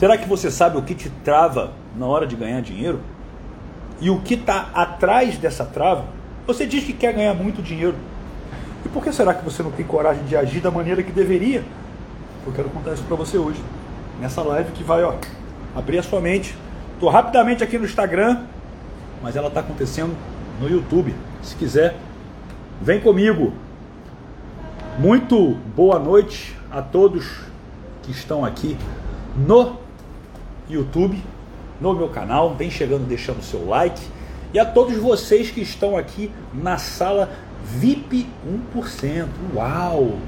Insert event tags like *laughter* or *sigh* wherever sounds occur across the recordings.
Será que você sabe o que te trava na hora de ganhar dinheiro? E o que está atrás dessa trava? Você diz que quer ganhar muito dinheiro. E por que será que você não tem coragem de agir da maneira que deveria? Eu quero contar isso para você hoje, nessa live que vai ó, abrir a sua mente. Estou rapidamente aqui no Instagram, mas ela está acontecendo no YouTube. Se quiser, vem comigo. Muito boa noite a todos que estão aqui no YouTube, no meu canal. Vem chegando deixando o seu like. E a todos vocês que estão aqui na sala VIP 1%. Uau!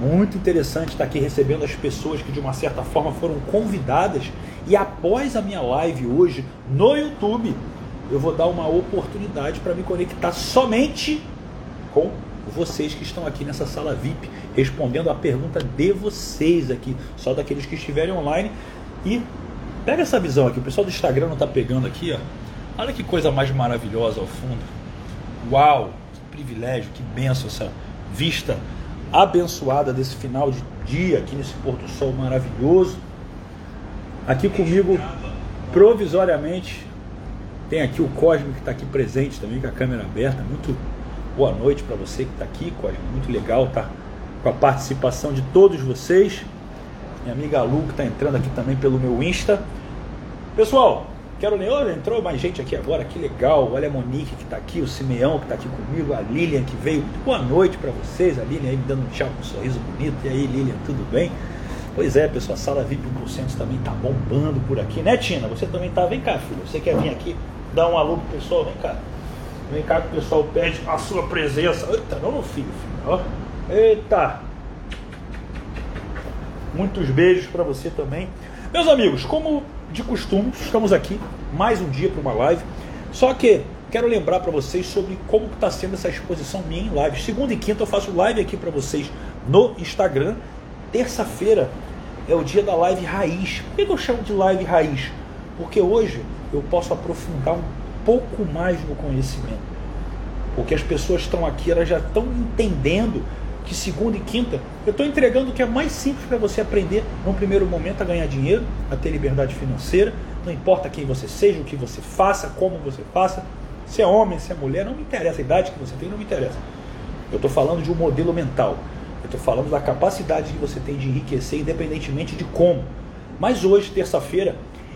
Muito interessante estar aqui recebendo as pessoas que de uma certa forma foram convidadas e após a minha live hoje no YouTube, eu vou dar uma oportunidade para me conectar somente com vocês que estão aqui nessa sala VIP, respondendo a pergunta de vocês aqui, só daqueles que estiverem online. E pega essa visão aqui, o pessoal do Instagram não está pegando aqui, ó. Olha que coisa mais maravilhosa ao fundo. Uau, que privilégio, que benção essa vista abençoada desse final de dia aqui nesse pôr do sol maravilhoso. Aqui comigo, provisoriamente, tem aqui o Cosme que está aqui presente também, com a câmera aberta. Muito boa noite para você que está aqui, Cosme. Muito legal tá com a participação de todos vocês. Minha amiga Lu que está entrando aqui também pelo meu Insta. Pessoal, Quero ler, entrou mais gente aqui agora, que legal. Olha a Monique que está aqui, o Simeão que está aqui comigo, a Lilian que veio. Boa noite para vocês, a Lilian aí me dando um tchau com um sorriso bonito. E aí, Lilian, tudo bem? Pois é, pessoal, a sala VIP 1% também tá bombando por aqui, né, Tina? Você também tá. Vem cá, filho. Você quer vir aqui dar um alô pro pessoal? Vem cá. Vem cá que o pessoal pede a sua presença. Eita, não no filho, filho. Ó. Eita. Muitos beijos para você também. Meus amigos, como de costume, estamos aqui mais um dia para uma live. Só que quero lembrar para vocês sobre como está sendo essa exposição minha em live. Segunda e quinta eu faço live aqui para vocês no Instagram. Terça-feira é o dia da live raiz. Por que eu chamo de live raiz? Porque hoje eu posso aprofundar um pouco mais no conhecimento. Porque as pessoas estão aqui, elas já estão entendendo que segunda e quinta eu estou entregando o que é mais simples para você aprender num primeiro momento a ganhar dinheiro, a ter liberdade financeira. Não importa quem você seja, o que você faça, como você faça, se é homem, se é mulher, não me interessa a idade que você tem, não me interessa. Eu estou falando de um modelo mental. Eu estou falando da capacidade que você tem de enriquecer, independentemente de como. Mas hoje, terça-feira,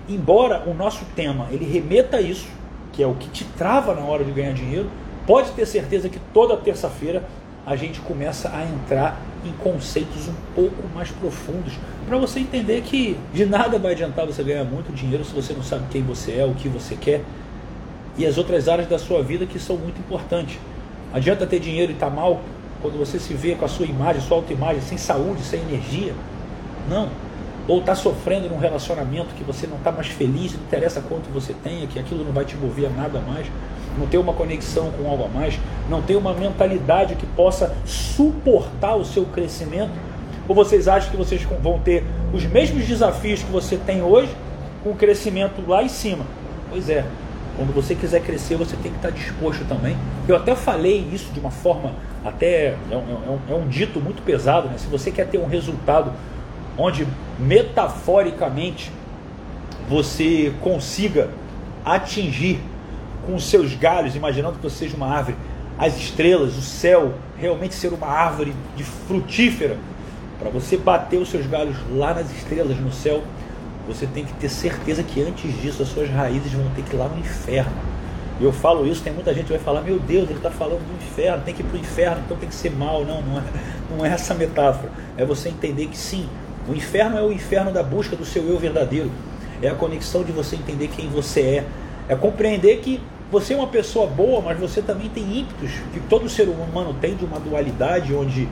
embora o nosso tema ele remeta a isso, que é o que te trava na hora de ganhar dinheiro, pode ter certeza que toda terça-feira a gente começa a entrar em conceitos um pouco mais profundos para você entender que de nada vai adiantar você ganhar muito dinheiro se você não sabe quem você é, o que você quer e as outras áreas da sua vida que são muito importantes. Adianta ter dinheiro e estar tá mal quando você se vê com a sua imagem, sua autoimagem, sem saúde, sem energia? Não. Ou está sofrendo num relacionamento que você não está mais feliz, não interessa quanto você tenha, que aquilo não vai te mover a nada mais não ter uma conexão com algo a mais, não ter uma mentalidade que possa suportar o seu crescimento? Ou vocês acham que vocês vão ter os mesmos desafios que você tem hoje com o crescimento lá em cima? Pois é, quando você quiser crescer, você tem que estar disposto também. Eu até falei isso de uma forma, até é um, é um, é dito muito pesado, né? Se você quer ter um resultado onde metaforicamente você consiga atingir com os seus galhos, imaginando que você seja uma árvore, as estrelas, o céu, realmente ser uma árvore de frutífera, para você bater os seus galhos lá nas estrelas, no céu, você tem que ter certeza que antes disso as suas raízes vão ter que ir lá no inferno. E eu falo isso, tem muita gente que vai falar, meu Deus, ele está falando do inferno, tem que ir para o inferno, então tem que ser mal. Não, não é, não é essa metáfora. É você entender que sim, o inferno é o inferno da busca do seu eu verdadeiro. É a conexão de você entender quem você é. É compreender que você é uma pessoa boa, mas você também tem ímpetos que todo ser humano tem de uma dualidade onde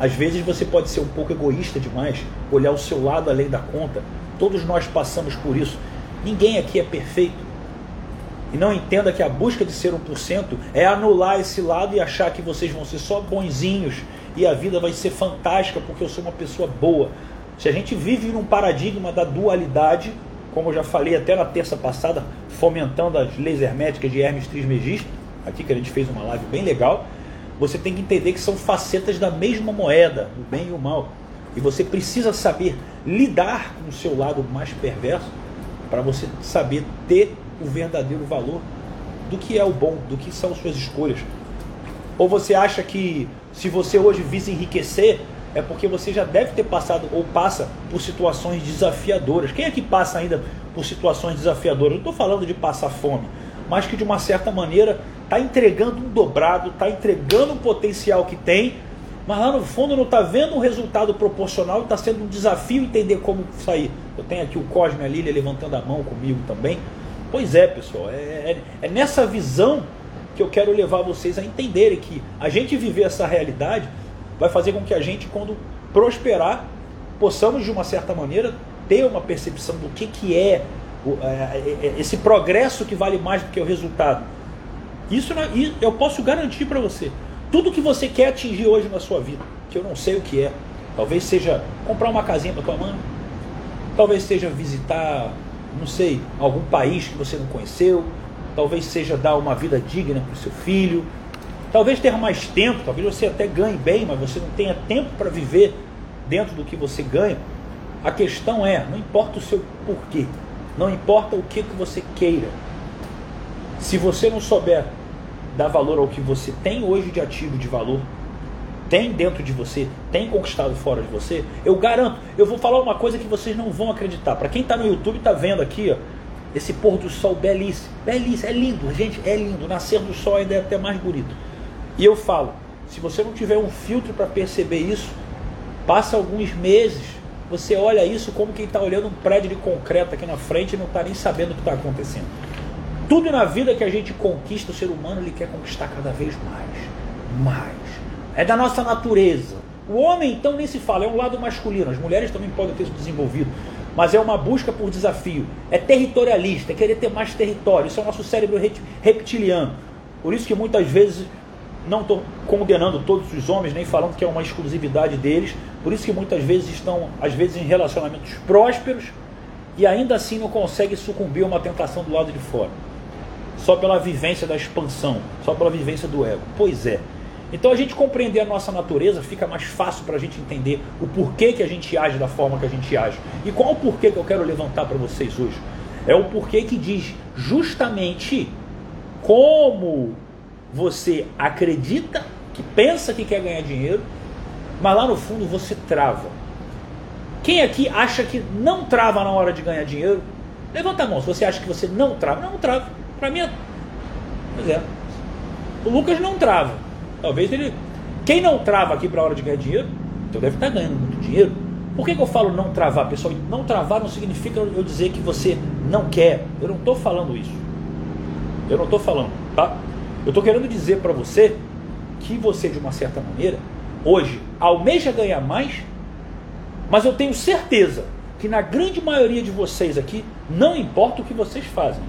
às vezes você pode ser um pouco egoísta demais, olhar o seu lado além da conta. Todos nós passamos por isso. Ninguém aqui é perfeito. E não entenda que a busca de ser 1% é anular esse lado e achar que vocês vão ser só bonzinhos e a vida vai ser fantástica porque eu sou uma pessoa boa. Se a gente vive num paradigma da dualidade, como eu já falei até na terça passada, fomentando as leis herméticas de Hermes Trismegisto, aqui que a gente fez uma live bem legal, você tem que entender que são facetas da mesma moeda, o bem e o mal. E você precisa saber lidar com o seu lado mais perverso para você saber ter o verdadeiro valor do que é o bom, do que são suas escolhas. Ou você acha que se você hoje visa enriquecer, é porque você já deve ter passado ou passa por situações desafiadoras. Quem é que passa ainda por situações desafiadoras? Eu estou falando de passar fome, mas que de uma certa maneira está entregando um dobrado, está entregando um potencial que tem, mas lá no fundo não está vendo um resultado proporcional está sendo um desafio entender como sair. Eu tenho aqui o Cosme a Lília levantando a mão comigo também. Pois é, pessoal, é, é, é nessa visão que eu quero levar vocês a entenderem que a gente viver essa realidade vai fazer com que a gente, quando prosperar, possamos de uma certa maneira ter uma percepção do que, que é, é, é, é esse progresso que vale mais do que o resultado. Isso eu posso garantir para você. Tudo que você quer atingir hoje na sua vida, que eu não sei o que é, talvez seja comprar uma casinha para tua mãe, talvez seja visitar, não sei, algum país que você não conheceu, talvez seja dar uma vida digna para o seu filho, talvez ter mais tempo, talvez você até ganhe bem, mas você não tenha tempo para viver dentro do que você ganha. A questão é, não importa o seu porquê, não importa o que, que você queira. Se você não souber dar valor ao que você tem hoje de ativo de valor, tem dentro de você, tem conquistado fora de você, eu garanto, eu vou falar uma coisa que vocês não vão acreditar. Para quem está no YouTube está vendo aqui, ó, esse pôr do sol belíssimo, belíssimo, é lindo, gente, é lindo. Nascer do sol ainda é até mais bonito. E eu falo, se você não tiver um filtro para perceber isso, passa alguns meses, você olha isso como quem está olhando um prédio de concreto aqui na frente e não está nem sabendo o que está acontecendo. Tudo na vida que a gente conquista, o ser humano ele quer conquistar cada vez mais. Mais. É da nossa natureza. O homem, então, nem se fala, é um lado masculino. As mulheres também podem ter se desenvolvido. Mas é uma busca por desafio. É territorialista, é querer ter mais território. Isso é o nosso cérebro reptiliano. Por isso que muitas vezes, não estou condenando todos os homens, nem falando que é uma exclusividade deles. Por isso que muitas vezes estão, às vezes, em relacionamentos prósperos e ainda assim não conseguem sucumbir a uma tentação do lado de fora só pela vivência da expansão, só pela vivência do ego. Pois é. Então a gente compreender a nossa natureza fica mais fácil para a gente entender o porquê que a gente age da forma que a gente age. E qual o porquê que eu quero levantar para vocês hoje? É o porquê que diz justamente como você acredita, que pensa que quer ganhar dinheiro, mas lá no fundo você trava. Quem aqui acha que não trava na hora de ganhar dinheiro? Levanta a mão se você acha que você não trava. Não, trava. Para mim, é... pois é. O Lucas não trava. Talvez ele. Quem não trava aqui para a hora de ganhar dinheiro, então deve estar tá ganhando muito dinheiro. Por que, que, eu falo não travar, pessoal? Não travar não significa eu dizer que você não quer. Eu não estou falando isso. Eu não estou falando, tá? Eu estou querendo dizer para você que você, de uma certa maneira, hoje almeja ganhar mais, mas eu tenho certeza que na grande maioria de vocês aqui, não importa o que vocês fazem,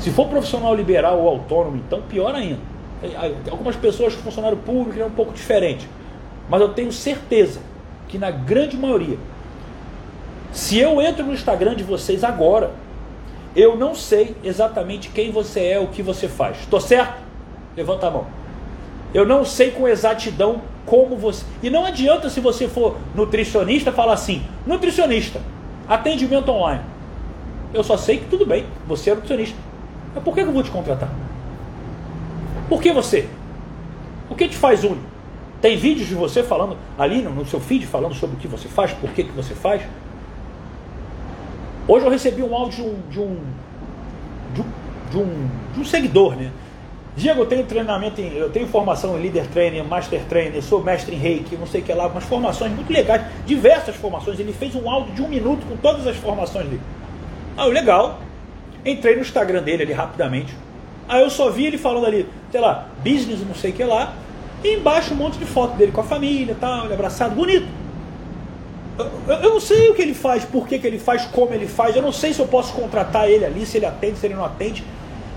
se for profissional liberal ou autônomo, então pior ainda. Algumas pessoas, funcionário público, é um pouco diferente. Mas eu tenho certeza que na grande maioria, se eu entro no Instagram de vocês agora, eu não sei exatamente quem você é, o que você faz. Estou certo? Levanta a mão. Eu não sei com exatidão como você. E não adianta se você for nutricionista falar assim: nutricionista, atendimento online. Eu só sei que tudo bem, você é nutricionista. Mas por que eu vou te contratar? Por que você? O que te faz único? Tem vídeos de você falando ali no, seu feed, falando sobre o que você faz, por que, que você faz? Hoje eu recebi um áudio de um, de um, de um, de um seguidor, né? Diego, eu tenho treinamento, em, eu tenho formação em líder trainer, master trainer, sou mestre em reiki, não sei o que lá, umas formações muito legais, diversas formações. Ele fez um áudio de um minuto com todas as formações dele. Ah, legal. Entrei no Instagram dele ali rapidamente. Aí eu só vi ele falando ali, sei lá, business, não sei o que lá. E embaixo um monte de foto dele com a família, tal, ele abraçado, bonito. Eu, eu, não sei o que ele faz, por que, que ele faz, como ele faz. Eu não sei se eu posso contratar ele ali, se ele atende, se ele não atende.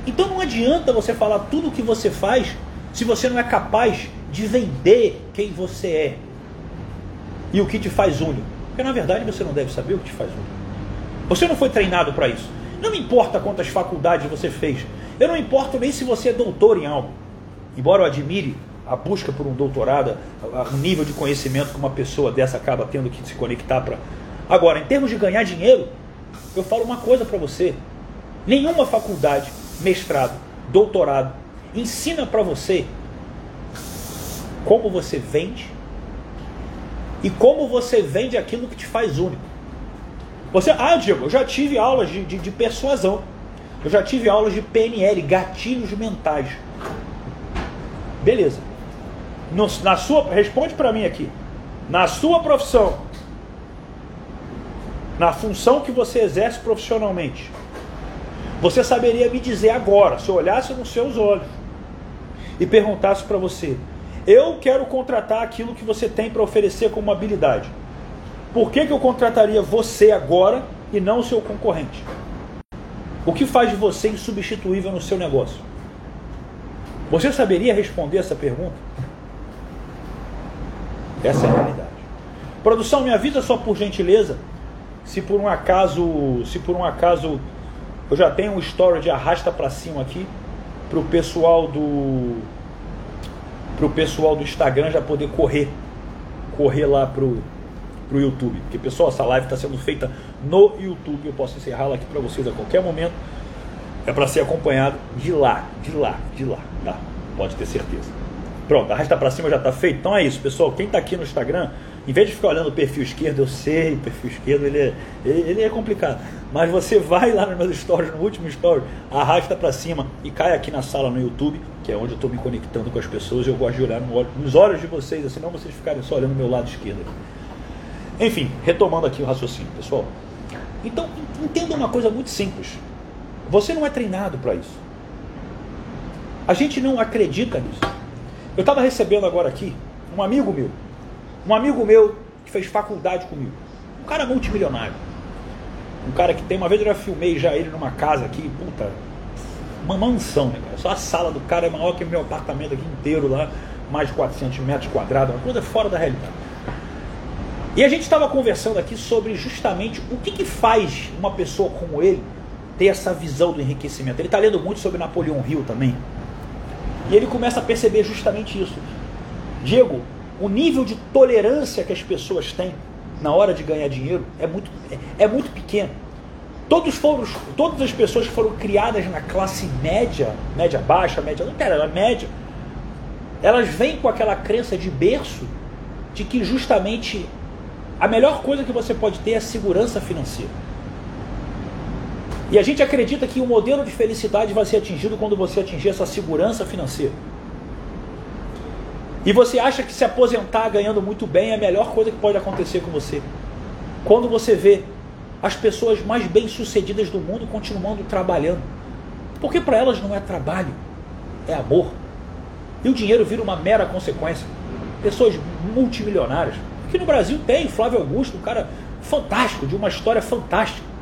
Então não adianta você falar tudo o que você faz se você não é capaz de vender quem você é e o que te faz único. Porque na verdade você não deve saber o que te faz único. Você não foi treinado para isso. Não me importa quantas faculdades você fez. Eu não importo nem se você é doutor em algo. Embora eu admire a busca por um doutorado, o nível de conhecimento que uma pessoa dessa acaba tendo que se conectar para. Agora, em termos de ganhar dinheiro, eu falo uma coisa para você: nenhuma faculdade, mestrado, doutorado ensina para você como você vende e como você vende aquilo que te faz único. Você, ah, Diego, eu já tive aulas de, de, de persuasão, eu já tive aulas de PNL, gatilhos mentais. Beleza. No, na sua, responde para mim aqui. Na sua profissão, na função que você exerce profissionalmente, você saberia me dizer agora, se eu olhasse nos seus olhos e perguntasse para você: eu quero contratar aquilo que você tem para oferecer como habilidade. Por que, que eu contrataria você agora e não o seu concorrente? O que faz de você insubstituível no seu negócio? Você saberia responder essa pergunta? Essa é a realidade. Produção, minha vida só por gentileza. Se por um acaso, se por um acaso eu já tenho um story de arrasta para cima aqui para o pessoal do para o pessoal do Instagram já poder correr correr lá pro pro YouTube, porque pessoal, essa live está sendo feita no YouTube, eu posso encerrá-la aqui para vocês a qualquer momento. É para ser acompanhado de lá, de lá, de lá, tá? Pode ter certeza. Pronto, arrasta para cima já está feito. Então é isso, pessoal. Quem está aqui no Instagram, em vez de ficar olhando o perfil esquerdo, eu sei, o perfil esquerdo ele é, ele é complicado. Mas você vai lá nos meus stories, no último story, arrasta para cima e cai aqui na sala no YouTube, que é onde eu estou me conectando com as pessoas. Eu gosto de olhar nos olhos de vocês, assim, não vocês ficarem só olhando o meu lado esquerdo. Enfim, retomando aqui o raciocínio, pessoal. Então, entenda uma coisa muito simples. Você não é treinado para isso. A gente não acredita nisso. Eu estava recebendo agora aqui um amigo meu, um amigo meu que fez faculdade comigo, um cara multimilionário, um cara que tem uma vez eu já filmei já ele numa casa aqui, puta, uma mansão, né, cara? Só a sala do cara é maior que meu apartamento aqui inteiro lá, mais de 400 metros quadrados, uma coisa fora da realidade. E a gente estava conversando aqui sobre justamente o que, que faz uma pessoa como ele ter essa visão do enriquecimento. Ele está lendo muito sobre Napoleão Hill também. E ele começa a perceber justamente isso. Diego, o nível de tolerância que as pessoas têm na hora de ganhar dinheiro é muito, é, é muito pequeno. Todos foram, todas as pessoas que foram criadas na classe média, média baixa, média, não pera, é média, elas vêm com aquela crença de berço de que justamente a melhor coisa que você pode ter é segurança financeira. E a gente acredita que o modelo de felicidade vai ser atingido quando você atingir essa segurança financeira. E você acha que se aposentar ganhando muito bem é a melhor coisa que pode acontecer com você. Quando você vê as pessoas mais bem-sucedidas do mundo continuando trabalhando. Porque para elas não é trabalho, é amor. E o dinheiro vira uma mera consequência. Pessoas multimilionárias Aqui no Brasil tem Flávio Augusto, um cara fantástico, de uma história fantástica.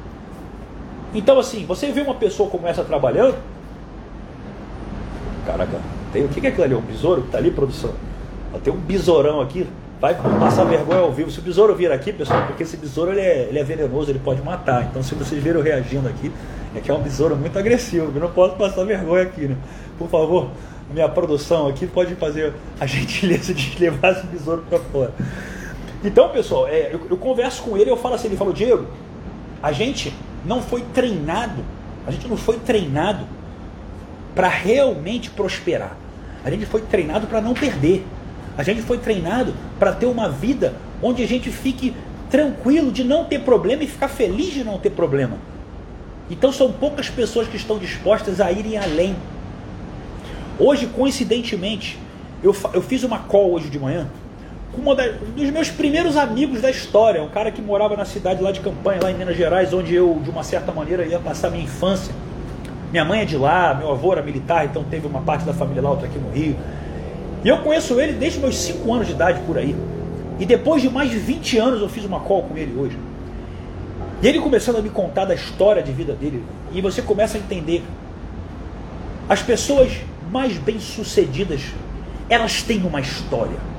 Então, assim, você vê uma pessoa como essa trabalhando. Caraca, tem, o que é aquilo ali? Um besouro que está ali, produção? Tem um besourão aqui, vai passar vergonha ao vivo. Se o besouro vir aqui, pessoal, porque esse besouro ele é, ele é venenoso, ele pode matar. Então, se vocês viram reagindo aqui, é que é um besouro muito agressivo. Eu não posso passar vergonha aqui, né? Por favor, minha produção aqui pode fazer a *laughs* gentileza de levar esse besouro para fora. Então, pessoal, é, eu, eu, converso com ele eu falo assim, ele falou, Diego, a gente não foi treinado, a gente não foi treinado para realmente prosperar. A gente foi treinado para não perder. A gente foi treinado para ter uma vida onde a gente fique tranquilo de não ter problema e ficar feliz de não ter problema. Então são poucas pessoas que estão dispostas a irem além. Hoje, coincidentemente, eu, eu fiz uma call hoje de manhã com um dos meus primeiros amigos da história, um cara que morava na cidade lá de Campanha, lá em Minas Gerais, onde eu, de uma certa maneira, ia passar minha infância. Minha mãe é de lá, meu avô era militar, então teve uma parte da família lá, outra aqui no Rio. E eu conheço ele desde meus 5 anos de idade por aí. E depois de mais de 20 anos eu fiz uma call com ele hoje. E ele começando a me contar da história de vida dele. E você começa a entender. As pessoas mais bem-sucedidas, elas têm uma história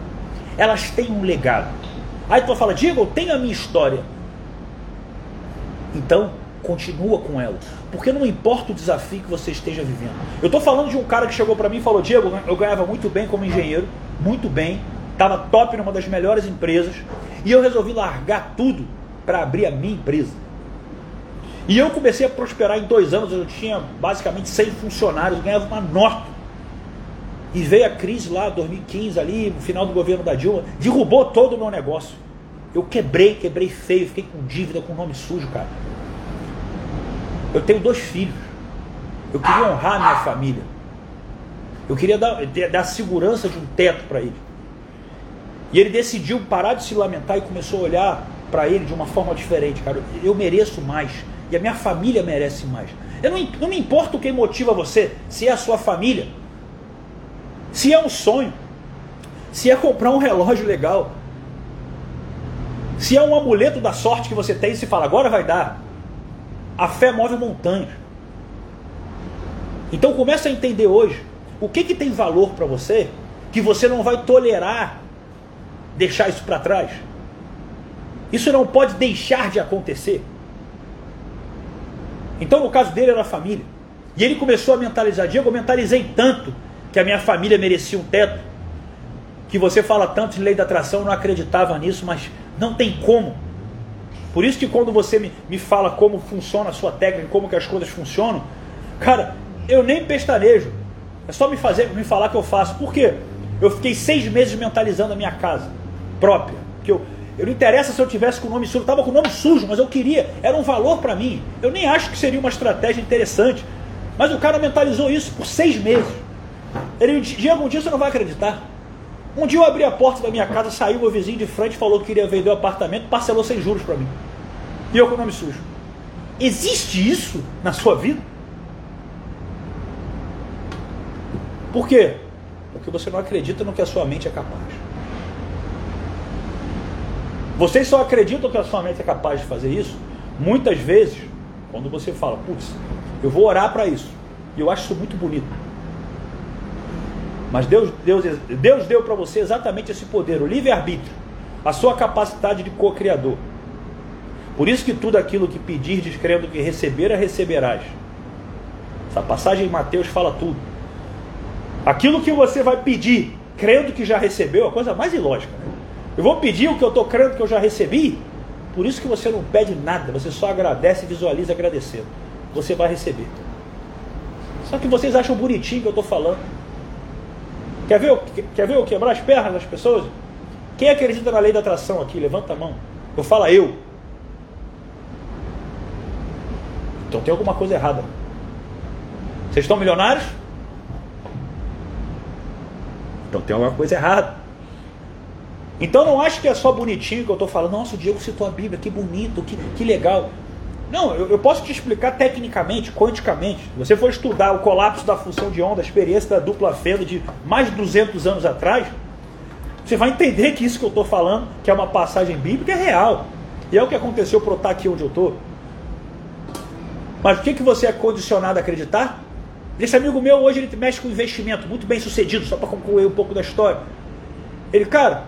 elas têm um legado. Aí tu fala, Diego, eu tenho a minha história. Então, Continua com ela. Porque não importa o desafio que você esteja vivendo. Eu estou falando de um cara que chegou para mim e falou: Diego, eu ganhava muito bem como engenheiro, muito bem, estava top numa das melhores empresas, e eu resolvi largar tudo para abrir a minha empresa. E eu comecei a prosperar em dois anos, eu tinha basicamente 100 funcionários, ganhava uma nota. E veio a crise lá, 2015, ali, no final do governo da Dilma, derrubou todo o meu negócio. Eu quebrei, quebrei feio, fiquei com dívida, com nome sujo, cara. Eu tenho dois filhos. Eu queria honrar a minha família. Eu queria dar, dar segurança de um teto para ele. E ele decidiu parar de se lamentar e começou a olhar para ele de uma forma diferente, cara. Eu mereço mais. E a minha família merece mais. Eu não, não me importa o que motiva você, se é a sua família, se é um sonho, se é comprar um relógio legal, se é um amuleto da sorte que você tem e se fala, agora vai dar. A fé move montanhas. Então começa a entender hoje o que, que tem valor para você que você não vai tolerar deixar isso para trás. Isso não pode deixar de acontecer. Então, no caso dele, era a família. E ele começou a mentalizar: Diego, eu mentalizei tanto que a minha família merecia um teto, que você fala tanto de lei da atração, eu não acreditava nisso, mas não tem como. Por isso que quando você me, me fala como funciona a sua técnica, como que as coisas funcionam, cara, eu nem pestanejo. É só me fazer, me falar que eu faço. Por quê? Eu fiquei seis meses mentalizando a minha casa própria. Que eu, eu não interessa se eu tivesse com o nome sujo, eu estava com o nome sujo, mas eu queria, era um valor para mim. Eu nem acho que seria uma estratégia interessante. Mas o cara mentalizou isso por seis meses. Ele Diego, um dia você não vai acreditar. Um dia eu abri a porta da minha casa, saiu meu vizinho de frente, falou que queria vender o apartamento, parcelou sem juros para mim. E eu com o nome sujo. Existe isso na sua vida? Por quê? Porque você não acredita no que a sua mente é capaz. Vocês só acreditam que a sua mente é capaz de fazer isso muitas vezes quando você fala, putz, eu vou orar para isso. E eu acho isso muito bonito. Mas Deus, Deus, Deus deu para você exatamente esse poder, o livre-arbítrio, a sua capacidade de co-criador. Por isso que tudo aquilo que pedir, crendo que receber, receberás. Essa passagem em Mateus fala tudo. Aquilo que você vai pedir, crendo que já recebeu, é a coisa mais ilógica. Né? Eu vou pedir o que eu estou crendo que eu já recebi. Por isso que você não pede nada, você só agradece e visualiza agradecendo. Você vai receber. Só que vocês acham bonitinho que eu estou falando. Quer ver, quer ver eu quebrar as pernas das pessoas? Quem acredita na lei da atração aqui? Levanta a mão. Eu falo eu. Então tem alguma coisa errada. Vocês estão milionários? Então tem alguma coisa errada. Então não acho que é só bonitinho que eu estou falando, nossa, o Diego citou a Bíblia, que bonito, que, que legal. Não, eu, eu, posso te explicar tecnicamente, quanticamente. Se você for estudar o colapso da função de onda, a experiência da dupla fenda de mais de 200 anos atrás, você vai entender que isso que eu estou falando, que é uma passagem bíblica, é real. E é o que aconteceu para eu estar aqui onde eu estou. Mas o que, que você é condicionado a acreditar? Esse amigo meu hoje ele mexe com investimento, muito bem sucedido, só para concluir um pouco da história. Ele, cara,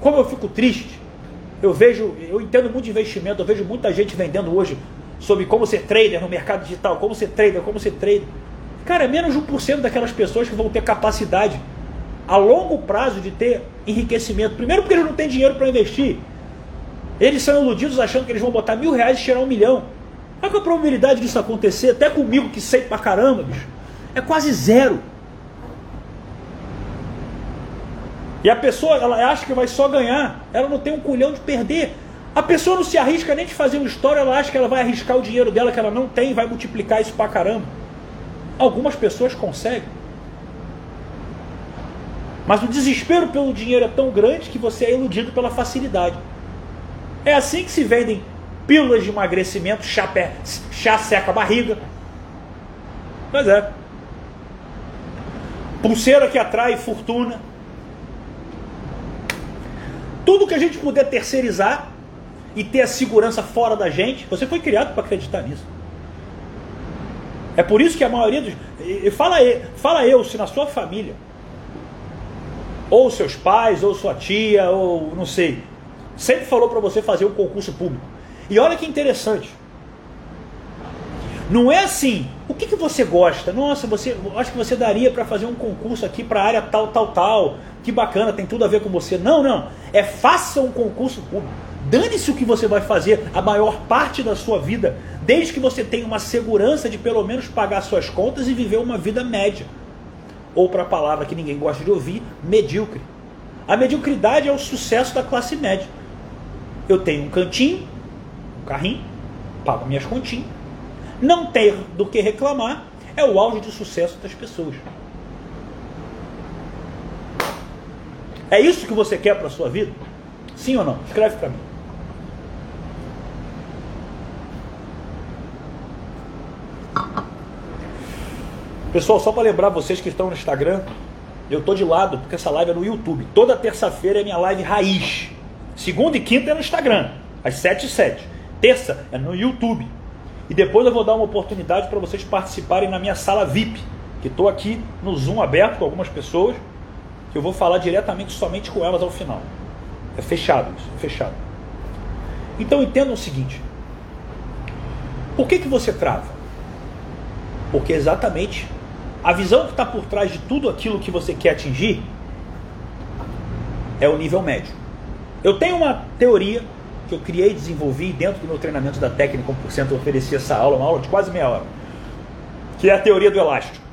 como eu fico triste, eu vejo, eu entendo muito de investimento, eu vejo muita gente vendendo hoje sobre como ser trader no mercado digital, como ser trader, como ser trader. Cara, é menos de 1% daquelas pessoas que vão ter capacidade a longo prazo de ter enriquecimento. Primeiro porque eles não têm dinheiro para investir. Eles são iludidos achando que eles vão botar mil reais e tirar um milhão. Qual é a probabilidade disso acontecer? Até comigo que sei pra caramba, bicho. É quase zero. E a pessoa, ela acha que vai só ganhar, ela não tem um culhão de perder. A pessoa não se arrisca nem de fazer uma história, ela acha que ela vai arriscar o dinheiro dela que ela não tem vai multiplicar isso pra caramba. Algumas pessoas conseguem. Mas o desespero pelo dinheiro é tão grande que você é iludido pela facilidade. É assim que se vendem pílulas de emagrecimento, chá, pé, chá seca a barriga. Pois é. Pulseira que atrai fortuna. Tudo que a gente puder terceirizar e ter a segurança fora da gente, você foi criado para acreditar nisso. É por isso que a maioria dos. Fala, fala eu, se na sua família, ou seus pais, ou sua tia, ou não sei, sempre falou para você fazer um concurso público. E olha que interessante. Não é assim, o que, que você gosta? Nossa, você acho que você daria para fazer um concurso aqui para a área tal, tal, tal. Que bacana, tem tudo a ver com você. Não, não. É faça um concurso público. Dane-se o que você vai fazer a maior parte da sua vida, desde que você tenha uma segurança de pelo menos pagar suas contas e viver uma vida média. Ou para a palavra que ninguém gosta de ouvir, medíocre. A mediocridade é o sucesso da classe média. Eu tenho um cantinho, um carrinho, pago minhas continhas. Não ter do que reclamar é o auge de sucesso das pessoas. É isso que você quer para a sua vida? Sim ou não? Escreve para mim. Pessoal, só para lembrar vocês que estão no Instagram, eu tô de lado porque essa live é no YouTube. Toda terça-feira é minha live raiz. Segunda e quinta é no Instagram, às 7 e 7. Terça é no YouTube. E depois eu vou dar uma oportunidade para vocês participarem na minha sala VIP, que estou aqui no Zoom aberto com algumas pessoas, que eu vou falar diretamente somente com elas ao final. É fechado isso, é fechado. Então entendam o seguinte: por que, que você trava? Porque exatamente a visão que está por trás de tudo aquilo que você quer atingir é o nível médio. Eu tenho uma teoria que eu criei e desenvolvi dentro do meu treinamento da técnica 1%, eu ofereci essa aula, uma aula de quase meia hora, que é a teoria do elástico.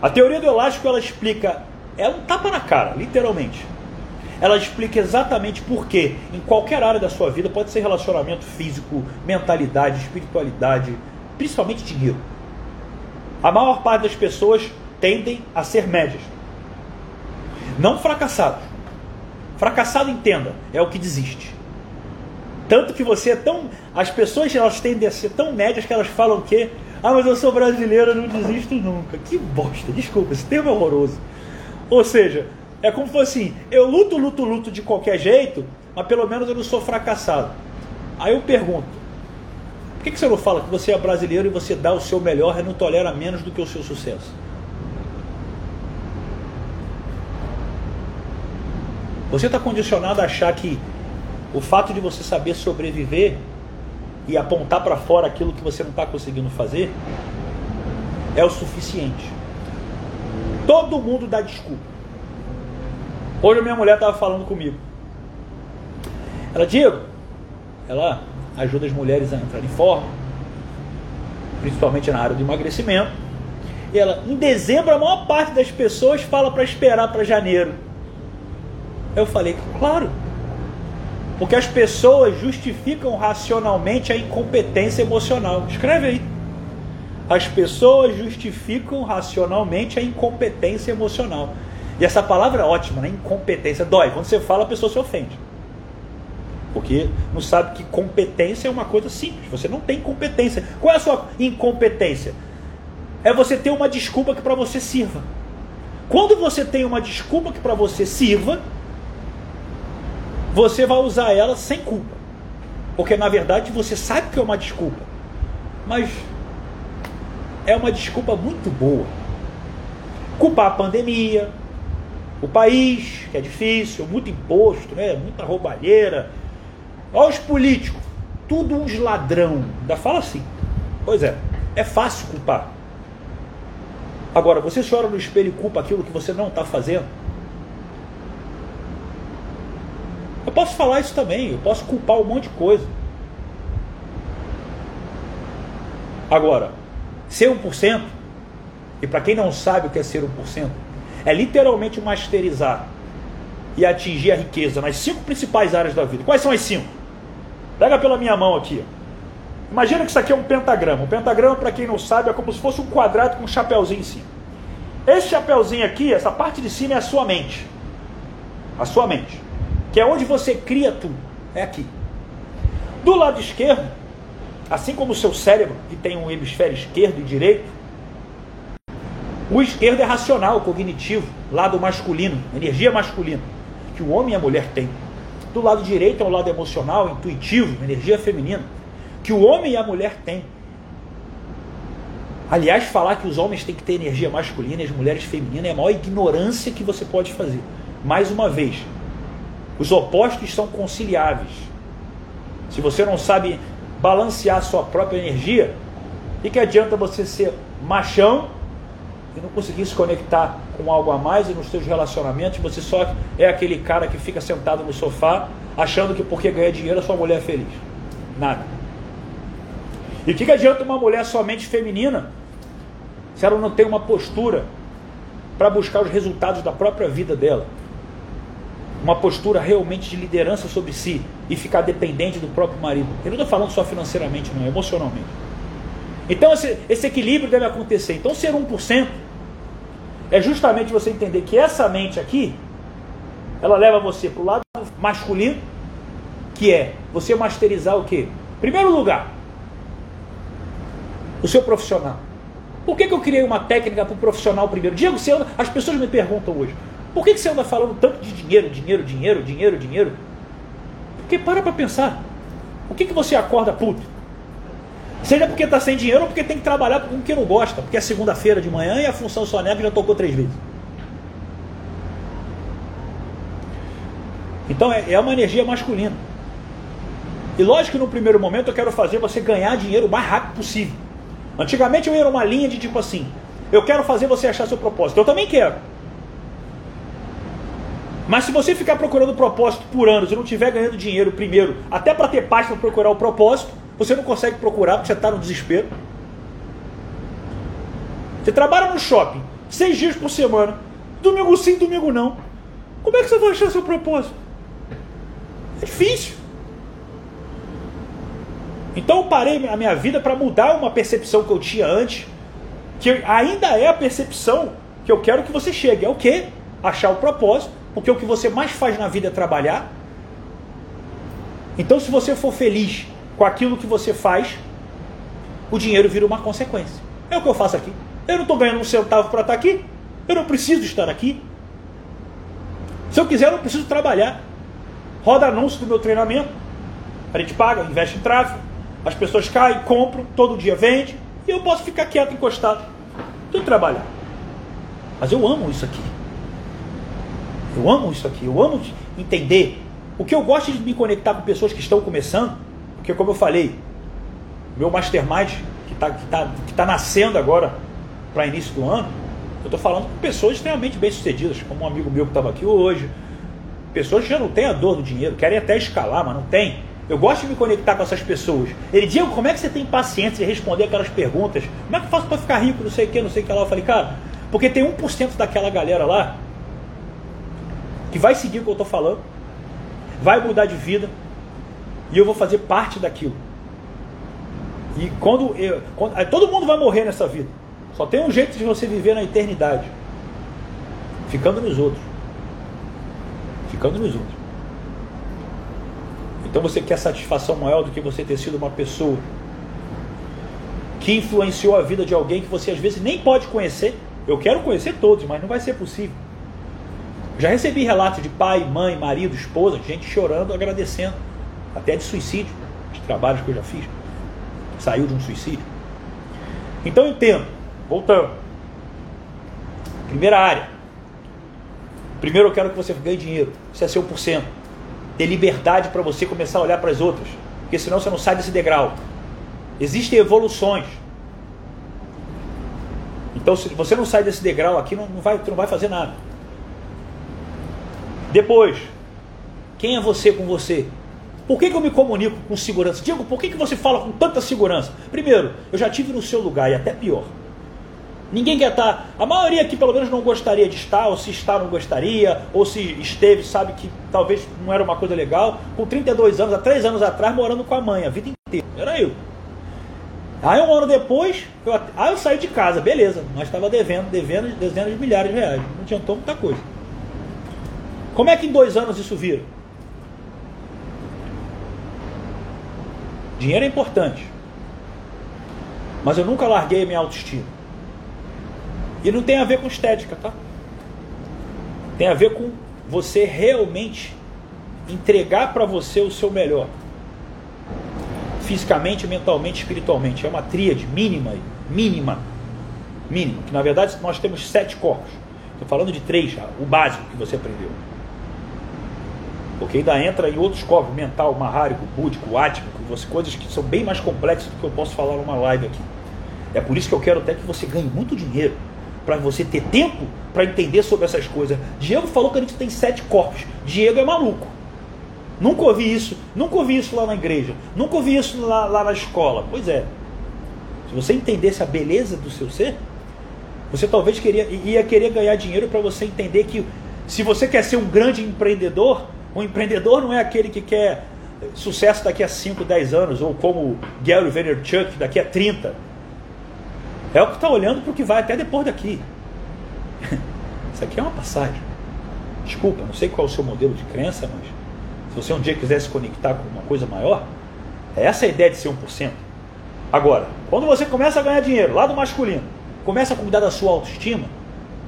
A teoria do elástico ela explica, é um tapa na cara, literalmente. Ela explica exatamente por que em qualquer área da sua vida, pode ser relacionamento físico, mentalidade, espiritualidade, principalmente dinheiro a maior parte das pessoas tendem a ser médias. Não fracassados. Fracassado, entenda, é o que desiste. Tanto que você é tão. As pessoas elas tendem a ser tão médias que elas falam que. Ah, mas eu sou brasileiro, não desisto nunca. Que bosta, desculpa, esse termo é horroroso. Ou seja, é como se fosse assim: eu luto, luto, luto de qualquer jeito, mas pelo menos eu não sou fracassado. Aí eu pergunto: por que, que você não fala que você é brasileiro e você dá o seu melhor e não tolera menos do que o seu sucesso? Você está condicionado a achar que o fato de você saber sobreviver e apontar para fora aquilo que você não está conseguindo fazer é o suficiente. Todo mundo dá desculpa. Hoje a minha mulher estava falando comigo. Ela, Diego, ela ajuda as mulheres a entrar em forma, principalmente na área do emagrecimento. E ela, em dezembro, a maior parte das pessoas fala para esperar para janeiro. Eu falei, claro, porque as pessoas justificam racionalmente a incompetência emocional. Escreve aí. As pessoas justificam racionalmente a incompetência emocional. E essa palavra é ótima, né? Incompetência. Dói. Quando você fala, a pessoa se ofende. Porque não sabe que competência é uma coisa simples. Você não tem competência. Qual é a sua incompetência? É você ter uma desculpa que para você sirva. Quando você tem uma desculpa que para você sirva, você vai usar ela sem culpa. Porque na verdade você sabe que é uma desculpa. Mas é uma desculpa muito boa. Culpar a pandemia, o país, que é difícil, muito imposto, né? muita roubalheira, Olha os políticos, tudo uns ladrão. Ainda fala assim. Pois é, é fácil culpar. Agora, você chora no espelho e culpa aquilo que você não está fazendo? Eu posso falar isso também, eu posso culpar um monte de coisa. Agora, ser 1%, e para quem não sabe o que é ser 1%, é literalmente masterizar e atingir a riqueza nas cinco principais áreas da vida. Quais são as cinco? Pega pela minha mão aqui. Imagina que isso aqui é um pentagrama. Um pentagrama, para quem não sabe, é como se fosse um quadrado com um chapéuzinho em cima. Esse chapéuzinho aqui, essa parte de cima é a sua mente. A sua mente. Que é onde você cria tudo. É aqui. Do lado esquerdo, assim como o seu cérebro, que tem um hemisfério esquerdo e direito, o esquerdo é racional, cognitivo, lado masculino, energia masculina, que o homem e a mulher têm. Do lado direito é o lado emocional, intuitivo, energia feminina, que o homem e a mulher têm. Aliás, falar que os homens têm que ter energia masculina e as mulheres femininas é a maior ignorância que você pode fazer. Mais uma vez, os opostos são conciliáveis. Se você não sabe balancear sua própria energia, E que adianta você ser machão e não conseguir se conectar com algo a mais e nos seus relacionamentos, você só é aquele cara que fica sentado no sofá achando que porque ganha dinheiro a sua mulher é feliz. Nada. E o que adianta uma mulher somente feminina se ela não tem uma postura para buscar os resultados da própria vida dela? Uma postura realmente de liderança sobre si e ficar dependente do próprio marido. Eu não estou falando só financeiramente, não, emocionalmente. Então esse, esse equilíbrio deve acontecer. Então ser 1% é justamente você entender que essa mente aqui, ela leva você para o lado masculino, que é você masterizar o quê? Primeiro lugar, o seu profissional. Por que, que eu criei uma técnica para o profissional primeiro? Diego, anda, as pessoas me perguntam hoje, por que, que você anda falando tanto de dinheiro, dinheiro, dinheiro, dinheiro, dinheiro? Porque para para pensar. O que, que você acorda puto? Seja porque está sem dinheiro ou porque tem que trabalhar com o que não gosta, porque é segunda-feira de manhã e a função soneca já tocou três vezes. Então é, é uma energia masculina. E lógico que no primeiro momento eu quero fazer você ganhar dinheiro o mais rápido possível. Antigamente eu ia numa linha de tipo assim, eu quero fazer você achar seu propósito. Eu também quero. Mas se você ficar procurando propósito por anos e não estiver ganhando dinheiro primeiro, até para ter paz para procurar o propósito, você não consegue procurar porque você está no desespero. Você trabalha no shopping seis dias por semana, domingo sim, domingo não. Como é que você vai achar seu propósito? É difícil. Então eu parei a minha vida para mudar uma percepção que eu tinha antes, que ainda é a percepção que eu quero que você chegue. É o quê? Achar o propósito, porque o que você mais faz na vida é trabalhar. Então se você for feliz com aquilo que você faz, o dinheiro vira uma consequência. É o que eu faço aqui. Eu não estou ganhando um centavo para estar aqui. Eu não preciso estar aqui. Se eu quiser, eu não preciso trabalhar. Roda anúncio do meu treinamento. A gente paga, investe em tráfego. As pessoas caem, compram, todo dia vende. E eu posso ficar quieto, encostado. Tudo trabalhar. Mas eu amo isso aqui. Eu amo isso aqui. Eu amo entender. O que eu gosto de me conectar com pessoas que estão começando porque, como eu falei, meu mastermind, que está que tá, que tá nascendo agora para início do ano, eu estou falando com pessoas extremamente bem-sucedidas, como um amigo meu que estava aqui hoje. Pessoas que já não têm a dor do dinheiro, querem até escalar, mas não tem. Eu gosto de me conectar com essas pessoas. Ele, Diego, como é que você tem paciência de responder aquelas perguntas? Como é que eu faço para ficar rico, não sei o que, não sei o que lá? Eu falei, cara, porque tem 1% daquela galera lá que vai seguir o que eu estou falando, vai mudar de vida, e eu vou fazer parte daquilo. E quando, eu, quando todo mundo vai morrer nessa vida. Só tem um jeito de você viver na eternidade. Ficando nos outros. Ficando nos outros. Então você quer satisfação maior do que você ter sido uma pessoa que influenciou a vida de alguém que você às vezes nem pode conhecer. Eu quero conhecer todos, mas não vai ser possível. Já recebi relatos de pai, mãe, marido, esposa, gente chorando, agradecendo até de suicídio, de trabalhos que eu já fiz. Saiu de um suicídio. Então entendo, voltando. Primeira área. Primeiro eu quero que você ganhe dinheiro. Isso é seu por cento. Ter liberdade para você começar a olhar para as outras. Porque senão você não sai desse degrau. Existem evoluções. Então, se você não sai desse degrau aqui, não, não, vai, não vai fazer nada. Depois, quem é você com você? Por que, que, eu me comunico com segurança? Diego, por que, que você fala com tanta segurança? Primeiro, eu já tive no seu lugar e até pior. Ninguém quer estar. A maioria aqui, pelo menos, não gostaria de estar, ou se está, não gostaria, ou se esteve, sabe que talvez não era uma coisa legal. Com 32 anos, há 3 anos atrás, morando com a mãe, a vida inteira. Era eu. Aí, um ano depois, eu, aí eu saí de casa, beleza, mas estava devendo, devendo dezenas de milhares de reais. Não adiantou muita coisa. Como é que em dois anos isso vira? Dinheiro é importante. Mas eu nunca larguei a minha autoestima. E não tem a ver com estética, tá? Tem a ver com você realmente entregar para você o seu melhor. Fisicamente, mentalmente, espiritualmente. É uma tríade mínima, mínima, mínima. Que na verdade nós temos sete corpos. Estou falando de três já, o básico que você aprendeu. Porque ainda entra em outros corpos, mental, marrárico, búdico, você, coisas que são bem mais complexas do que eu posso falar numa live aqui. É por isso que eu quero até que você ganhe muito dinheiro, para você ter tempo para entender sobre essas coisas. Diego falou que a gente tem sete corpos. Diego é maluco. Nunca ouvi isso, nunca ouvi isso lá na igreja, nunca ouvi isso lá, lá na escola. Pois é. Se você entendesse a beleza do seu ser, você talvez queria, ia querer ganhar dinheiro para você entender que se você quer ser um grande empreendedor, um empreendedor não é aquele que quer sucesso daqui a 5, 10 anos, ou como Gary Vaynerchuk daqui a 30. É o que está olhando para o que vai até depois daqui. *laughs* Isso aqui é uma passagem. Desculpa, não sei qual é o seu modelo de crença, mas se você um dia quiser se conectar com uma coisa maior, é essa a ideia de ser 1%. Agora, quando você começa a ganhar dinheiro lá do masculino, começa a cuidar da sua autoestima,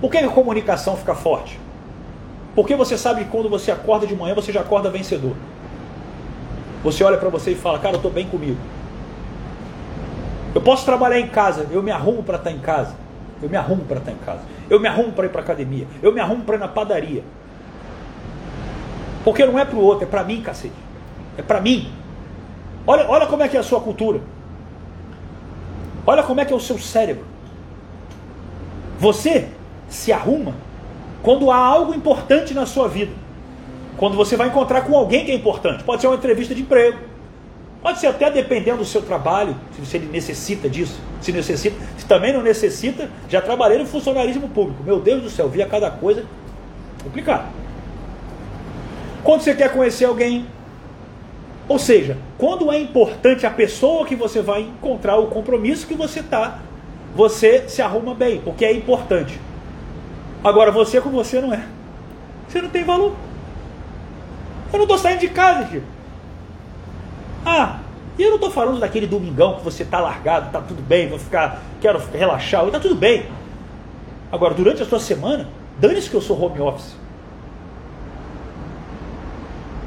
por que a comunicação fica forte? Porque você sabe que quando você acorda de manhã, você já acorda vencedor. Você olha para você e fala, cara, eu estou bem comigo. Eu posso trabalhar em casa, eu me arrumo para estar tá em casa. Eu me arrumo para estar tá em casa. Eu me arrumo para ir para academia. Eu me arrumo para ir na padaria. Porque não é para o outro, é para mim, cacete. É para mim. Olha, olha como é que é a sua cultura. Olha como é que é o seu cérebro. Você se arruma quando há algo importante na sua vida. Quando você vai encontrar com alguém que é importante. Pode ser uma entrevista de emprego. Pode ser até dependendo do seu trabalho, se ele necessita disso. Se necessita. Se também não necessita, já trabalhei no funcionarismo público. Meu Deus do céu, via cada coisa complicada. Quando você quer conhecer alguém. Ou seja, quando é importante a pessoa que você vai encontrar, o compromisso que você está, você se arruma bem, porque é importante. Agora, você com você não é. Você não tem valor. Eu não estou saindo de casa, tio. Ah, e eu não estou falando daquele domingão que você está largado, está tudo bem, vou ficar, quero relaxar, está tudo bem. Agora, durante a sua semana, dane-se que eu sou home office.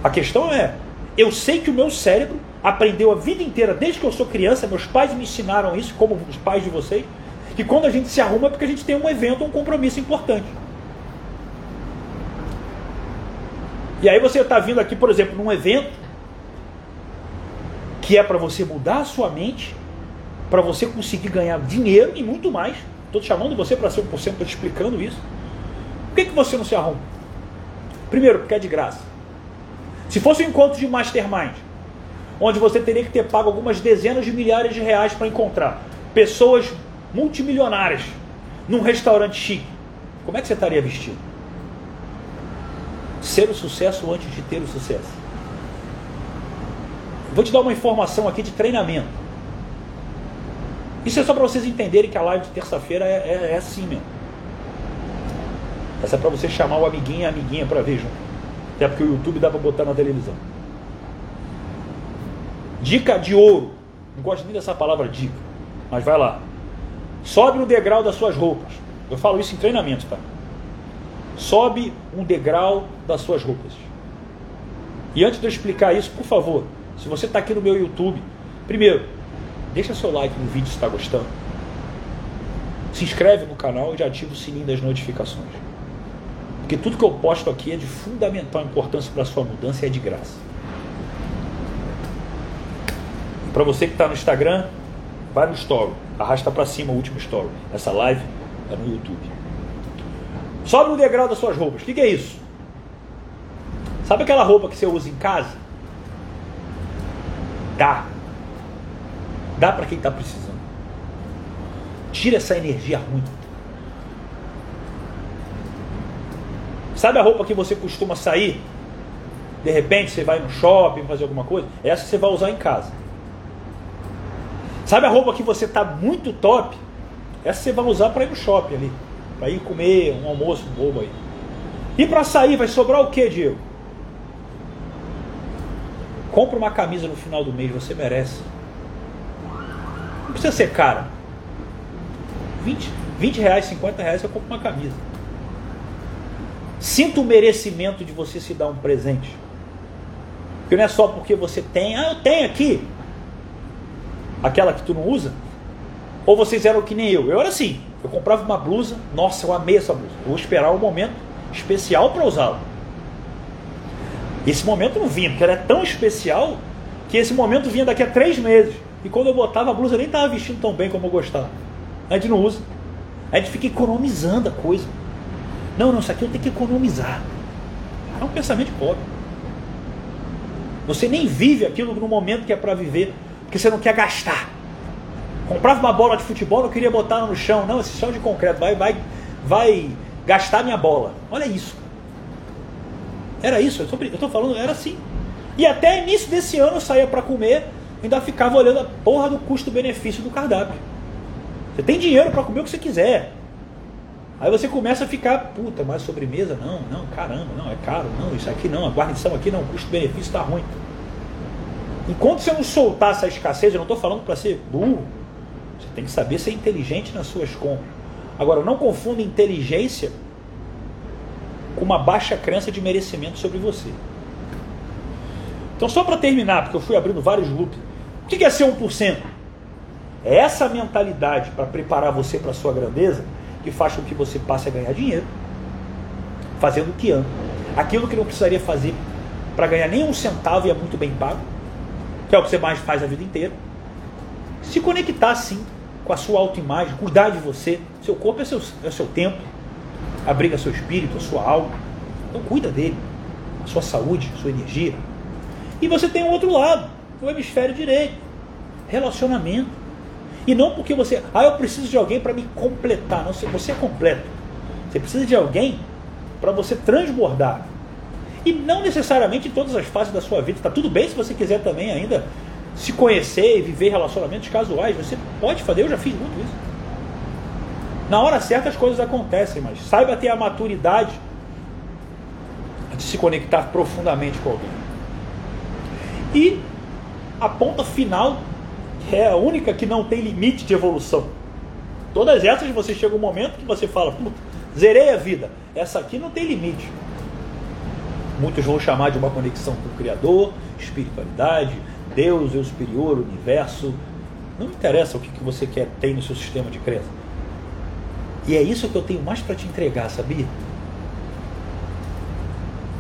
A questão é, eu sei que o meu cérebro aprendeu a vida inteira, desde que eu sou criança, meus pais me ensinaram isso, como os pais de vocês, que quando a gente se arruma é porque a gente tem um evento, um compromisso importante. E aí você está vindo aqui, por exemplo, num evento que é para você mudar a sua mente, para você conseguir ganhar dinheiro e muito mais. Estou te chamando você para ser 1%, estou te explicando isso. Por que, que você não se arruma? Primeiro, porque é de graça. Se fosse um encontro de mastermind, onde você teria que ter pago algumas dezenas de milhares de reais para encontrar pessoas multimilionárias num restaurante chique, como é que você estaria vestido? Ser o sucesso antes de ter o sucesso. Vou te dar uma informação aqui de treinamento. Isso é só para vocês entenderem que a live de terça-feira é, é, é, assim mesmo. Essa é para você chamar o amiguinho e a amiguinha para ver junto. Até porque o YouTube dá para botar na televisão. Dica de ouro. Não gosto nem dessa palavra dica. Mas vai lá. Sobe no degrau das suas roupas. Eu falo isso em treinamento, tá? Sobe um degrau das suas roupas. E antes de eu explicar isso, por favor, se você está aqui no meu YouTube, primeiro, deixa seu like no vídeo se está gostando. Se inscreve no canal e ativa o sininho das notificações. Porque tudo que eu posto aqui é de fundamental importância para a sua mudança e é de graça. Para você que está no Instagram, vai no story, arrasta para cima o último story. Essa live é no YouTube. Sobe no degrau das suas roupas. O que, que é isso? Sabe aquela roupa que você usa em casa? Dá. Dá para quem está precisando. Tira essa energia ruim. Sabe a roupa que você costuma sair? De repente você vai no shopping fazer alguma coisa? Essa você vai usar em casa. Sabe a roupa que você está muito top? Essa você vai usar para ir no shopping ali. Para ir comer um almoço bobo aí. E para sair vai sobrar o que, Diego? Compra uma camisa no final do mês, você merece. Não precisa ser cara. 20, 20 reais, 50 reais eu compro uma camisa. Sinta o merecimento de você se dar um presente. Porque não é só porque você tem, ah, eu tenho aqui. Aquela que tu não usa. Ou vocês eram que nem eu. Eu era assim. Eu comprava uma blusa, nossa, eu amei essa blusa. Eu vou esperar um momento especial para usá-la. Esse momento não vinha, porque ela é tão especial que esse momento vinha daqui a três meses. E quando eu botava a blusa, eu nem estava vestindo tão bem como eu gostava. A gente não usa. A gente fica economizando a coisa. Não, não, isso aqui eu tenho que economizar. É um pensamento pobre. Você nem vive aquilo no momento que é para viver, porque você não quer gastar. Comprava uma bola de futebol, não queria botar no chão. Não, esse chão de concreto vai, vai, vai gastar minha bola. Olha isso. Era isso, eu estou falando, era assim. E até início desse ano eu saía para comer, ainda ficava olhando a porra do custo-benefício do cardápio. Você tem dinheiro para comer o que você quiser. Aí você começa a ficar, puta, mais sobremesa? Não, não, caramba, não, é caro, não, isso aqui não, a guarnição aqui não, o custo-benefício está ruim. Enquanto você não soltar essa escassez, eu não estou falando para ser burro, você tem que saber ser inteligente nas suas compras. Agora, não confunda inteligência com uma baixa crença de merecimento sobre você. Então, só para terminar, porque eu fui abrindo vários loops, o que é ser 1%? É essa mentalidade para preparar você para a sua grandeza que faz com que você passe a ganhar dinheiro fazendo o que ama. Aquilo que não precisaria fazer para ganhar nem um centavo e é muito bem pago, que é o que você mais faz a vida inteira. Se conectar sim com a sua autoimagem, cuidar de você. Seu corpo é seu, é seu templo, abriga seu espírito, a sua alma. Então cuida dele, a sua saúde, a sua energia. E você tem o outro lado, o hemisfério direito, relacionamento. E não porque você, ah, eu preciso de alguém para me completar. Não, você é completo. Você precisa de alguém para você transbordar. E não necessariamente em todas as fases da sua vida. Está tudo bem se você quiser também ainda se conhecer e viver relacionamentos casuais. Você pode fazer, eu já fiz muito isso. Na hora certa as coisas acontecem, mas saiba ter a maturidade de se conectar profundamente com alguém. E a ponta final é a única que não tem limite de evolução. Todas essas você chega um momento que você fala, zerei a vida. Essa aqui não tem limite. Muitos vão chamar de uma conexão com o Criador, espiritualidade, Deus, eu superior, universo. Não interessa o que, que você quer ter no seu sistema de crença. E é isso que eu tenho mais para te entregar, sabia?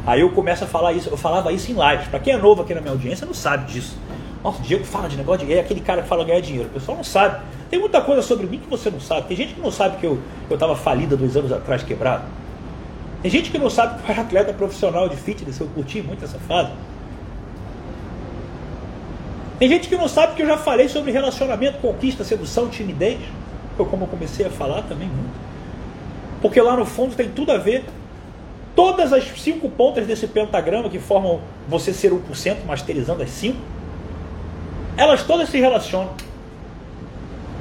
Aí eu começo a falar isso, eu falava isso em lives. Para quem é novo aqui na minha audiência não sabe disso. Nossa, o Diego fala de negócio de é aquele cara que fala ganhar dinheiro. O pessoal não sabe. Tem muita coisa sobre mim que você não sabe. Tem gente que não sabe que eu estava falida dois anos atrás, quebrado. Tem gente que não sabe que era atleta profissional de fitness, eu curti muito essa fase. Tem gente que não sabe que eu já falei sobre relacionamento, conquista, sedução, timidez. Eu como eu comecei a falar também muito. Porque lá no fundo tem tudo a ver. Todas as cinco pontas desse pentagrama que formam você ser 1%, masterizando as cinco, elas todas se relacionam.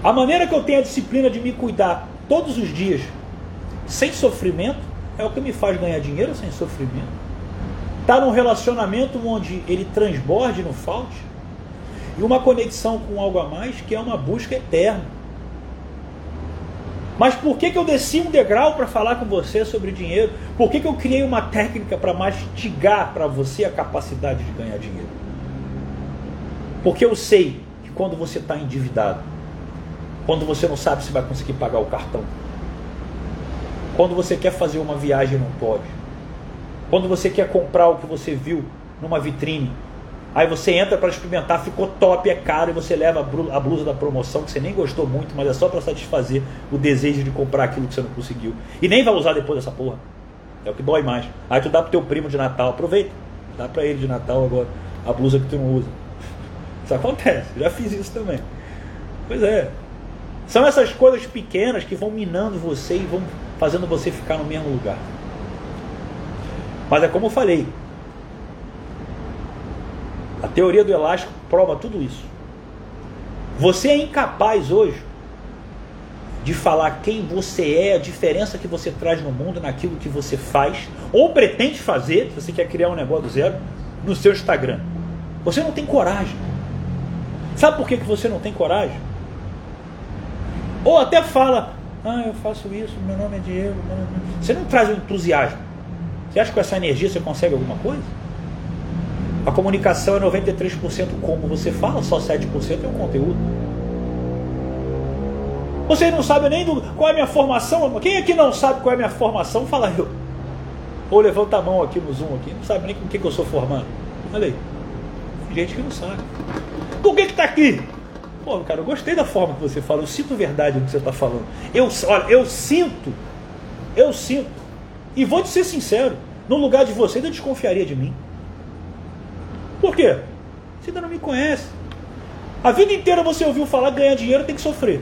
A maneira que eu tenho a disciplina de me cuidar todos os dias, sem sofrimento, é o que me faz ganhar dinheiro sem sofrimento. Está num relacionamento onde ele transborde, não falte e uma conexão com algo a mais que é uma busca eterna. Mas por que, que eu desci um degrau para falar com você sobre dinheiro? Por que, que eu criei uma técnica para mastigar para você a capacidade de ganhar dinheiro? Porque eu sei que quando você está endividado, quando você não sabe se vai conseguir pagar o cartão, quando você quer fazer uma viagem não pode, quando você quer comprar o que você viu numa vitrine Aí você entra para experimentar, ficou top, é caro, e você leva a blusa da promoção que você nem gostou muito, mas é só para satisfazer o desejo de comprar aquilo que você não conseguiu. E nem vai usar depois dessa porra. É o que dói mais. Aí tu dá pro teu primo de Natal, aproveita. Dá para ele de Natal agora a blusa que tu não usa. *laughs* Isso acontece, já fiz isso também. Pois é. São essas coisas pequenas que vão minando você e vão fazendo você ficar no mesmo lugar. Mas é como eu falei, a teoria do elástico prova tudo isso. Você é incapaz hoje de falar quem você é, a diferença que você traz no mundo, naquilo que você faz, ou pretende fazer, se você quer criar um negócio do zero, no seu Instagram. Você não tem coragem. Sabe por que, que você não tem coragem? Ou até fala, ah, eu faço isso, meu nome é Diego. Você não traz o entusiasmo. Você acha que com essa energia você consegue alguma coisa? A comunicação é 93% como você fala, só 7% é o conteúdo. Você não sabe nem do, qual é a minha formação. Quem aqui não sabe qual é a minha formação? Fala eu. Ou levanta a mão aqui no Zoom aqui. Não sabe nem com o que, que eu sou formado. Olha aí. Tem gente que não sabe. Por que está aqui? Pô, cara, eu gostei da forma que você fala, eu sinto verdade no que você está falando. Eu, olha, eu sinto, eu sinto. E vou te ser sincero, no lugar de você, eu desconfiaria de mim. Por quê? Você ainda não me conhece. A vida inteira você ouviu falar ganhar dinheiro tem que sofrer.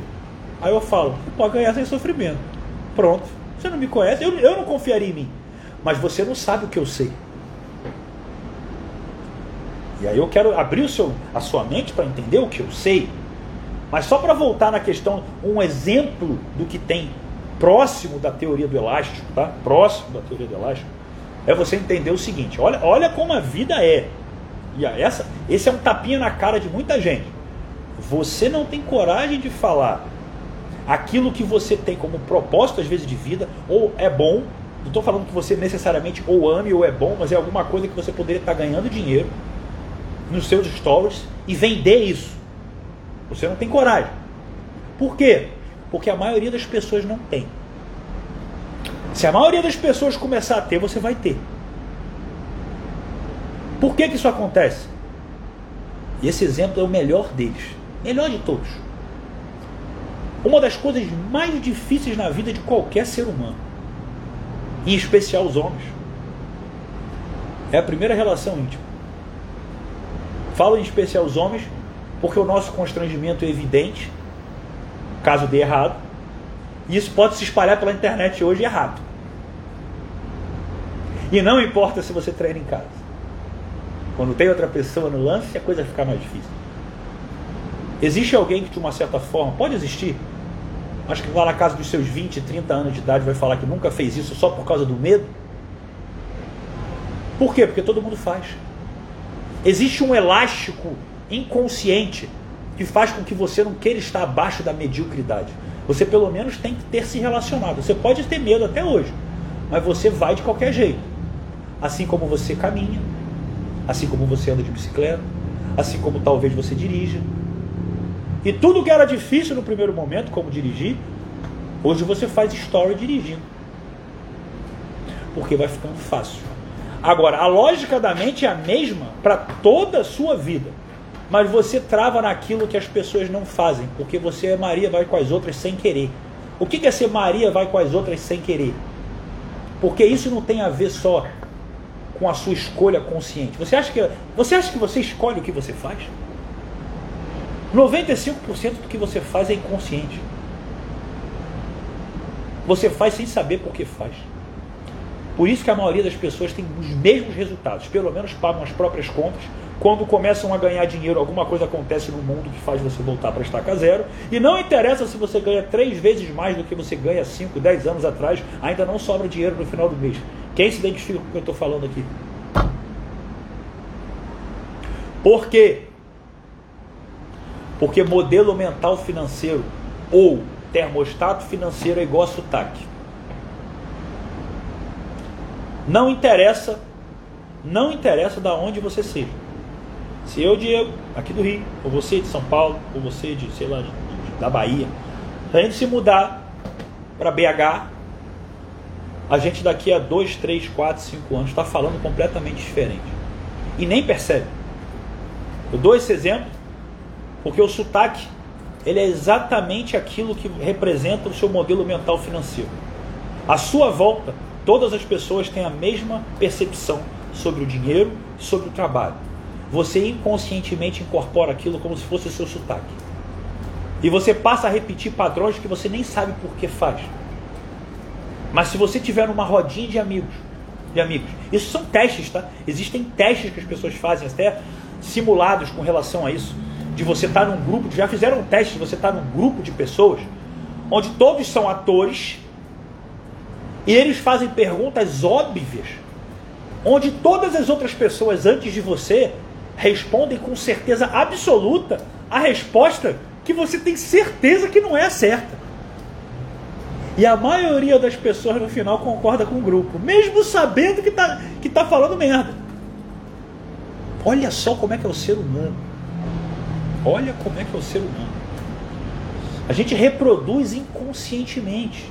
Aí eu falo, pode ganhar sem sofrimento. Pronto. Você não me conhece, eu, eu não confiaria em mim. Mas você não sabe o que eu sei. E aí eu quero abrir o seu, a sua mente para entender o que eu sei. Mas só para voltar na questão, um exemplo do que tem próximo da teoria do elástico, tá? Próximo da teoria do elástico, é você entender o seguinte: olha, olha como a vida é. E essa, esse é um tapinha na cara de muita gente. Você não tem coragem de falar aquilo que você tem como propósito, às vezes, de vida, ou é bom. Não estou falando que você necessariamente ou ame ou é bom, mas é alguma coisa que você poderia estar ganhando dinheiro nos seus stories e vender isso. Você não tem coragem. Por quê? Porque a maioria das pessoas não tem. Se a maioria das pessoas começar a ter, você vai ter. Por que, que isso acontece? E esse exemplo é o melhor deles. Melhor de todos. Uma das coisas mais difíceis na vida de qualquer ser humano, em especial os homens, é a primeira relação íntima. Falo em especial os homens porque o nosso constrangimento é evidente, caso dê errado, e isso pode se espalhar pela internet hoje errado. E não importa se você treina em casa. Quando tem outra pessoa no lance, a coisa fica mais difícil. Existe alguém que, de uma certa forma, pode existir, acho que lá na casa dos seus 20, 30 anos de idade vai falar que nunca fez isso só por causa do medo? Por quê? Porque todo mundo faz. Existe um elástico inconsciente que faz com que você não queira estar abaixo da mediocridade. Você pelo menos tem que ter se relacionado. Você pode ter medo até hoje, mas você vai de qualquer jeito. Assim como você caminha, assim como você anda de bicicleta, assim como talvez você dirija. E tudo que era difícil no primeiro momento, como dirigir, hoje você faz story dirigindo. Porque vai ficando fácil. Agora, a lógica da mente é a mesma para toda a sua vida. Mas você trava naquilo que as pessoas não fazem, porque você é Maria, vai com as outras sem querer. O que é ser Maria, vai com as outras sem querer? Porque isso não tem a ver só com a sua escolha consciente. Você acha que você, acha que você escolhe o que você faz? 95% do que você faz é inconsciente. Você faz sem saber por que faz. Por isso que a maioria das pessoas tem os mesmos resultados, pelo menos pagam as próprias contas. Quando começam a ganhar dinheiro, alguma coisa acontece no mundo que faz você voltar para estaca zero. E não interessa se você ganha três vezes mais do que você ganha 5, 10 anos atrás, ainda não sobra dinheiro no final do mês. Quem se identifica com o que eu estou falando aqui? Por quê? Porque modelo mental financeiro ou termostato financeiro é igual a sotaque. Não interessa, não interessa da onde você seja. Se eu, Diego, aqui do Rio, ou você de São Paulo, ou você de, sei lá, de, de, da Bahia, se a gente se mudar para BH, a gente daqui a 2, 3, 4, 5 anos está falando completamente diferente. E nem percebe. Eu dou esse exemplo porque o sotaque ele é exatamente aquilo que representa o seu modelo mental financeiro. A sua volta Todas as pessoas têm a mesma percepção sobre o dinheiro e sobre o trabalho. Você inconscientemente incorpora aquilo como se fosse o seu sotaque. E você passa a repetir padrões que você nem sabe por que faz. Mas se você tiver numa rodinha de amigos, de amigos, isso são testes, tá? Existem testes que as pessoas fazem, até simulados com relação a isso. De você estar num grupo, já fizeram um teste de você estar num grupo de pessoas onde todos são atores e eles fazem perguntas óbvias, onde todas as outras pessoas antes de você respondem com certeza absoluta a resposta que você tem certeza que não é a certa. E a maioria das pessoas no final concorda com o grupo, mesmo sabendo que está que tá falando merda. Olha só como é que é o ser humano. Olha como é que é o ser humano. A gente reproduz inconscientemente.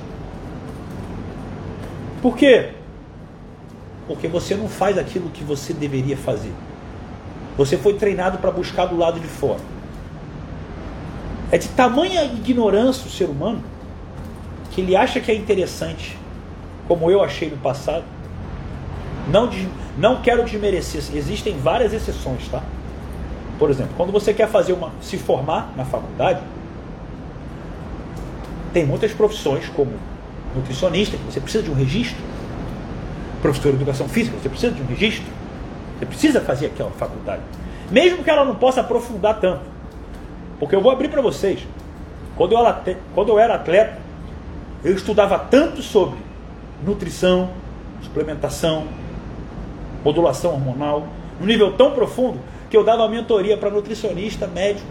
Por quê? Porque você não faz aquilo que você deveria fazer. Você foi treinado para buscar do lado de fora. É de tamanha ignorância o ser humano que ele acha que é interessante, como eu achei no passado. Não, não quero desmerecer, existem várias exceções, tá? Por exemplo, quando você quer fazer uma, se formar na faculdade, tem muitas profissões como nutricionista, que você precisa de um registro, professor de educação física, você precisa de um registro, você precisa fazer aquela faculdade. Mesmo que ela não possa aprofundar tanto. Porque eu vou abrir para vocês. Quando eu, era atleta, eu estudava tanto sobre nutrição, suplementação, modulação hormonal, num nível tão profundo que eu dava mentoria para nutricionista, médico.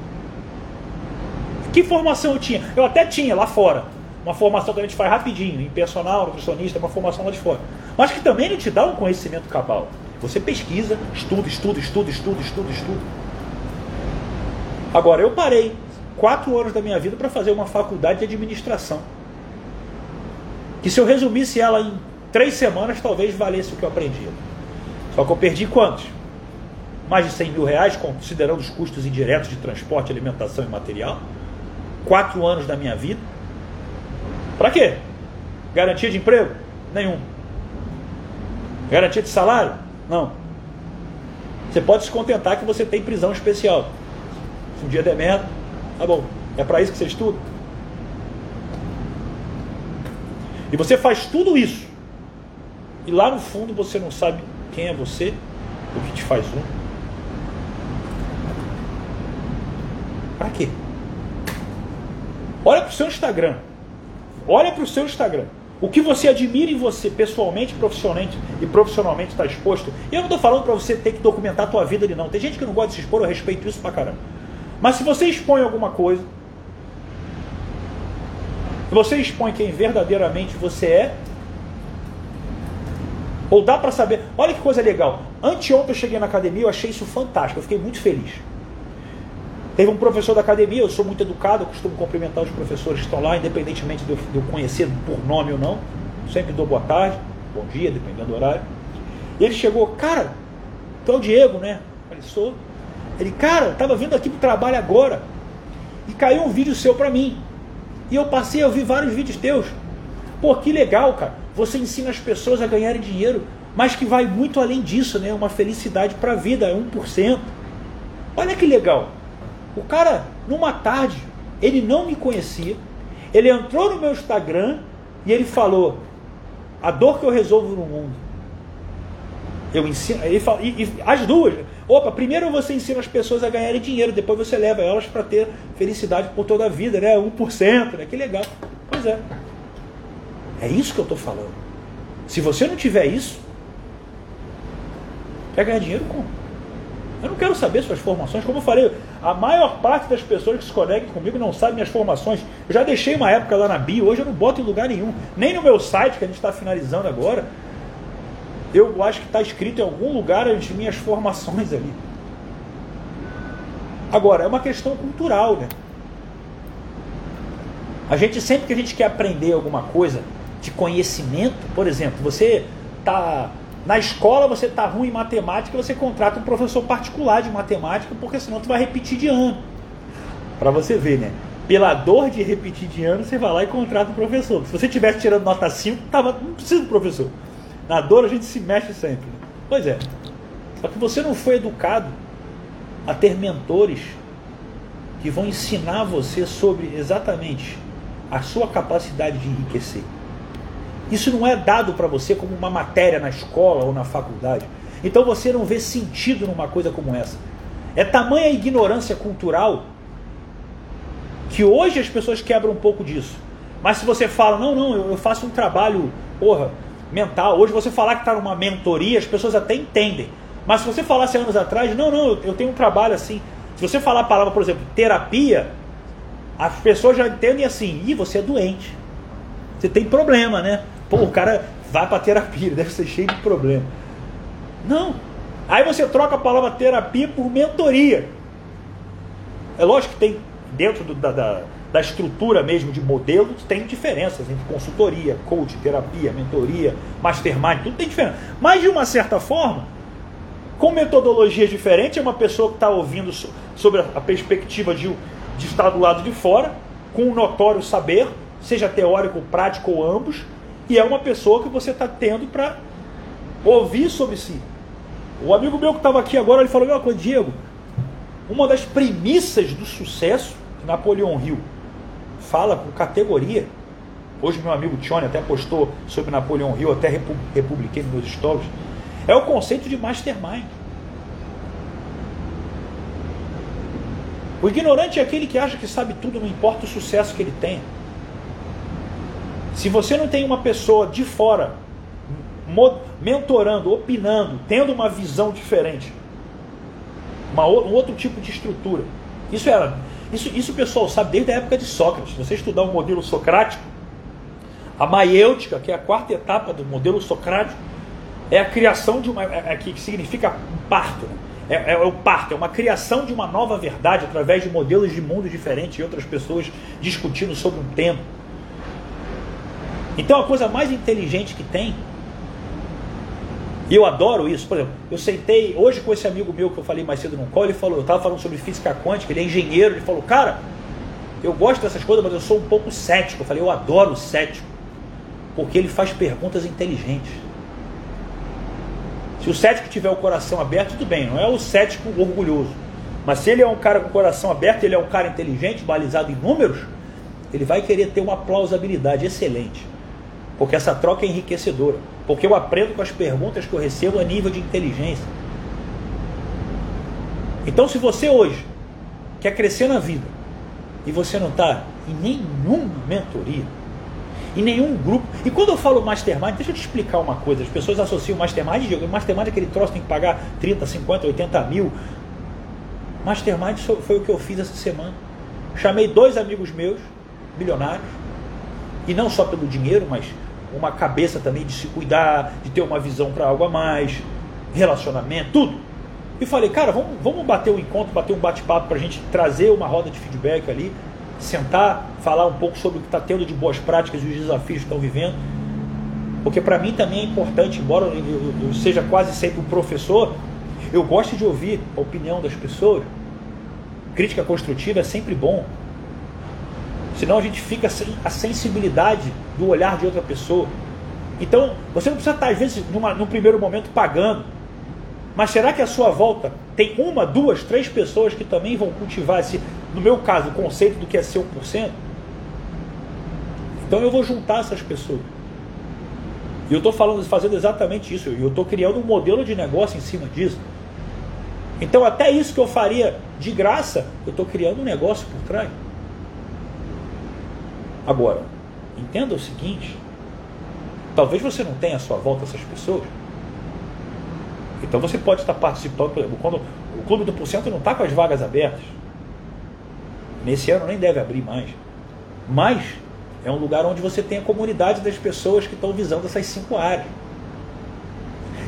Que formação eu tinha? Eu até tinha lá fora. Uma formação que a gente faz rapidinho, em personal, nutricionista, uma formação lá de fora. Mas que também não te dá um conhecimento cabal. Você pesquisa, estuda, estuda, estuda, estuda, estuda, estuda. Agora, eu parei quatro anos da minha vida para fazer uma faculdade de administração. Que se eu resumisse ela em três semanas, talvez valesse o que eu aprendi. Só que eu perdi quantos? Mais de 100 mil reais, considerando os custos indiretos de transporte, alimentação e material. Quatro anos da minha vida. Para quê? Garantia de emprego? Nenhum. Garantia de salário? Não. Você pode se contentar que você tem prisão especial. Se um dia der merda, tá bom. É para isso que você estuda? E você faz tudo isso. E lá no fundo você não sabe quem é você, o que te faz um. Para quê? Olha para o seu Instagram. Olha para o seu Instagram. O que você admira em você, pessoalmente, profissionalmente e profissionalmente está exposto. E eu não estou falando para você ter que documentar a tua vida ali, não. Tem gente que não gosta de se expor, eu respeito isso pra caramba. Mas se você expõe alguma coisa, se você expõe quem verdadeiramente você é, ou dá para saber. Olha que coisa legal. Anteontem eu cheguei na academia, eu achei isso fantástico, eu fiquei muito feliz. Teve um professor da academia, eu sou muito educado, eu costumo cumprimentar os professores que estão lá, independentemente de eu, conhecer por nome ou não. Sempre dou boa tarde, bom dia, dependendo do horário. Ele chegou, cara, tu é o Diego, né? Falei, sou. Ele, cara, tava vindo aqui pro trabalho agora e caiu um vídeo seu para mim. E eu passei a ouvir vários vídeos teus. Pô, que legal, cara. Você ensina as pessoas a ganharem dinheiro, mas que vai muito além disso, né? Uma felicidade para a vida, é 1%. Olha que legal. O cara, numa tarde, ele não me conhecia, ele entrou no meu Instagram e ele falou: a dor que eu resolvo no mundo. Eu ensino, ele fala, e, e, as duas. Opa, primeiro você ensina as pessoas a ganharem dinheiro, depois você leva elas para ter felicidade por toda a vida, né? 1%, né? Que legal. Pois é. É isso que eu estou falando. Se você não tiver isso, quer ganhar dinheiro como? Eu não quero saber suas formações. Como eu falei, a maior parte das pessoas que se conectam comigo não sabe minhas formações. Eu já deixei uma época lá na bio, hoje eu não boto em lugar nenhum. Nem no meu site, que a gente está finalizando agora. Eu acho que está escrito em algum lugar as minhas formações ali. Agora, é uma questão cultural, né? A gente, sempre que a gente quer aprender alguma coisa de conhecimento, por exemplo, você está na escola você está ruim em matemática, você contrata um professor particular de matemática, porque senão tu vai repetir de ano. Para você ver, né? Pela dor de repetir de ano, você vai lá e contrata um professor. Se você tivesse tirando nota 5, tava, não precisa do professor. Na dor a gente se mexe sempre. Né? Pois é. Só que você não foi educado a ter mentores que vão ensinar você sobre exatamente a sua capacidade de enriquecer. Isso não é dado para você como uma matéria na escola ou na faculdade. Então você não vê sentido numa coisa como essa. É tamanha ignorância cultural que hoje as pessoas quebram um pouco disso. Mas se você fala, não, não, eu faço um trabalho, porra, mental. Hoje você falar que está numa mentoria, as pessoas até entendem. Mas se você falasse anos atrás, não, não, eu tenho um trabalho assim. Se você falar a palavra, por exemplo, terapia, as pessoas já entendem assim, ih, você é doente. Você tem problema, né? Pô, o cara vai para terapia, deve ser cheio de problema. Não. Aí você troca a palavra terapia por mentoria. É lógico que tem dentro do, da, da, da, estrutura mesmo de modelo, tem diferenças entre consultoria, coach, terapia, mentoria, mastermind, tudo tem diferença. Mas de uma certa forma, com metodologias diferentes, é uma pessoa que está ouvindo sobre a perspectiva de de estar do lado de fora, com um notório saber, seja teórico, prático ou ambos, e é uma pessoa que você está tendo para ouvir sobre si. O amigo meu que estava aqui agora, ele falou, meu, Diego, uma das premissas do sucesso que Napoleão Hill fala com categoria, hoje meu amigo Tione até postou sobre Napoleão Hill, até republiquei nos meus stories, é o conceito de mastermind. O ignorante é aquele que acha que sabe tudo, não importa o sucesso que ele tenha. Se você não tem uma pessoa de fora mentorando, opinando, tendo uma visão diferente, uma, um outro tipo de estrutura, isso era. Isso, isso o pessoal sabe desde a época de Sócrates. Se você estudar o modelo socrático, a maiêutica, que é a quarta etapa do modelo socrático, é a criação de uma. É, é, que significa parto. Né? É, é, é, o parto, é uma criação de uma nova verdade através de modelos de mundo diferentes e outras pessoas discutindo sobre um tema. Então a coisa mais inteligente que tem, e eu adoro isso, por exemplo, eu sentei hoje com esse amigo meu que eu falei mais cedo no call, ele falou, eu estava falando sobre física quântica, ele é engenheiro, ele falou, cara, eu gosto dessas coisas, mas eu sou um pouco cético. Eu falei, eu adoro cético, porque ele faz perguntas inteligentes. Se o cético tiver o coração aberto, tudo bem, não é o cético orgulhoso. Mas se ele é um cara com o coração aberto, ele é um cara inteligente, balizado em números, ele vai querer ter uma plausibilidade excelente. Porque essa troca é enriquecedora. Porque eu aprendo com as perguntas que eu recebo a nível de inteligência. Então, se você hoje quer crescer na vida e você não está em nenhuma mentoria, em nenhum grupo. E quando eu falo mastermind, deixa eu te explicar uma coisa. As pessoas associam mastermind, Diego, mastermind é aquele troço tem que pagar 30, 50, 80 mil. Mastermind foi o que eu fiz essa semana. Chamei dois amigos meus, bilionários, e não só pelo dinheiro, mas uma cabeça também de se cuidar, de ter uma visão para algo a mais, relacionamento, tudo. E falei, cara, vamos, vamos bater um encontro, bater um bate-papo para a gente trazer uma roda de feedback ali sentar, falar um pouco sobre o que está tendo de boas práticas e os desafios que estão vivendo. Porque para mim também é importante, embora eu seja quase sempre um professor, eu gosto de ouvir a opinião das pessoas. Crítica construtiva é sempre bom. Senão a gente fica sem a sensibilidade do olhar de outra pessoa. Então, você não precisa estar, às vezes, numa, num primeiro momento pagando. Mas será que a sua volta tem uma, duas, três pessoas que também vão cultivar esse, no meu caso, o conceito do que é ser 1%? Então eu vou juntar essas pessoas. E eu estou falando, fazendo exatamente isso. E eu estou criando um modelo de negócio em cima disso. Então até isso que eu faria de graça, eu estou criando um negócio por trás. Agora, entenda o seguinte: talvez você não tenha à sua volta essas pessoas. Então você pode estar participando, por exemplo, quando o Clube do Porcento não está com as vagas abertas. Nesse ano nem deve abrir mais. Mas é um lugar onde você tem a comunidade das pessoas que estão visando essas cinco áreas.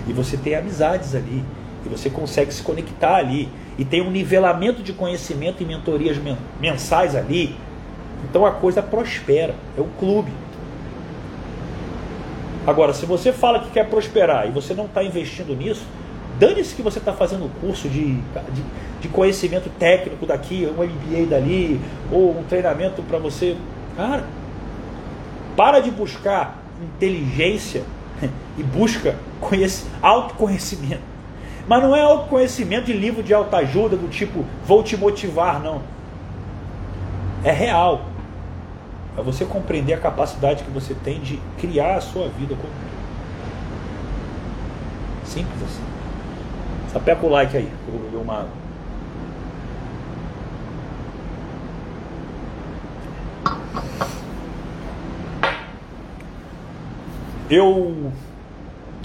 E você tem amizades ali. E você consegue se conectar ali. E tem um nivelamento de conhecimento e mentorias mensais ali. Então a coisa prospera. É o clube. Agora, se você fala que quer prosperar e você não está investindo nisso, Dane-se que você está fazendo curso de, de, de, conhecimento técnico daqui, um MBA dali, ou um treinamento para você. Cara, para de buscar inteligência *laughs* e busca autoconhecimento. Mas não é autoconhecimento de livro de autoajuda do tipo vou te motivar, não. É real. É você compreender a capacidade que você tem de criar a sua vida. Simples assim. Aperta o like aí, eu vou beber uma Eu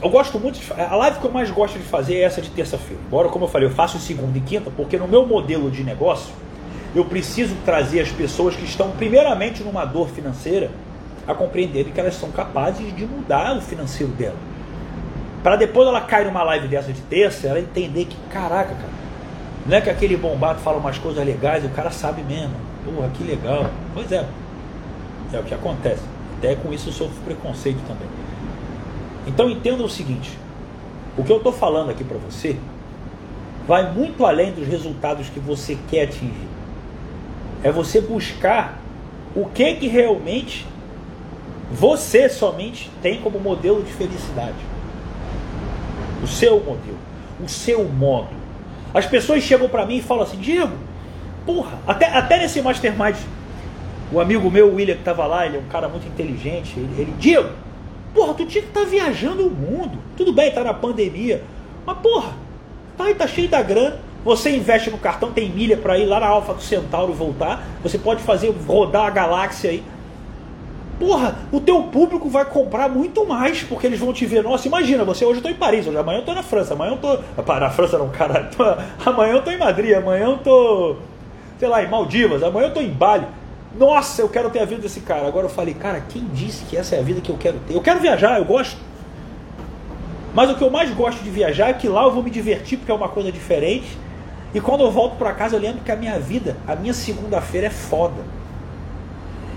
eu gosto muito de, a live que eu mais gosto de fazer é essa de terça-feira. Embora, como eu falei, eu faço segunda e quinta, porque no meu modelo de negócio eu preciso trazer as pessoas que estão primeiramente numa dor financeira a compreenderem que elas são capazes de mudar o financeiro dela. Para depois ela cair numa live dessa de terça, ela entender que, caraca, cara, não é que aquele bombado fala umas coisas legais o cara sabe mesmo. Porra, que legal. Pois é. É o que acontece. Até com isso eu sofro preconceito também. Então entenda o seguinte: o que eu estou falando aqui para você vai muito além dos resultados que você quer atingir. É você buscar o que que realmente você somente tem como modelo de felicidade. O seu modelo, o seu modo. As pessoas chegam para mim e falam assim: Diego, porra, até, até nesse Mastermind, o amigo meu, o William, que estava lá, ele é um cara muito inteligente. Ele, ele Diego, porra, tu tinha que estar tá viajando o mundo. Tudo bem, tá na pandemia, mas porra, tá tá cheio da grana. Você investe no cartão, tem milha para ir lá na Alfa do Centauro voltar. Você pode fazer rodar a galáxia aí. Porra, o teu público vai comprar muito mais, porque eles vão te ver. Nossa, imagina, você hoje eu tô em Paris, hoje, amanhã eu tô na França, amanhã eu tô. Na França não, cara. *laughs* Amanhã eu tô em Madrid, amanhã eu tô. Sei lá, em Maldivas, amanhã eu tô em Bali. Nossa, eu quero ter a vida desse cara. Agora eu falei, cara, quem disse que essa é a vida que eu quero ter? Eu quero viajar, eu gosto. Mas o que eu mais gosto de viajar é que lá eu vou me divertir, porque é uma coisa diferente. E quando eu volto para casa, eu lembro que a minha vida, a minha segunda-feira é foda.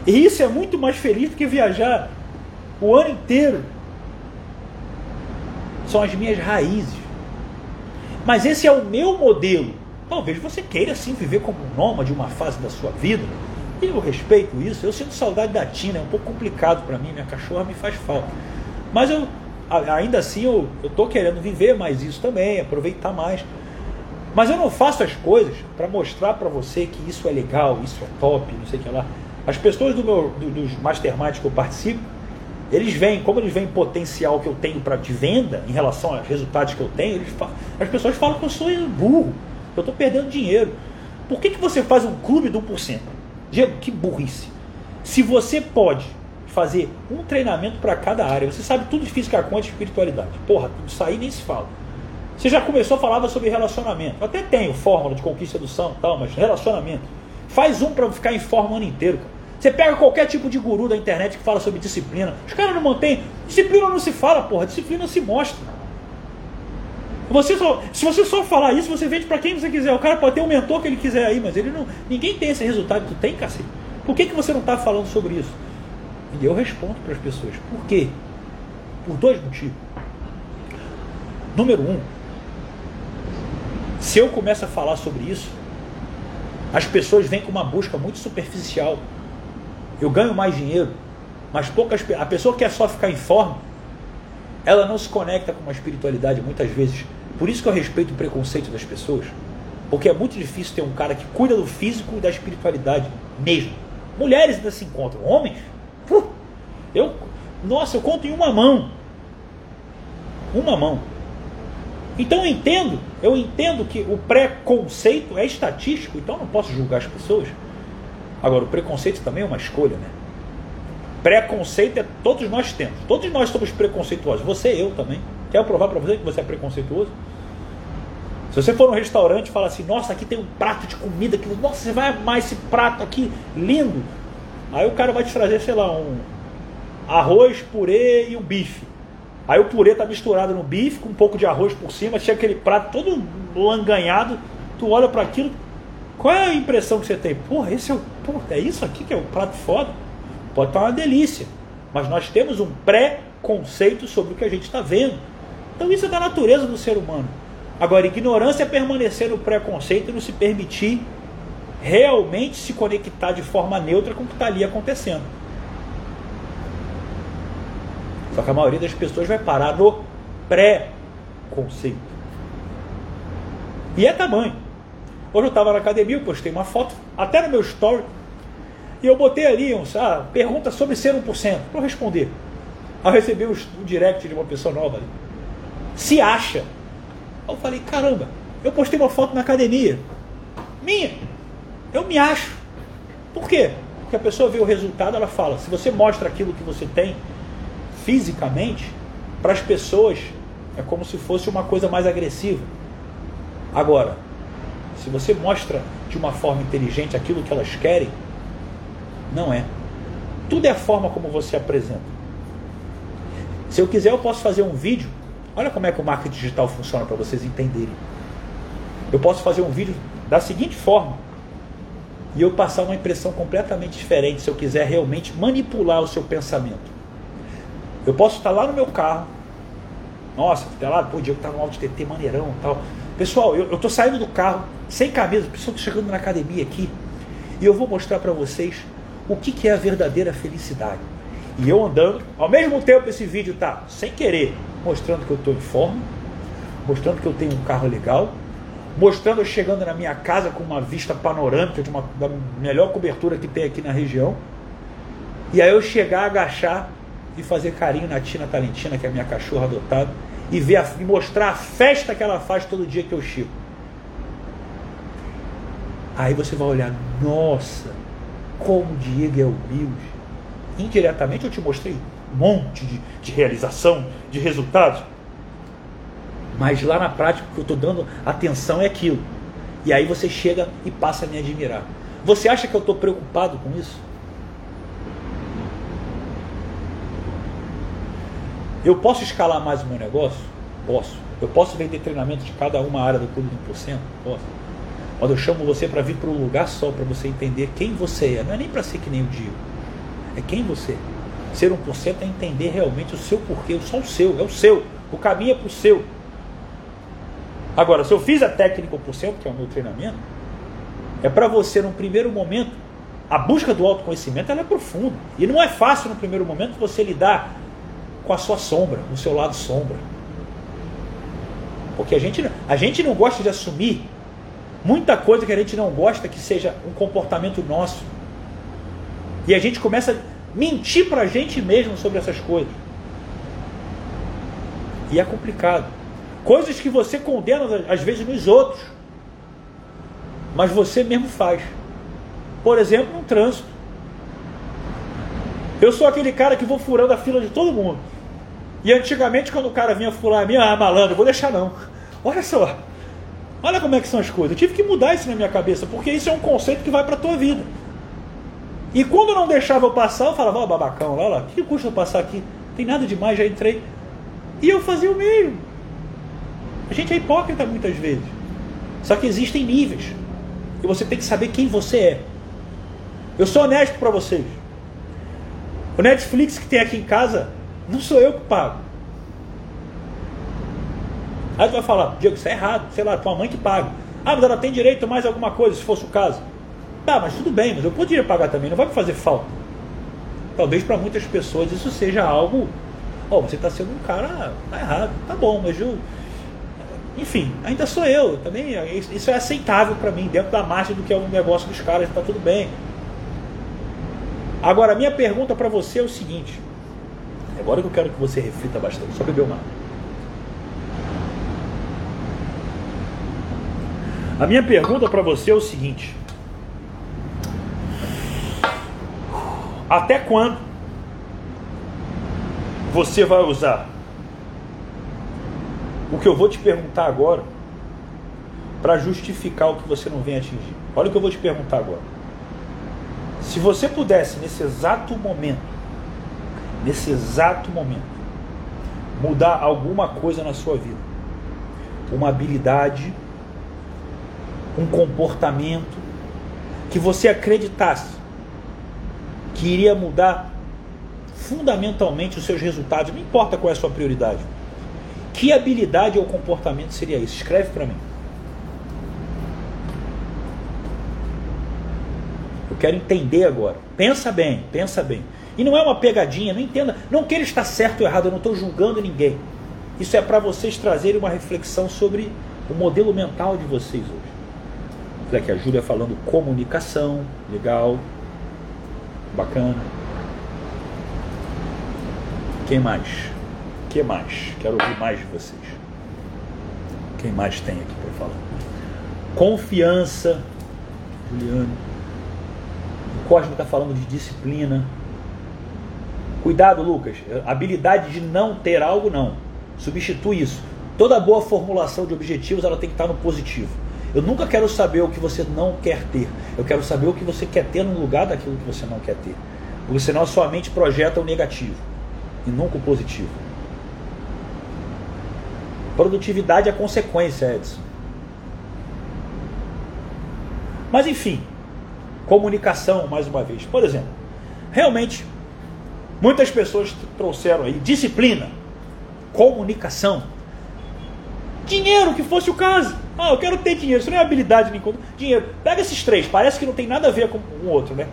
E isso é muito mais feliz do que viajar o ano inteiro. São as minhas raízes. Mas esse é o meu modelo. Talvez você queira sim viver como um nômade uma fase da sua vida. E eu respeito isso. Eu sinto saudade da Tina, é um pouco complicado para mim. Minha cachorra me faz falta. Mas eu, ainda assim, eu estou querendo viver mais isso também, aproveitar mais. Mas eu não faço as coisas para mostrar para você que isso é legal, isso é top, não sei o que lá. As pessoas do meu, do, dos masterminds que eu participo, eles veem, como eles veem potencial que eu tenho para de venda em relação aos resultados que eu tenho, falam, as pessoas falam que eu sou burro, que eu estou perdendo dinheiro. Por que, que você faz um clube do 1%? Diego, que burrice. Se você pode fazer um treinamento para cada área, você sabe tudo de física quântica e espiritualidade. Porra, isso aí nem se fala. Você já começou a falar sobre relacionamento. Eu até tenho fórmula de conquista do são, tal, mas relacionamento. Faz um para ficar em forma o ano inteiro. Cara. Você pega qualquer tipo de guru da internet que fala sobre disciplina. Os caras não mantêm. Disciplina não se fala, porra. Disciplina se mostra. Você só, se você só falar isso, você vende para quem você quiser. O cara pode ter um mentor que ele quiser aí, mas ele não. Ninguém tem esse resultado que tu tem, cacete. Por que, que você não está falando sobre isso? E eu respondo para as pessoas. Por quê? Por dois motivos. Número um, se eu começo a falar sobre isso, as pessoas vêm com uma busca muito superficial. Eu ganho mais dinheiro, mas poucas a pessoa que quer só ficar em forma, ela não se conecta com uma espiritualidade muitas vezes. Por isso que eu respeito o preconceito das pessoas, porque é muito difícil ter um cara que cuida do físico e da espiritualidade mesmo. Mulheres ainda se encontram, homens, eu, nossa, eu conto em uma mão, uma mão. Então eu entendo, eu entendo que o preconceito é estatístico, então eu não posso julgar as pessoas. Agora, o preconceito também é uma escolha, né? Preconceito é todos nós temos. Todos nós somos preconceituosos. Você, eu também. Quer provar para você que você é preconceituoso? Se você for num restaurante e falar assim, nossa, aqui tem um prato de comida, que, nossa, você vai amar esse prato aqui, lindo. Aí o cara vai te trazer, sei lá, um arroz, purê e um bife. Aí o purê tá misturado no bife, com um pouco de arroz por cima, chega aquele prato todo langanhado, tu olha para aquilo, qual é a impressão que você tem? Porra, esse é o. Porra, é isso aqui que é o prato foda? Pode estar uma delícia. Mas nós temos um pré-conceito sobre o que a gente está vendo. Então isso é da natureza do ser humano. Agora, ignorância é permanecer no preconceito e não se permitir realmente se conectar de forma neutra com o que está ali acontecendo. Só que a maioria das pessoas vai parar no pré-conceito. E é tamanho. Hoje eu estava na academia, eu postei uma foto, até no meu story, e eu botei ali um, ah, pergunta sobre ser 1%, para responder. Aí eu recebi um, direct de uma pessoa nova ali. Se acha. Eu falei, caramba, eu postei uma foto na academia. Minha. Eu me acho. Por quê? Porque a pessoa vê o resultado, ela fala, se você mostra aquilo que você tem, fisicamente, para as pessoas é como se fosse uma coisa mais agressiva. Agora, se você mostra de uma forma inteligente aquilo que elas querem, não é. Tudo é a forma como você apresenta. Se eu quiser, eu posso fazer um vídeo. Olha como é que o marketing digital funciona para vocês entenderem. Eu posso fazer um vídeo da seguinte forma e eu passar uma impressão completamente diferente se eu quiser realmente manipular o seu pensamento. Eu posso estar lá no meu carro. Nossa, até lá, pô, o Diego tá no Auto TT maneirão tal. Pessoal, eu, eu tô saindo do carro sem camisa, pessoal, tô chegando na academia aqui. e eu vou mostrar para vocês o que, que é a verdadeira felicidade. E eu andando, ao mesmo tempo esse vídeo tá sem querer, mostrando que eu estou em forma, mostrando que eu tenho um carro legal, mostrando eu chegando na minha casa com uma vista panorâmica de uma, da melhor cobertura que tem aqui na região. E aí eu chegar, agachar e fazer carinho na Tina Talentina, que é a minha cachorra adotada, e ver a, e mostrar a festa que ela faz todo dia que eu chego. Aí você vai olhar, nossa, como o Diego é humilde. Indiretamente eu te mostrei um monte de, de realização, de resultados. Mas lá na prática o que eu estou dando atenção é aquilo. E aí você chega e passa a me admirar. Você acha que eu estou preocupado com isso? Eu posso escalar mais o meu negócio? Posso. Eu posso vender treinamento de cada uma área do clube do 1%? Posso. Mas eu chamo você para vir para um lugar só, para você entender quem você é. Não é nem para ser que nem o Dio. É quem você é. Ser 1% é entender realmente o seu porquê, só o seu, é o seu. O caminho é para o seu. Agora, se eu fiz a técnica 1%, que é o meu treinamento, é para você, num primeiro momento, a busca do autoconhecimento ela é profunda. E não é fácil, no primeiro momento, você lidar com a sua sombra, o seu lado sombra. Porque a gente, a gente não gosta de assumir muita coisa que a gente não gosta que seja um comportamento nosso. E a gente começa a mentir para a gente mesmo sobre essas coisas. E é complicado. Coisas que você condena às vezes nos outros, mas você mesmo faz. Por exemplo, no trânsito. Eu sou aquele cara que vou furando a fila de todo mundo. E antigamente, quando o cara vinha furar a minha, ah, malandro, vou deixar não. Olha só. Olha como é que são as coisas. Eu tive que mudar isso na minha cabeça, porque isso é um conceito que vai para a tua vida. E quando não deixava eu passar, eu falava, ó, oh, babacão, lá, lá, o que custa eu passar aqui? Tem nada demais, já entrei. E eu fazia o mesmo. A gente é hipócrita muitas vezes. Só que existem níveis. E você tem que saber quem você é. Eu sou honesto para vocês. O Netflix que tem aqui em casa não sou eu que pago. Aí tu vai falar, Diego, isso é errado, sei lá, tua mãe que paga. Ah, mas ela tem direito a mais alguma coisa, se fosse o caso. Tá, mas tudo bem, mas eu poderia pagar também, não vai me fazer falta. Talvez para muitas pessoas isso seja algo. Ó, oh, você está sendo um cara. Tá errado, tá bom, mas eu. Enfim, ainda sou eu, também. Isso é aceitável para mim, dentro da margem do que é o negócio dos caras, está tudo bem. Agora, minha pergunta para você é o seguinte: Agora que eu quero que você reflita bastante. Só beber uma A minha pergunta para você é o seguinte: Até quando você vai usar o que eu vou te perguntar agora para justificar o que você não vem atingir? Olha o que eu vou te perguntar agora. Se você pudesse, nesse exato momento, nesse exato momento, mudar alguma coisa na sua vida, uma habilidade, um comportamento, que você acreditasse que iria mudar fundamentalmente os seus resultados, não importa qual é a sua prioridade. Que habilidade ou comportamento seria isso? Escreve para mim. Eu quero entender agora. Pensa bem, pensa bem. E não é uma pegadinha, não entenda. Não que ele está certo ou errado, eu não estou julgando ninguém. Isso é para vocês trazerem uma reflexão sobre o modelo mental de vocês hoje. Aqui, a Júlia falando comunicação, legal, bacana. Quem mais? que mais? Quero ouvir mais de vocês. Quem mais tem aqui para falar? Confiança, Juliano. O Cosmo está falando de disciplina. Cuidado, Lucas. Habilidade de não ter algo, não. Substitui isso. Toda boa formulação de objetivos ela tem que estar no positivo. Eu nunca quero saber o que você não quer ter. Eu quero saber o que você quer ter no lugar daquilo que você não quer ter. Porque senão a sua mente projeta o negativo e nunca o positivo. Produtividade é consequência, Edson. Mas enfim, comunicação, mais uma vez. Por exemplo, realmente Muitas pessoas trouxeram aí disciplina, comunicação. Dinheiro, que fosse o caso. Ah, eu quero ter dinheiro. Isso não é habilidade nem Dinheiro. Pega esses três. Parece que não tem nada a ver com o outro, né?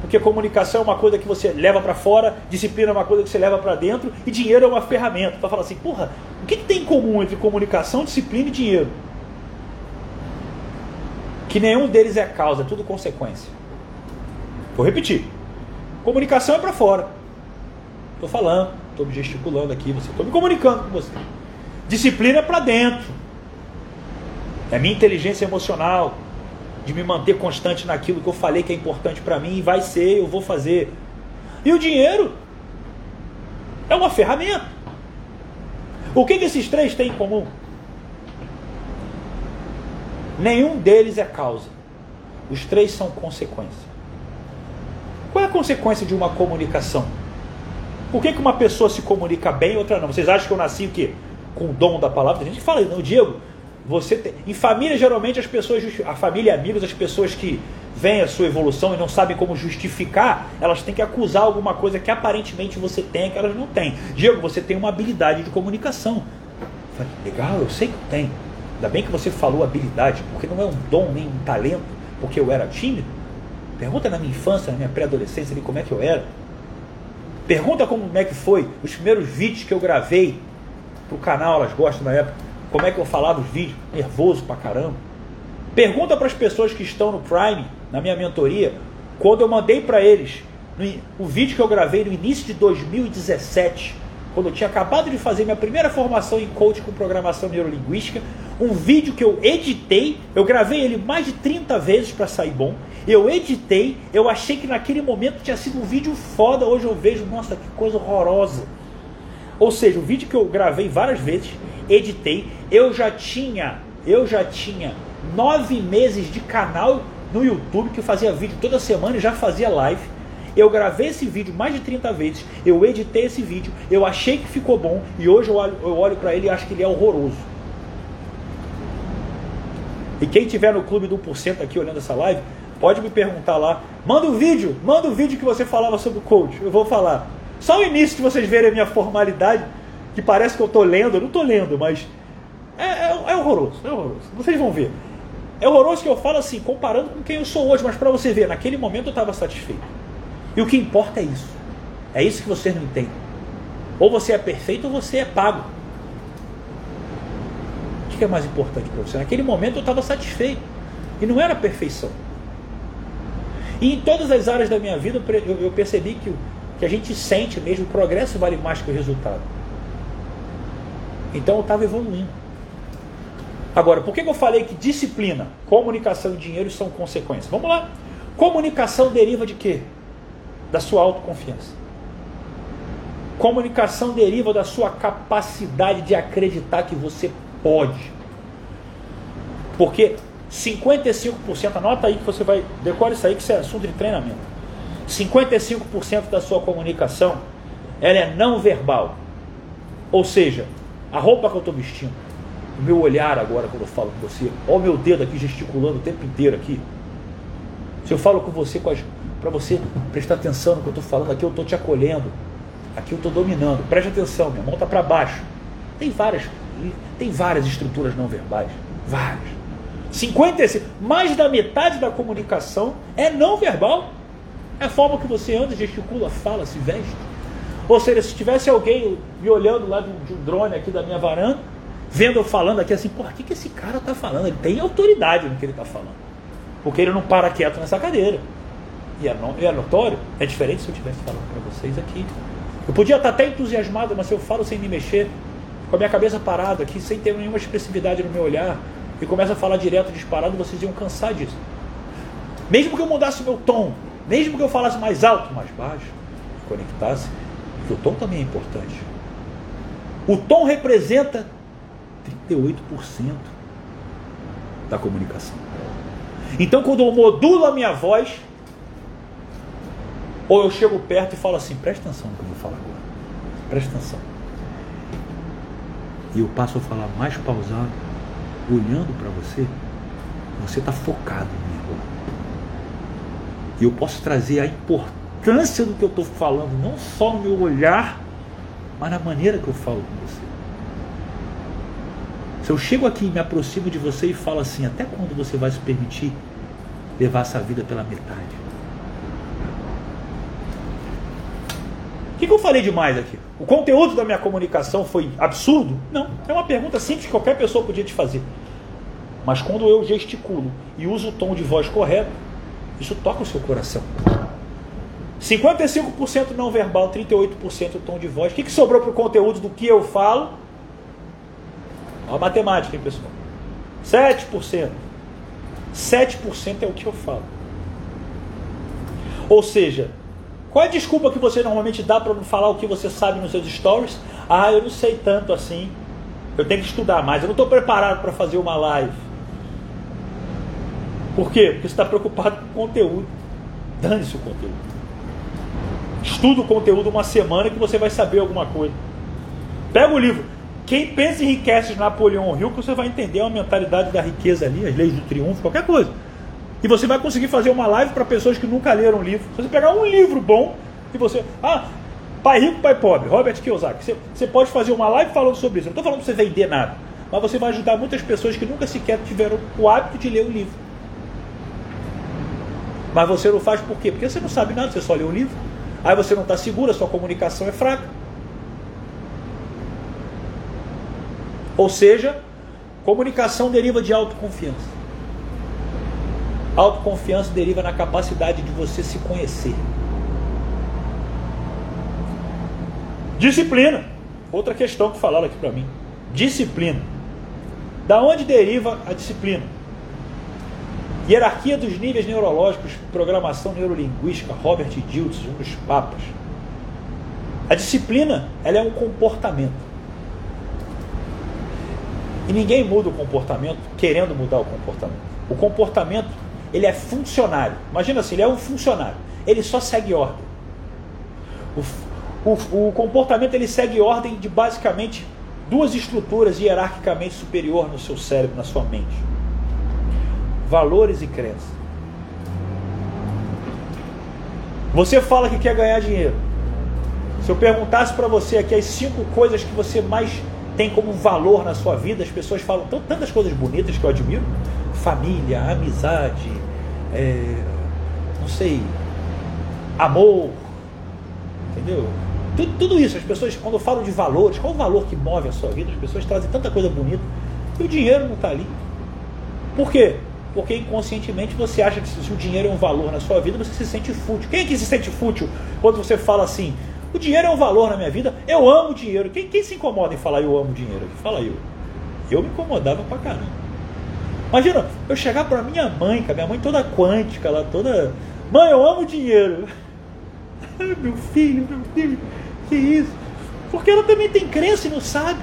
Porque comunicação é uma coisa que você leva para fora, disciplina é uma coisa que você leva para dentro e dinheiro é uma ferramenta. Para falar assim, porra, o que, que tem em comum entre comunicação, disciplina e dinheiro? Que nenhum deles é causa, é tudo consequência. Vou repetir. Comunicação é para fora. Estou falando, estou gesticulando aqui, você estou me comunicando com você. Disciplina é para dentro. É a minha inteligência emocional, de me manter constante naquilo que eu falei que é importante para mim e vai ser, eu vou fazer. E o dinheiro é uma ferramenta. O que, que esses três têm em comum? Nenhum deles é causa. Os três são consequência. Qual é a consequência de uma comunicação? Por que, que uma pessoa se comunica bem e outra não? Vocês acham que eu nasci o quê? Com o dom da palavra? Tem gente que fala, não, Diego, você tem... Em família, geralmente, as pessoas, a família e amigos, as pessoas que veem a sua evolução e não sabem como justificar, elas têm que acusar alguma coisa que aparentemente você tem que elas não têm. Diego, você tem uma habilidade de comunicação. Eu falei, legal, eu sei que eu tenho. Ainda bem que você falou habilidade, porque não é um dom nem um talento, porque eu era tímido. Pergunta na minha infância, na minha pré-adolescência, como é que eu era. Pergunta como é que foi os primeiros vídeos que eu gravei pro canal, elas gostam na época. Como é que eu falava os vídeos, nervoso pra caramba. Pergunta para as pessoas que estão no Prime, na minha mentoria, quando eu mandei para eles o vídeo que eu gravei no início de 2017, quando eu tinha acabado de fazer minha primeira formação em coaching com programação neurolinguística, um vídeo que eu editei, eu gravei ele mais de 30 vezes para sair bom. Eu editei, eu achei que naquele momento tinha sido um vídeo foda, hoje eu vejo, nossa, que coisa horrorosa. Ou seja, o vídeo que eu gravei várias vezes, editei, eu já tinha, eu já tinha nove meses de canal no YouTube que eu fazia vídeo toda semana e já fazia live. Eu gravei esse vídeo mais de 30 vezes, eu editei esse vídeo, eu achei que ficou bom e hoje eu olho, eu olho para ele e acho que ele é horroroso. E quem tiver no clube do 1% aqui olhando essa live, pode me perguntar lá, manda o um vídeo, manda o um vídeo que você falava sobre o coach, eu vou falar. Só o início de vocês verem a minha formalidade, que parece que eu estou lendo, eu não estou lendo, mas é, é, é, horroroso, é horroroso. Vocês vão ver. É horroroso que eu falo assim, comparando com quem eu sou hoje, mas para você ver, naquele momento eu estava satisfeito. E o que importa é isso. É isso que vocês não entendem. Ou você é perfeito ou você é pago. O que é mais importante para você? Naquele momento eu estava satisfeito. E não era perfeição. E em todas as áreas da minha vida eu percebi que que a gente sente mesmo, o progresso vale mais que o resultado. Então eu estava evoluindo. Agora, por que eu falei que disciplina, comunicação e dinheiro são consequências? Vamos lá. Comunicação deriva de quê? Da sua autoconfiança. Comunicação deriva da sua capacidade de acreditar que você pode. Porque 55%, anota aí que você vai, decore isso aí que isso é assunto de treinamento. 55% da sua comunicação ela é não verbal. Ou seja, a roupa que eu estou vestindo, o meu olhar agora quando eu falo com você, olha o meu dedo aqui gesticulando o tempo inteiro aqui. Se eu falo com você, para você prestar atenção no que eu estou falando, aqui eu estou te acolhendo, aqui eu estou dominando. Preste atenção, minha mão está para baixo. Tem várias, tem várias estruturas não verbais, várias. 55, mais da metade da comunicação é não verbal. É a forma que você anda, gesticula, fala, se veste. Ou seja, se tivesse alguém me olhando lá de um, drone aqui da minha varanda, vendo eu falando aqui assim, porra, o que, que esse cara está falando? Ele tem autoridade no que ele está falando. Porque ele não para quieto nessa cadeira. E é, no, é notório, é diferente se eu estivesse falando para vocês aqui. Eu podia estar até entusiasmado, mas se eu falo sem me mexer, com a minha cabeça parada aqui, sem ter nenhuma expressividade no meu olhar, e começo a falar direto, disparado, vocês iam cansar disso. Mesmo que eu mudasse meu tom, mesmo que eu falasse mais alto, mais baixo, conectasse, porque o tom também é importante. O tom representa 38% da comunicação. Então, quando eu modulo a minha voz, ou eu chego perto e falo assim: presta atenção no que eu vou falar agora, presta atenção. E eu passo a falar mais pausado, olhando para você, você está focado mim agora. E eu posso trazer a importância do que eu estou falando, não só no meu olhar, mas na maneira que eu falo com você. Se eu chego aqui e me aproximo de você e falo assim, até quando você vai se permitir levar essa vida pela metade? O que, que eu falei demais aqui? O conteúdo da minha comunicação foi absurdo? Não. É uma pergunta simples que qualquer pessoa podia te fazer. Mas quando eu gesticulo e uso o tom de voz correto, isso toca o seu coração. 55% não verbal, 38% tom de voz. O que, que sobrou para o conteúdo do que eu falo? Olha a matemática, hein, pessoal? 7%. 7% é o que eu falo. Ou seja, qual é a desculpa que você normalmente dá para não falar o que você sabe nos seus stories? Ah, eu não sei tanto assim. Eu tenho que estudar mais. Eu não estou preparado para fazer uma live. Por quê? Porque você está preocupado com o conteúdo. Dane-se o conteúdo. Estuda o conteúdo uma semana que você vai saber alguma coisa. Pega o livro. Quem pensa em de Napoleão Hill, que você vai entender a mentalidade da riqueza ali, as leis do triunfo, qualquer coisa. E você vai conseguir fazer uma live para pessoas que nunca leram um livro. Você pegar um livro bom e você. Ah, pai rico, pai pobre, Robert Kiyosaki. Você, você pode fazer uma live falando sobre isso. Eu não estou falando para você vender nada. Mas você vai ajudar muitas pessoas que nunca sequer tiveram o hábito de ler o livro. Mas você não faz por quê? Porque você não sabe nada, você só lê o livro. Aí você não está seguro, a sua comunicação é fraca. Ou seja, comunicação deriva de autoconfiança. Autoconfiança deriva na capacidade de você se conhecer. Disciplina. Outra questão que falaram aqui para mim. Disciplina. Da onde deriva a disciplina? Hierarquia dos níveis neurológicos, programação neurolinguística, Robert Diltz, um dos papas. A disciplina, ela é um comportamento. E ninguém muda o comportamento querendo mudar o comportamento. O comportamento ele é funcionário. Imagina assim, ele é um funcionário. Ele só segue ordem. O, o, o comportamento ele segue ordem de basicamente duas estruturas hierarquicamente superior no seu cérebro, na sua mente: valores e crenças. Você fala que quer ganhar dinheiro. Se eu perguntasse para você aqui as cinco coisas que você mais tem como valor na sua vida, as pessoas falam tantas coisas bonitas que eu admiro família, amizade, é, não sei, amor, entendeu? Tudo, tudo, isso, as pessoas, quando falam de valores, qual o valor que move a sua vida? As pessoas trazem tanta coisa bonita e o dinheiro não está ali. Por quê? Porque inconscientemente você acha que se o dinheiro é um valor na sua vida, você se sente fútil. Quem é que se sente fútil quando você fala assim? O dinheiro é um valor na minha vida, eu amo dinheiro. Quem, quem se incomoda em falar eu amo dinheiro? Fala eu. Eu me incomodava pra caramba. Imagina, eu chegar para minha mãe, cara, minha mãe toda quântica, ela toda. Mãe, eu amo dinheiro. *laughs* meu filho, meu filho, que isso? Porque ela também tem crença e não sabe.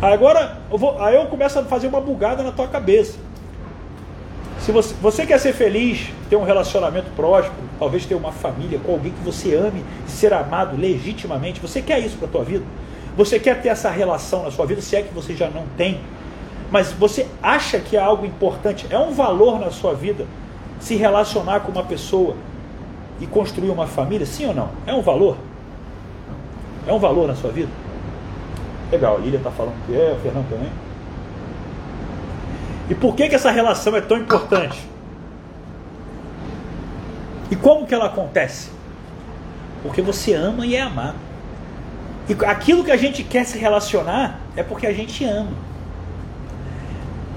Agora, eu vou, aí eu começo a fazer uma bugada na tua cabeça. Se você, você quer ser feliz, ter um relacionamento próspero, talvez ter uma família com alguém que você ame, ser amado legitimamente, você quer isso para tua vida? Você quer ter essa relação na sua vida, se é que você já não tem, mas você acha que é algo importante, é um valor na sua vida se relacionar com uma pessoa e construir uma família, sim ou não? É um valor? É um valor na sua vida? Legal, a Ilha está falando que é, o Fernando também. E por que, que essa relação é tão importante? E como que ela acontece? Porque você ama e é amado. E aquilo que a gente quer se relacionar é porque a gente ama.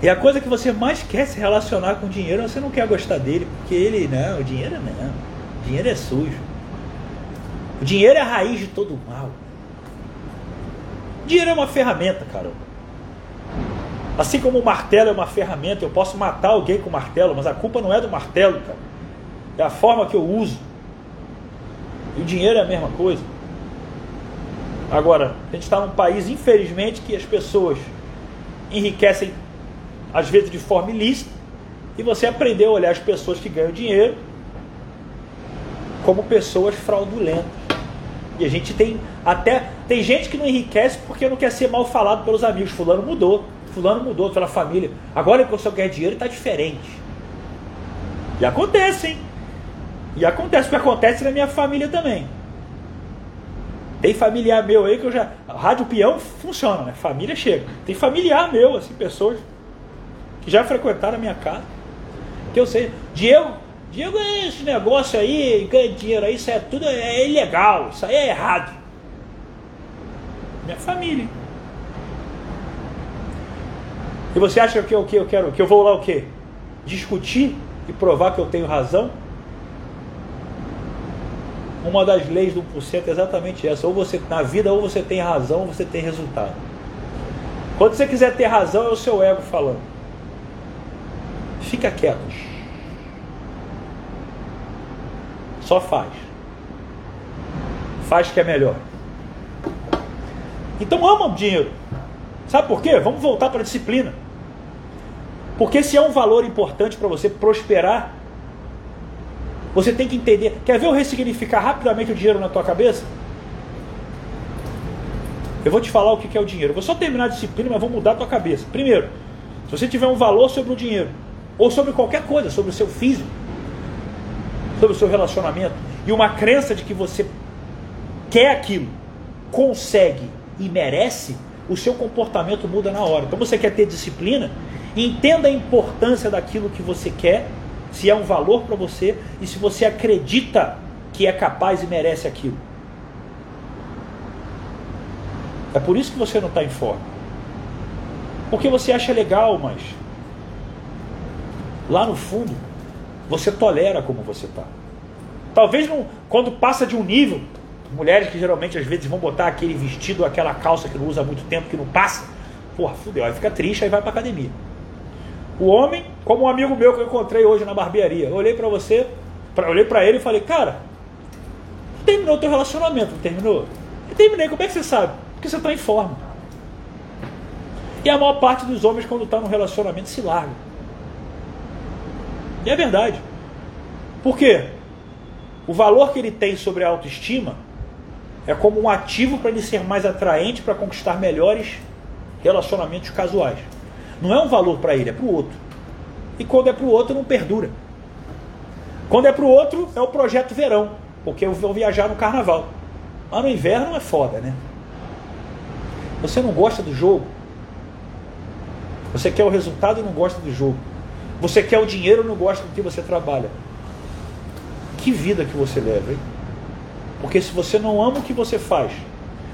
E a coisa que você mais quer se relacionar com o dinheiro, você não quer gostar dele, porque ele, não, o dinheiro não. O dinheiro é sujo. O dinheiro é a raiz de todo mal. O dinheiro é uma ferramenta, caramba. Assim como o martelo é uma ferramenta, eu posso matar alguém com o martelo, mas a culpa não é do martelo, cara. É a forma que eu uso. E o dinheiro é a mesma coisa. Agora, a gente está num país, infelizmente, que as pessoas enriquecem, às vezes de forma ilícita, e você aprendeu a olhar as pessoas que ganham dinheiro como pessoas fraudulentas. E a gente tem até. Tem gente que não enriquece porque não quer ser mal falado pelos amigos. Fulano mudou. Fulano mudou pela família. Agora que você quer dinheiro está diferente. E acontece, hein? E acontece, porque acontece na minha família também. Tem familiar meu aí que eu já. Rádio peão funciona, né? Família chega. Tem familiar meu, assim, pessoas que já frequentaram a minha casa. Que eu sei. Diego, Diego, esse negócio aí, ganha dinheiro aí, isso é tudo é ilegal, isso aí é errado. Minha família. E você acha que eu, que eu quero, que eu vou lá o quê? Discutir e provar que eu tenho razão? Uma das leis do 1% é exatamente essa. Ou você, na vida, ou você tem razão, ou você tem resultado. Quando você quiser ter razão, é o seu ego falando. Fica quieto. Só faz. Faz que é melhor. Então ama o dinheiro. Sabe por quê? Vamos voltar para a disciplina. Porque se é um valor importante para você prosperar, você tem que entender. Quer ver eu ressignificar rapidamente o dinheiro na tua cabeça? Eu vou te falar o que é o dinheiro. Vou só terminar a disciplina, mas vou mudar a tua cabeça. Primeiro, se você tiver um valor sobre o dinheiro, ou sobre qualquer coisa, sobre o seu físico, sobre o seu relacionamento, e uma crença de que você quer aquilo, consegue e merece, o seu comportamento muda na hora. Então você quer ter disciplina, entenda a importância daquilo que você quer, se é um valor para você e se você acredita que é capaz e merece aquilo. É por isso que você não está em forma. Porque você acha legal, mas lá no fundo você tolera como você está. Talvez não, quando passa de um nível, mulheres que geralmente às vezes vão botar aquele vestido, aquela calça que não usa há muito tempo, que não passa, porra, fudeu, aí fica triste, aí vai pra academia. O homem, como um amigo meu que eu encontrei hoje na barbearia, eu olhei para você, pra, olhei para ele e falei, cara, terminou o teu relacionamento, não terminou? Eu terminei, como é que você sabe? Porque você está em forma. E a maior parte dos homens, quando está num relacionamento, se larga. E é verdade. Por quê? O valor que ele tem sobre a autoestima é como um ativo para ele ser mais atraente para conquistar melhores relacionamentos casuais. Não é um valor para ele, é para o outro. E quando é para o outro, não perdura. Quando é para o outro, é o projeto verão, porque eu vou viajar no carnaval. Mas no inverno é foda, né? Você não gosta do jogo. Você quer o resultado e não gosta do jogo. Você quer o dinheiro e não gosta do que você trabalha. Que vida que você leva, hein? Porque se você não ama o que você faz,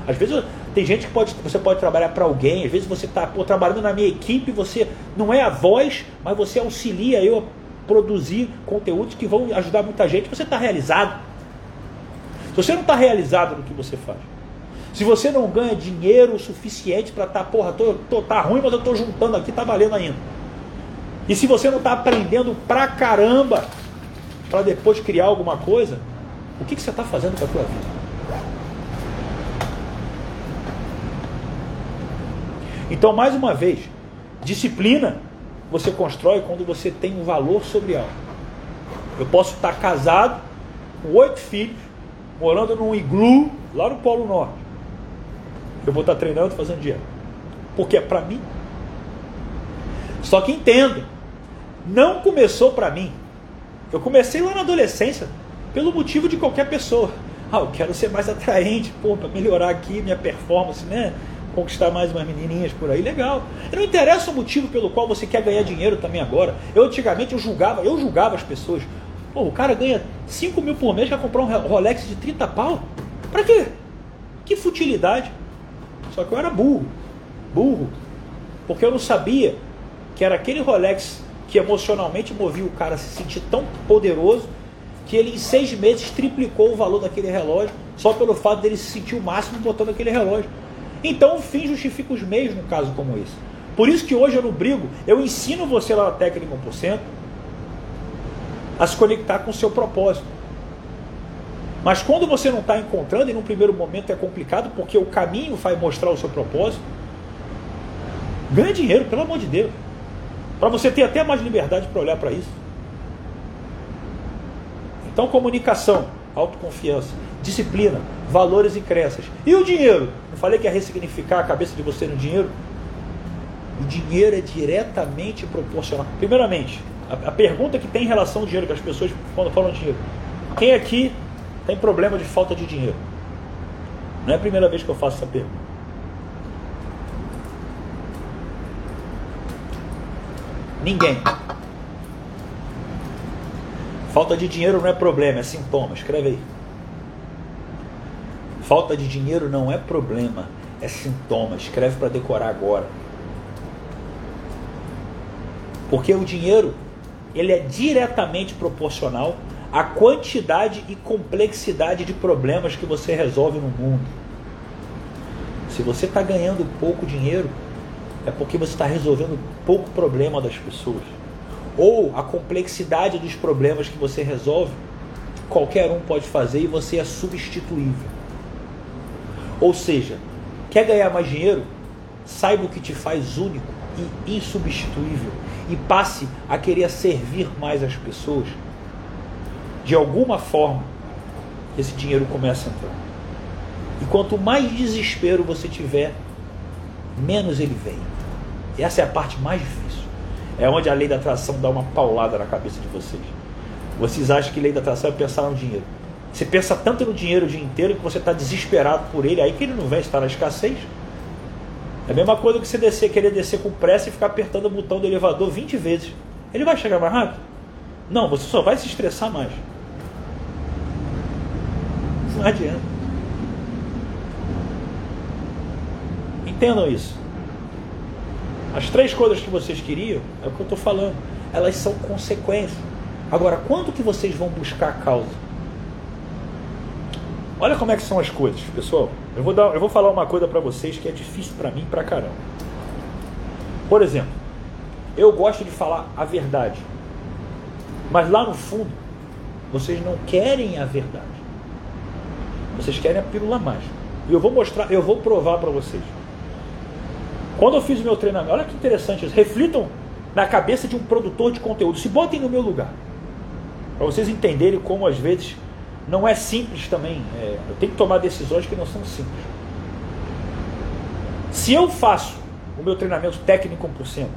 às vezes tem gente que pode, você pode trabalhar para alguém, às vezes você está trabalhando na minha equipe, você não é a voz, mas você auxilia eu a produzir conteúdos que vão ajudar muita gente, você está realizado. Se você não está realizado no que você faz, se você não ganha dinheiro suficiente para estar, tá, porra, tô, tô, tá ruim, mas eu estou juntando aqui, tá valendo ainda. E se você não está aprendendo pra caramba para depois criar alguma coisa, o que, que você está fazendo com a tua vida? Então, mais uma vez, disciplina você constrói quando você tem um valor sobre algo. Eu posso estar casado, com oito filhos, morando num iglu lá no Polo Norte. Eu vou estar treinando fazendo dinheiro. Porque é para mim. Só que entendo, não começou para mim. Eu comecei lá na adolescência, pelo motivo de qualquer pessoa. Ah, eu quero ser mais atraente, pô, para melhorar aqui minha performance, né? Conquistar mais umas menininhas por aí, legal. E não interessa o motivo pelo qual você quer ganhar dinheiro também agora. Eu antigamente eu julgava, eu julgava as pessoas. Pô, o cara ganha 5 mil por mês, quer comprar um Rolex de 30 pau? Pra quê? Que futilidade. Só que eu era burro. Burro. Porque eu não sabia que era aquele Rolex que emocionalmente movia o cara a se sentir tão poderoso que ele em seis meses triplicou o valor daquele relógio só pelo fato dele se sentir o máximo botando aquele relógio. Então o fim justifica os meios num caso como esse. Por isso que hoje eu não brigo, eu ensino você lá na técnica 1% a se conectar com o seu propósito. Mas quando você não está encontrando, e num primeiro momento é complicado, porque o caminho vai mostrar o seu propósito, ganha dinheiro, pelo amor de Deus. Para você ter até mais liberdade para olhar para isso. Então, comunicação, autoconfiança, disciplina, valores e crenças. E o dinheiro? Não falei que ia ressignificar a cabeça de você no dinheiro? O dinheiro é diretamente proporcional. Primeiramente, a, a pergunta que tem em relação ao dinheiro, que as pessoas quando falam dinheiro. Quem aqui tem problema de falta de dinheiro? Não é a primeira vez que eu faço essa pergunta. Ninguém. Falta de dinheiro não é problema, é sintoma. Escreve aí. Falta de dinheiro não é problema, é sintoma. Escreve para decorar agora. Porque o dinheiro, ele é diretamente proporcional à quantidade e complexidade de problemas que você resolve no mundo. Se você está ganhando pouco dinheiro, é porque você está resolvendo pouco problema das pessoas. Ou a complexidade dos problemas que você resolve, qualquer um pode fazer e você é substituível. Ou seja, quer ganhar mais dinheiro? Saiba o que te faz único e insubstituível e passe a querer servir mais as pessoas. De alguma forma, esse dinheiro começa a entrar. E quanto mais desespero você tiver, menos ele vem. Essa é a parte mais difícil. É onde a lei da atração dá uma paulada na cabeça de vocês. Vocês acham que lei da atração é pensar no dinheiro. Você pensa tanto no dinheiro o dia inteiro que você está desesperado por ele, aí que ele não vem estar na escassez. É a mesma coisa que você descer, querer descer com pressa e ficar apertando o botão do elevador 20 vezes. Ele vai chegar mais rápido? Não, você só vai se estressar mais. Não adianta. Entendam isso. As três coisas que vocês queriam, é o que eu estou falando, elas são consequências. Agora, quando que vocês vão buscar a causa? Olha como é que são as coisas, pessoal. Eu vou, dar, eu vou falar uma coisa para vocês que é difícil para mim pra caramba. Por exemplo, eu gosto de falar a verdade. Mas lá no fundo, vocês não querem a verdade. Vocês querem a pílula mágica. E eu vou mostrar, eu vou provar para vocês. Quando eu fiz o meu treinamento, olha que interessante isso. Reflitam na cabeça de um produtor de conteúdo. Se botem no meu lugar. Para vocês entenderem como às vezes não é simples também. É, eu tenho que tomar decisões que não são simples. Se eu faço o meu treinamento técnico 1%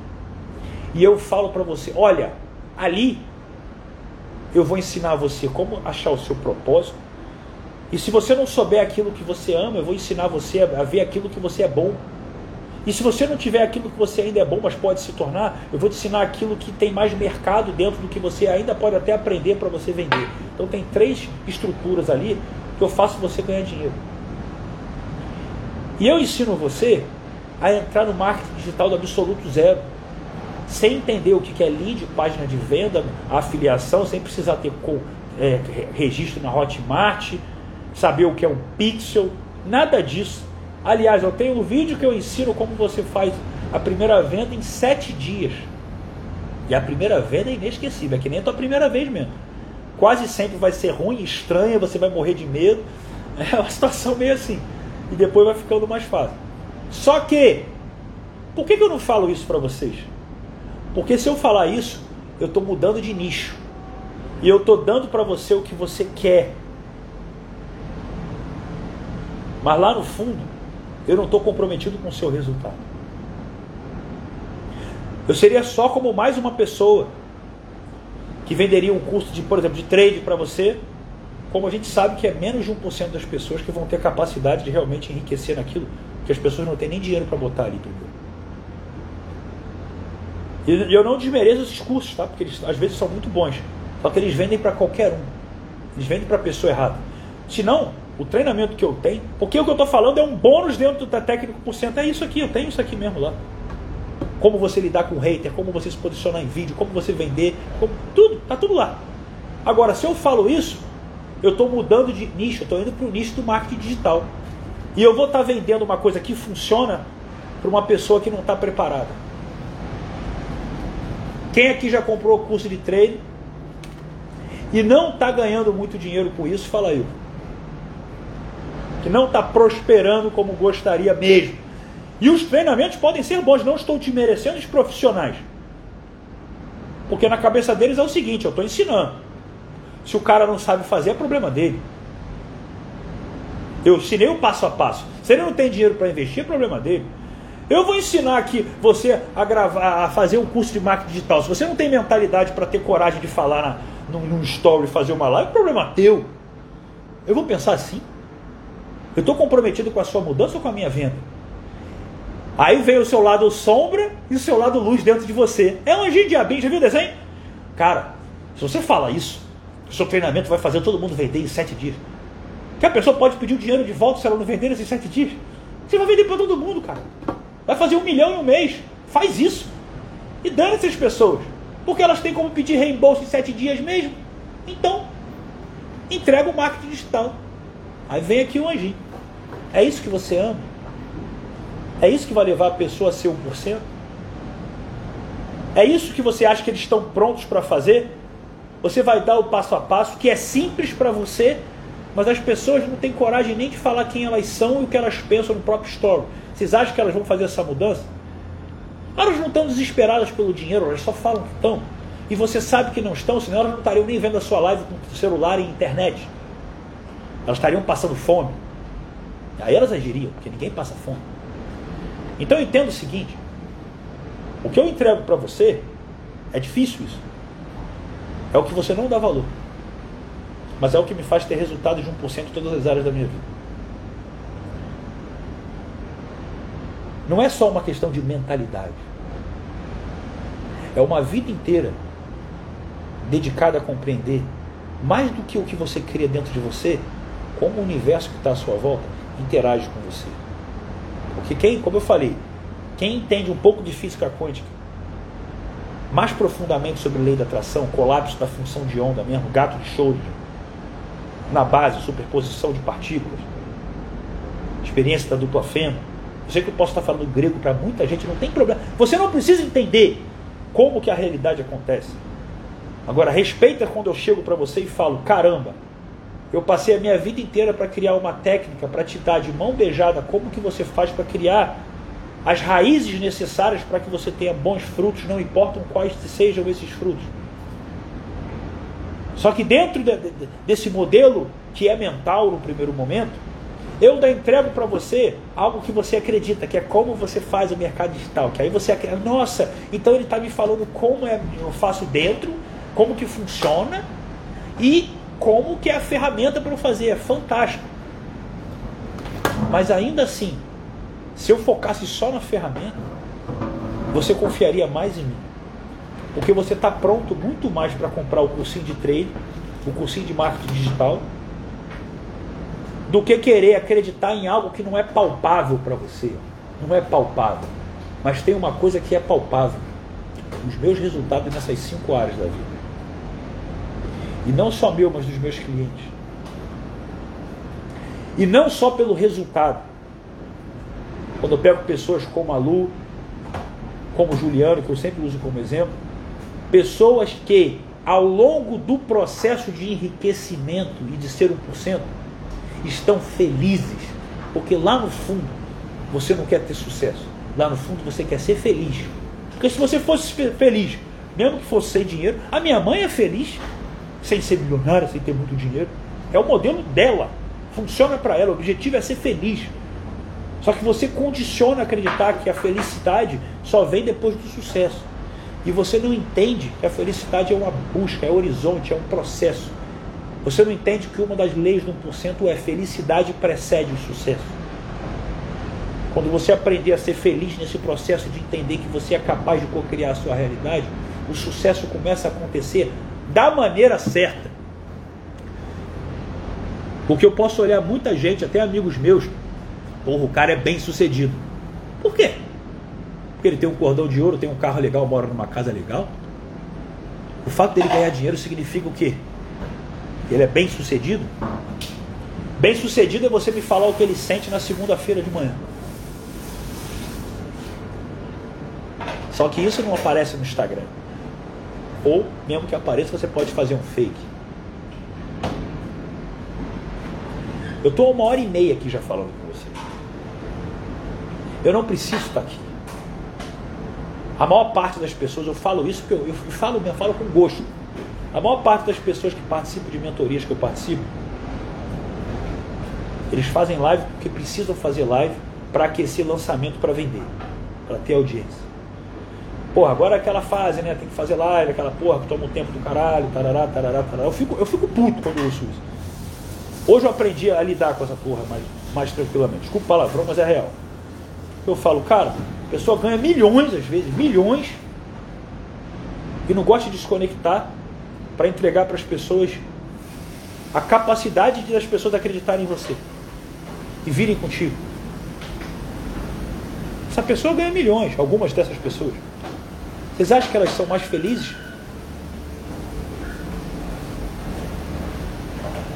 e eu falo para você, olha, ali eu vou ensinar você como achar o seu propósito. E se você não souber aquilo que você ama, eu vou ensinar você a ver aquilo que você é bom. E se você não tiver aquilo que você ainda é bom, mas pode se tornar, eu vou te ensinar aquilo que tem mais mercado dentro do que você ainda pode até aprender para você vender. Então tem três estruturas ali que eu faço você ganhar dinheiro. E eu ensino você a entrar no marketing digital do absoluto zero, sem entender o que é lead, página de venda, afiliação, sem precisar ter é, registro na Hotmart, saber o que é um pixel, nada disso. Aliás, eu tenho um vídeo que eu ensino como você faz a primeira venda em sete dias. E a primeira venda é inesquecível, é que nem a tua primeira vez mesmo. Quase sempre vai ser ruim, estranha, você vai morrer de medo. *laughs* É uma situação meio assim. E depois vai ficando mais fácil. Só que, por que, que eu não falo isso para vocês? Porque se eu falar isso, eu estou mudando de nicho. E eu estou dando para você o que você quer. Mas lá no fundo, eu não estou comprometido com o seu resultado. Eu seria só como mais uma pessoa que venderia um curso de, por exemplo, de trade para você, como a gente sabe que é menos de 1% das pessoas que vão ter capacidade de realmente enriquecer naquilo, que as pessoas não têm nem dinheiro para botar ali primeiro. E eu não desmereço esses cursos, tá? Porque eles às vezes são muito bons. Só que eles vendem para qualquer um. Eles vendem para a pessoa errada. Se não, o treinamento que eu tenho, porque o que eu estou falando é um bônus dentro da técnico por cento, é isso aqui, eu tenho isso aqui mesmo lá. Como você lidar com o hater, como você se posicionar em vídeo, como você vender, como, tudo, tá tudo lá. Agora, se eu falo isso, eu estou mudando de nicho, eu estou indo para o nicho do marketing digital. E eu vou estar tá vendendo uma coisa que funciona para uma pessoa que não está preparada. Quem aqui já comprou o curso de treino e não está ganhando muito dinheiro com isso, fala aí que não está prosperando como gostaria mesmo. E os treinamentos podem ser bons, não estou te merecendo os profissionais. Porque na cabeça deles é o seguinte: eu estou ensinando. Se o cara não sabe fazer, é problema dele. Eu ensinei o passo a passo. Se ele não tem dinheiro para investir, é problema dele. Eu vou ensinar aqui você a, gravar, a fazer um curso de marketing digital. Se você não tem mentalidade para ter coragem de falar na, num, num story, fazer uma live, é problema teu. Eu vou pensar assim. Eu estou comprometido com a sua mudança ou com a minha venda? Aí vem o seu lado sombra e o seu lado luz dentro de você. É um anjinho diabinho, já viu o desenho? Cara, se você fala isso, o seu treinamento vai fazer todo mundo vender em sete dias. Que a pessoa pode pedir o dinheiro de volta se ela não vender nesses sete dias. Você vai vender para todo mundo, cara. Vai fazer um milhão em um mês. Faz isso. E dane essas pessoas. Porque elas têm como pedir reembolso em sete dias mesmo. Então, entrega o marketing digital. Aí vem aqui o anjinho. É isso que você ama? É isso que vai levar a pessoa a ser 1%? É isso que você acha que eles estão prontos para fazer? Você vai dar o passo a passo, que é simples para você, mas as pessoas não têm coragem nem de falar quem elas são e o que elas pensam no próprio story. Vocês acham que elas vão fazer essa mudança? Elas não estão desesperadas pelo dinheiro, elas só falam que estão. E você sabe que não estão, senão elas não estariam nem vendo a sua live com celular e internet. Elas estariam passando fome. Aí elas agiriam, porque ninguém passa fome. Então eu entendo o seguinte: o que eu entrego para você é difícil isso. É o que você não dá valor. Mas é o que me faz ter resultado de 1% em todas as áreas da minha vida. Não é só uma questão de mentalidade. É uma vida inteira dedicada a compreender mais do que o que você cria dentro de você, como o universo que está à sua volta interage com você. Porque quem, como eu falei, quem entende um pouco de física quântica, mais profundamente sobre lei da atração, colapso da função de onda mesmo, gato de Schrödinger, na base, superposição de partículas, experiência da dupla fenda. Eu sei que eu posso estar falando grego para muita gente, não tem problema. Você não precisa entender como que a realidade acontece. Agora, respeita quando eu chego para você e falo: caramba, eu passei a minha vida inteira para criar uma técnica, para te dar de mão beijada como que você faz para criar as raízes necessárias para que você tenha bons frutos, não importam quais sejam esses frutos. Só que dentro de, de, desse modelo que é mental no primeiro momento, eu ainda entrego para você algo que você acredita, que é como você faz o mercado digital. Que aí você acredita, nossa, então ele está me falando como é, eu faço dentro, como que funciona e como que é a ferramenta para eu fazer. É fantástico. Mas ainda assim, se eu focasse só na ferramenta, você confiaria mais em mim. Porque você está pronto muito mais para comprar o cursinho de trade, o cursinho de marketing digital, do que querer acreditar em algo que não é palpável para você. Não é palpável. Mas tem uma coisa que é palpável: os meus resultados nessas cinco áreas da vida. E não só meu, mas dos meus clientes. E não só pelo resultado. Quando eu pego pessoas como a Lu, como o Juliano, que eu sempre uso como exemplo, pessoas que ao longo do processo de enriquecimento e de ser 1%, estão felizes, porque lá no fundo você não quer ter sucesso, lá no fundo você quer ser feliz. Porque se você fosse feliz, mesmo que fosse sem dinheiro, a minha mãe é feliz sem ser milionária, sem ter muito dinheiro. É o modelo dela, funciona para ela, o objetivo é ser feliz. Só que você condiciona a acreditar que a felicidade só vem depois do sucesso. E você não entende que a felicidade é uma busca, é horizonte, é um processo. Você não entende que uma das leis do 1% é felicidade precede o sucesso. Quando você aprender a ser feliz nesse processo de entender que você é capaz de co-criar a sua realidade, o sucesso começa a acontecer da maneira certa. Porque eu posso olhar muita gente, até amigos meus, porra, o cara é bem sucedido. Por quê? Porque ele tem um cordão de ouro, tem um carro legal, mora numa casa legal. O fato dele ganhar dinheiro significa o quê? Ele é bem sucedido? Bem sucedido é você me falar o que ele sente na segunda-feira de manhã. Só que isso não aparece no Instagram. Ou, mesmo que apareça, você pode fazer um fake. Eu estou uma hora e meia aqui já falando com você. Eu não preciso estar aqui. A maior parte das pessoas, eu falo isso porque eu, eu falo, eu falo com gosto. A maior parte das pessoas que participam de mentorias que eu participo, eles fazem live porque precisam fazer live para aquecer lançamento para vender, para ter audiência. Porra, agora é aquela fase, né? Tem que fazer live, aquela porra que toma um tempo do caralho, tarará, tarará, tarará. Eu fico, eu fico puto quando eu ouço isso. Hoje eu aprendi a lidar com essa porra mais, mais tranquilamente. Desculpa o palavrão, mas é real. Eu falo, cara, a pessoa ganha milhões às vezes, milhões, e não gosta de desconectar para entregar para as pessoas a capacidade de as pessoas acreditarem em você e virem contigo. Essa pessoa ganha milhões, algumas dessas pessoas. Vocês acham que elas são mais felizes?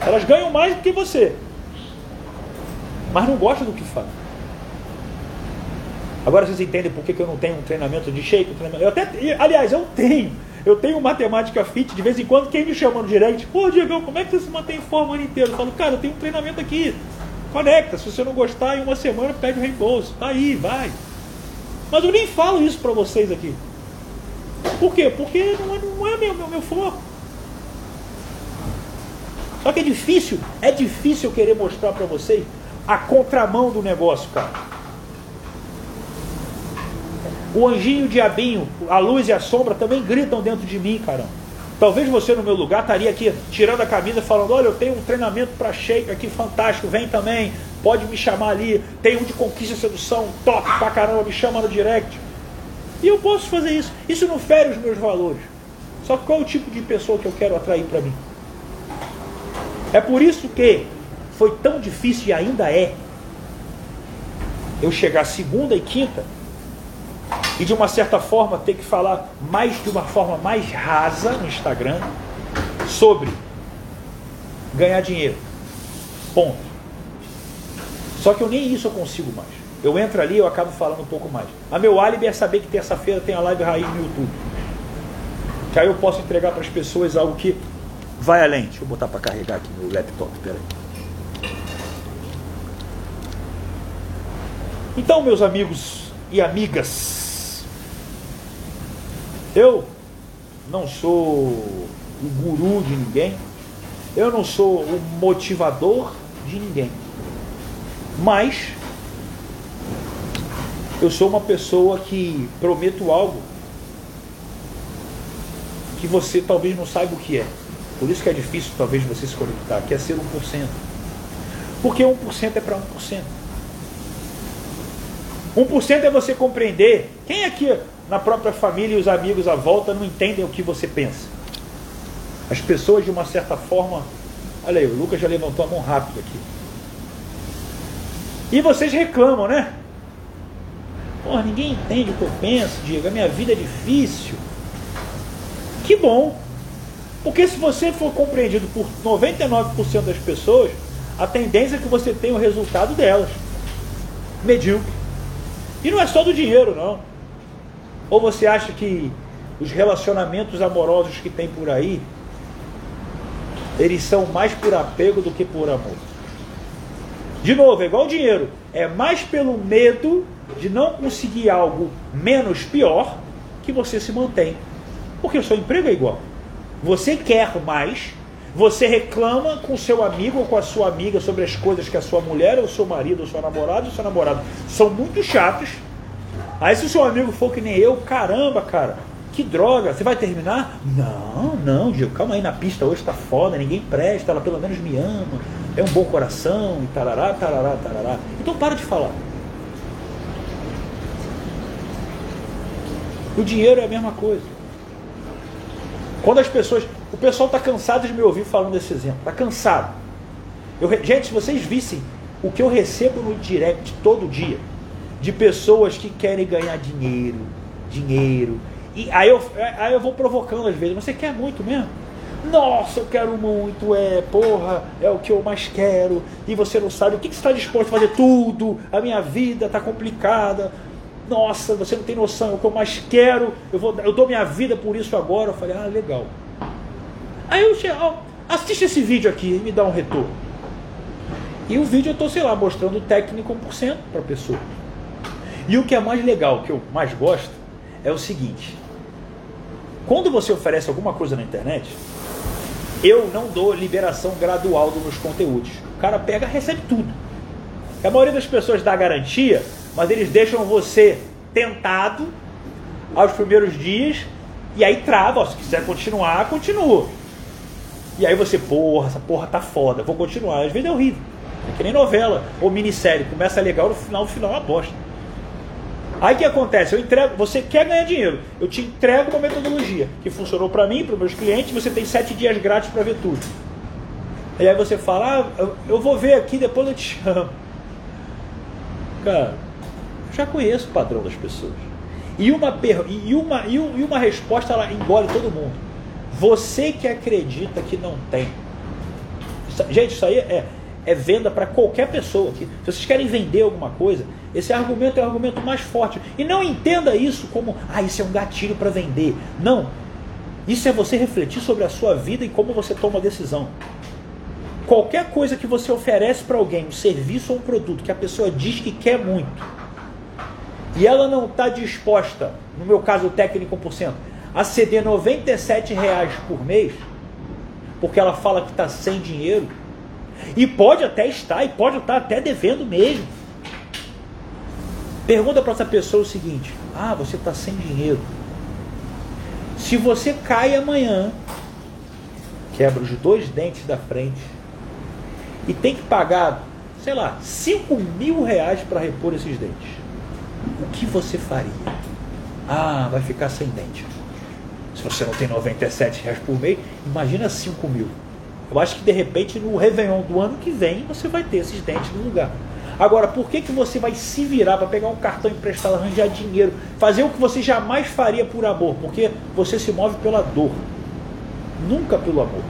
Elas ganham mais do que você, mas não gostam do que fazem. Agora vocês entendem por que, eu não tenho um treinamento de treinamento... Eu até, aliás, eu tenho. Eu tenho matemática fit, de vez em quando, quem me chama no direct, pô, Diego, como é que você se mantém em forma o ano inteiro? Eu falo, cara, eu tenho um treinamento aqui. Conecta, se você não gostar, em uma semana pede o reembolso. Tá aí, vai. Mas eu nem falo isso para vocês aqui. Por quê? Porque não é, não é meu, meu, meu foco. Só que é difícil, é difícil querer mostrar para vocês a contramão do negócio, cara. O anjinho o diabinho, a luz e a sombra também gritam dentro de mim, caramba. Talvez você no meu lugar estaria aqui tirando a camisa falando: Olha, eu tenho um treinamento para shake aqui fantástico, vem também, pode me chamar ali. Tem um de conquista e sedução, top pra caramba, me chama no direct. E eu posso fazer isso. Isso não fere os meus valores. Só que qual é o tipo de pessoa que eu quero atrair para mim? É por isso que foi tão difícil e ainda é eu chegar segunda e quinta e de uma certa forma ter que falar mais de uma forma mais rasa no Instagram sobre ganhar dinheiro. Ponto. Só que eu nem isso eu consigo mais. Eu entro ali e eu acabo falando um pouco mais. A meu álibi é saber que terça-feira tem a live raiz no YouTube. Que aí eu posso entregar para as pessoas algo que vai além. Deixa eu botar para carregar aqui no laptop, peraí. Então, meus amigos e amigas, eu não sou o guru de ninguém, eu não sou o motivador de ninguém, mas eu sou uma pessoa que prometo algo que você talvez não saiba o que é. Por isso que é difícil talvez você se conectar, que é ser 1%. Porque 1% é para 1%. 1% é você compreender. Quem aqui na própria família e os amigos à volta não entendem o que você pensa. As pessoas, de uma certa forma. Olha aí, o Lucas já levantou a mão rápido aqui. E vocês reclamam, né? Porra, ninguém entende o que eu penso, Diego. A minha vida é difícil. Que bom. Porque se você for compreendido por 99% das pessoas, a tendência é que você tenha o resultado delas. Medíocre. E não é só do dinheiro, não. Ou você acha que os relacionamentos amorosos que tem por aí, eles são mais por apego do que por amor? De novo, é igual dinheiro. É mais pelo medo de não conseguir algo menos pior que você se mantém. Porque o seu emprego é igual. Você quer mais, você reclama com seu amigo ou com a sua amiga sobre as coisas que a sua mulher, ou seu marido, ou seu namorado, ou seu namorado são muito chatos Aí se o seu amigo for que nem eu, caramba, cara, que droga, você vai terminar? Não, não, Diego, calma aí, na pista hoje tá foda, ninguém presta, ela pelo menos me ama, é um bom coração, e tarará, tarará, tarará. Então para de falar. O dinheiro é a mesma coisa. Quando as pessoas. O pessoal está cansado de me ouvir falando desse exemplo. Está cansado. Eu, gente, se vocês vissem o que eu recebo no direct todo dia, de pessoas que querem ganhar dinheiro, dinheiro. E aí eu, aí eu vou provocando às vezes, você quer muito mesmo? Nossa, eu quero muito, é, porra, é o que eu mais quero, e você não sabe o que, que você está disposto a fazer tudo, a minha vida está complicada, nossa, você não tem noção, é o que eu mais quero, eu, vou, eu dou minha vida por isso agora. Eu falei, ah, legal. Aí eu chego, ó, assiste esse vídeo aqui e me dá um retorno. E o vídeo eu estou, sei lá, mostrando o técnico 1% para a pessoa. E o que é mais legal, que eu mais gosto, é o seguinte: quando você oferece alguma coisa na internet, eu não dou liberação gradual dos meus conteúdos. O cara pega, recebe tudo. A maioria das pessoas dá garantia, mas eles deixam você tentado aos primeiros dias e aí trava. Ó, se quiser continuar, continua. E aí você, porra, essa porra tá foda, vou continuar. Às vezes é horrível. É que nem novela ou minissérie. Começa legal, no final, no final é uma bosta. Aí o que acontece? Eu entrego, você quer ganhar dinheiro, eu te entrego uma metodologia que funcionou para mim, para meus clientes, você tem sete dias grátis para ver tudo. E aí você fala, ah, eu vou ver aqui, depois eu te chamo. Cara, já conheço o padrão das pessoas. E uma, e uma, e uma resposta ela engole todo mundo. Você que acredita que não tem. Gente, isso aí é, é venda para qualquer pessoa. Se vocês querem vender alguma coisa, esse argumento é o argumento mais forte. E não entenda isso como, ah, isso é um gatilho para vender. Não. Isso é você refletir sobre a sua vida e como você toma a decisão. Qualquer coisa que você oferece para alguém, um serviço ou um produto que a pessoa diz que quer muito, e ela não está disposta, no meu caso o técnico 1%, a ceder 97 reais por mês, porque ela fala que está sem dinheiro, e pode até estar, e pode estar até devendo mesmo. Pergunta para essa pessoa o seguinte: Ah, você está sem dinheiro. Se você cai amanhã, quebra os dois dentes da frente e tem que pagar, sei lá, 5 mil reais para repor esses dentes, o que você faria? Ah, vai ficar sem dente. Se você não tem 97 reais por mês, imagina 5 mil. Eu acho que de repente no Réveillon do ano que vem você vai ter esses dentes no lugar. Agora, por que, que você vai se virar para pegar um cartão emprestado, arranjar dinheiro, fazer o que você jamais faria por amor? Porque você se move pela dor, nunca pelo amor.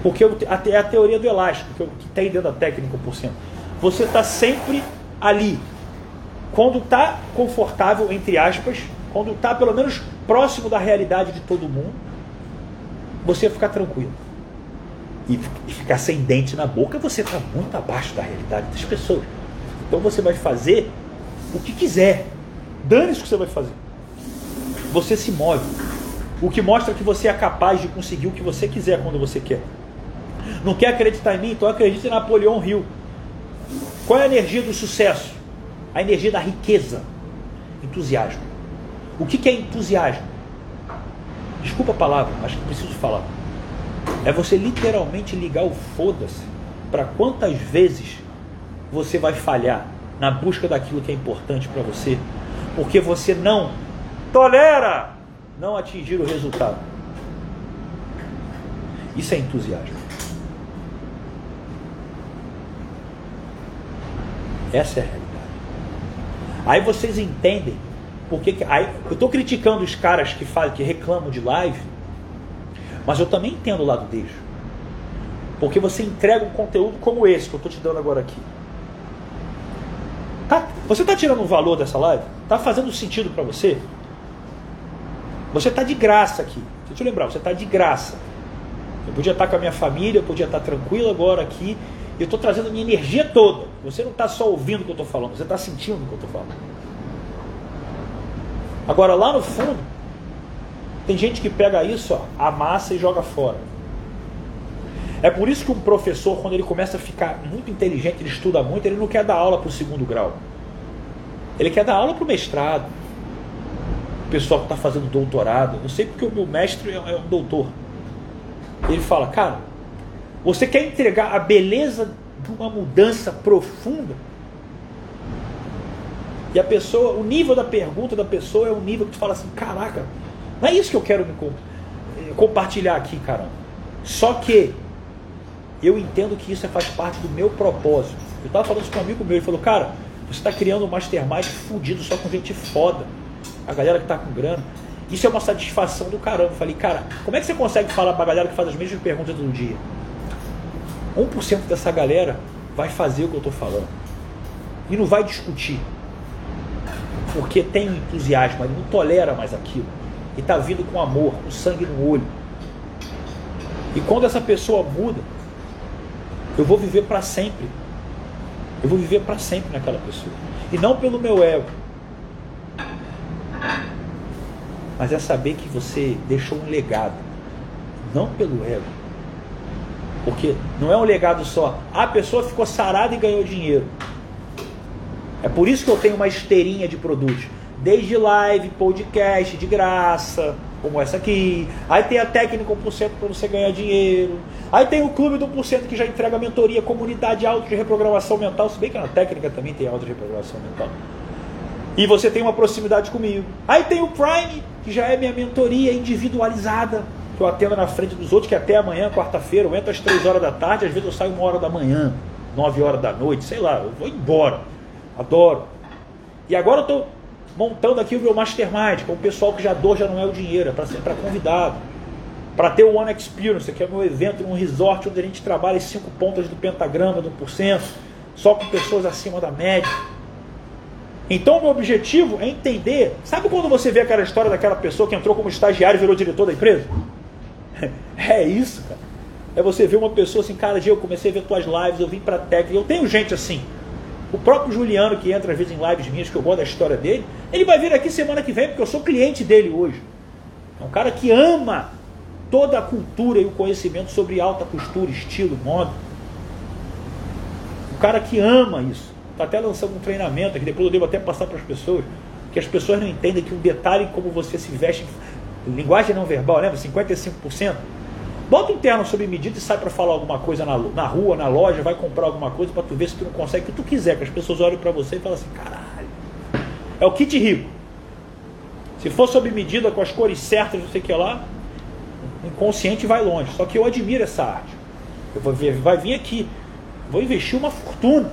Porque é a teoria do elástico, que tem dentro da técnica por cento. Você está sempre ali. Quando está confortável, entre aspas, quando está pelo menos próximo da realidade de todo mundo, você ficar tranquilo e, ficar sem dente na boca, você está muito abaixo da realidade das pessoas. Então você vai fazer o que quiser. Dane-se o que você vai fazer. Você se move. O que mostra que você é capaz de conseguir o que você quiser quando você quer. Não quer acreditar em mim? Então acredite em Napoleão Hill. Qual é a energia do sucesso? A energia da riqueza. Entusiasmo. O que é entusiasmo? Desculpa a palavra, mas preciso falar. É você literalmente ligar o foda-se para quantas vezes você vai falhar na busca daquilo que é importante para você, porque você não tolera não atingir o resultado. Isso é entusiasmo. Essa é a. Aí vocês entendem porque aí eu estou criticando os caras que falam, que reclamam de live, mas eu também entendo o lado deles. Porque você entrega um conteúdo como esse que eu estou te dando agora aqui. Tá, você está tirando o valor dessa live? Está fazendo sentido para você? Você está de graça aqui. Deixa eu lembrar, você está de graça. Eu podia estar tá com a minha família, eu podia estar tá tranquilo agora aqui. Eu estou trazendo minha energia toda. Você não está só ouvindo o que eu estou falando, você está sentindo o que eu estou falando. Agora lá no fundo, tem gente que pega isso, ó, amassa e joga fora. É por isso que um professor, quando ele começa a ficar muito inteligente, ele estuda muito, ele não quer dar aula para o segundo grau. Ele quer dar aula para o mestrado. O pessoal que está fazendo doutorado. Eu sei porque o meu mestre é, é um doutor. Ele fala, cara, você quer entregar a beleza de uma mudança profunda? E a pessoa, o nível da pergunta da pessoa é um nível que tu fala assim, caraca, não é isso que eu quero me eh, compartilhar aqui, caramba. Só que eu entendo que isso faz parte do meu propósito. Eu estava falando isso com um amigo meu, ele falou, cara, você está criando um mastermind fudido só com gente foda. A galera que está com grana. Isso é uma satisfação do caramba. Eu falei, cara, como é que você consegue falar para a galera que faz as mesmas perguntas todo dia? 1% dessa galera vai fazer o que eu estou falando. E não vai discutir porque tem entusiasmo, ele não tolera mais aquilo. E está vindo com amor, com sangue no olho. E quando essa pessoa muda, eu vou viver para sempre. Eu vou viver para sempre naquela pessoa. E não pelo meu ego. Mas é saber que você deixou um legado. Não pelo ego. Porque não é um legado só. A pessoa ficou sarada e ganhou dinheiro. É por isso que eu tenho uma esteirinha de produtos. Desde live, podcast, de graça. como essa aqui. Aí tem a técnica 1% para você ganhar dinheiro. Aí tem o clube do 1% que já entrega mentoria, comunidade auto de reprogramação mental, se bem que na técnica também tem auto de reprogramação mental. E você tem uma proximidade comigo. Aí tem o Prime, que já é minha mentoria individualizada, que eu atendo na frente dos outros, que até amanhã, quarta-feira, eu entro às 3 horas da tarde, às vezes eu saio uma hora da manhã, 9 horas da noite, sei lá, eu vou embora. Adoro. E agora eu estou montando aqui o meu mastermind, com o pessoal que já dor já não é o dinheiro, é para ser para convidado. Para ter o One Experience, que é o meu evento num resort onde a gente trabalha as cinco pontas do pentagrama, do porcento, só com pessoas acima da média. Então, o meu objetivo é entender. Sabe quando você vê aquela história daquela pessoa que entrou como estagiário e virou diretor da empresa? É isso, cara. É você ver uma pessoa assim, cara, eu comecei a ver tuas lives, eu vim para técnica. Eu tenho gente assim. O próprio Juliano, que entra às vezes em lives minhas, que eu gosto da história dele, ele vai vir aqui semana que vem, porque eu sou cliente dele hoje. É um cara que ama toda a cultura e o conhecimento sobre alta costura, estilo, moda. Um cara que ama isso. Está até lançando um treinamento que depois eu devo até passar para as pessoas, que as pessoas não entendem que um detalhe como você se veste, linguagem não verbal, lembra? 55%. Bota um terno sob medida e sai para falar alguma coisa na, na rua, na loja, vai comprar alguma coisa para tu ver se tu não consegue, o que tu quiser, que as pessoas olhem para você e falam assim, caralho, é o kit rico. Se for sob medida, com as cores certas, não sei o que lá, inconsciente vai longe. Só que eu admiro essa arte. Eu vou ver, vai vir aqui, vou investir uma fortuna.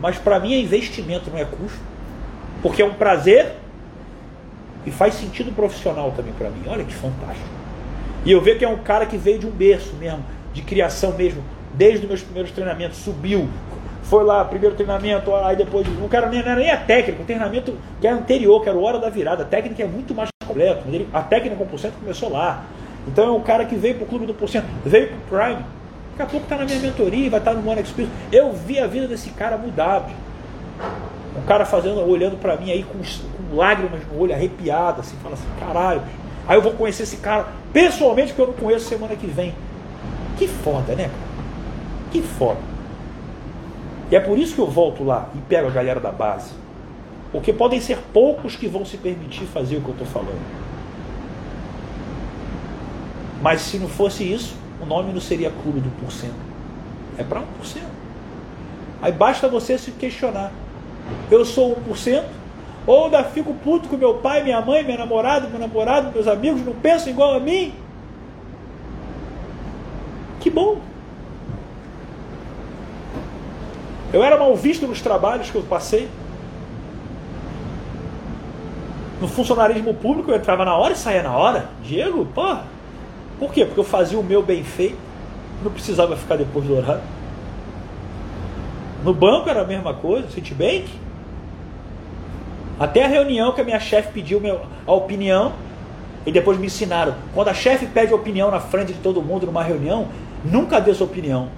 Mas para mim é investimento, não é custo. Porque é um prazer e faz sentido profissional também para mim. Olha que fantástico. E eu vejo que é um cara que veio de um berço mesmo, de criação mesmo, desde os meus primeiros treinamentos, subiu, foi lá, primeiro treinamento, aí depois, não quero nem, era nem a técnica, o treinamento que era anterior, que era hora da virada, a técnica é muito mais completo, a técnica com cento começou lá. Então é um cara que veio para o clube do porcento, veio para o Prime, daqui a pouco está na minha mentoria, vai estar tá no One Experience. Eu vi a vida desse cara mudar. Um cara fazendo, olhando para mim aí com, com, lágrimas no olho, arrepiado, assim, fala assim, caralho, Aí eu vou conhecer esse cara pessoalmente, que eu não conheço semana que vem. Que foda, né? Que foda. E é por isso que eu volto lá e pego a galera da base. Porque podem ser poucos que vão se permitir fazer o que eu estou falando. Mas se não fosse isso, o nome não seria Clube do Porcento. É para 1%. Aí basta você se questionar. Eu sou 1%? Ou ainda fico puto com meu pai, minha mãe, minha namorada, meu namorado, meus amigos não pensam igual a mim. Que bom. Eu era mal visto nos trabalhos que eu passei. No funcionarismo público eu entrava na hora e saía na hora. Diego, pô. Por quê? Porque eu fazia o meu bem feito. Não precisava ficar depois do horário. No banco era a mesma coisa, Citibank. Até a reunião que a minha chefe pediu meu, a opinião e depois me ensinaram. Quando a chefe pede opinião na frente de todo mundo numa reunião, nunca dê sua opinião.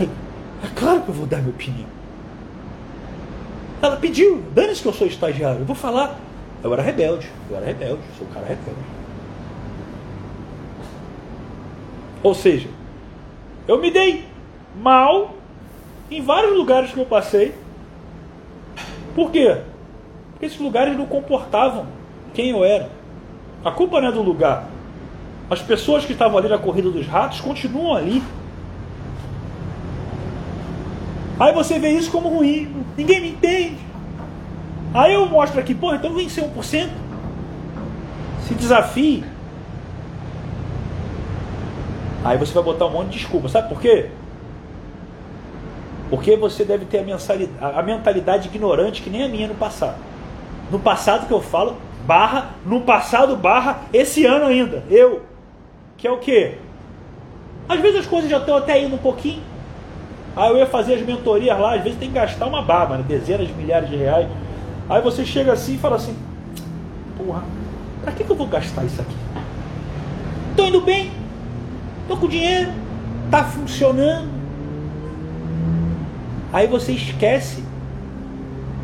É claro que eu vou dar minha opinião. Ela pediu, dane-se que eu sou estagiário, eu vou falar. Eu era rebelde, eu era rebelde, sou um cara rebelde. Ou seja, eu me dei mal em vários lugares que eu passei por quê? Porque esses lugares não comportavam quem eu era. A culpa não é do lugar. As pessoas que estavam ali na corrida dos ratos continuam ali. Aí você vê isso como ruim. Ninguém me entende. Aí eu mostro aqui, pô, então vem ser 1%. Se desafie. Aí você vai botar um monte de desculpa. Sabe por quê? Porque você deve ter a, a mentalidade ignorante que nem a minha no passado. No passado que eu falo, barra, no passado, barra, esse ano ainda. Eu. Que é o quê? Às vezes as coisas já estão até indo um pouquinho. Aí eu ia fazer as mentorias lá, às vezes tem que gastar uma barba, né? dezenas de milhares de reais. Aí você chega assim e fala assim: Porra, pra que, que eu vou gastar isso aqui? Tô indo bem, tô com dinheiro, tá funcionando. Aí você esquece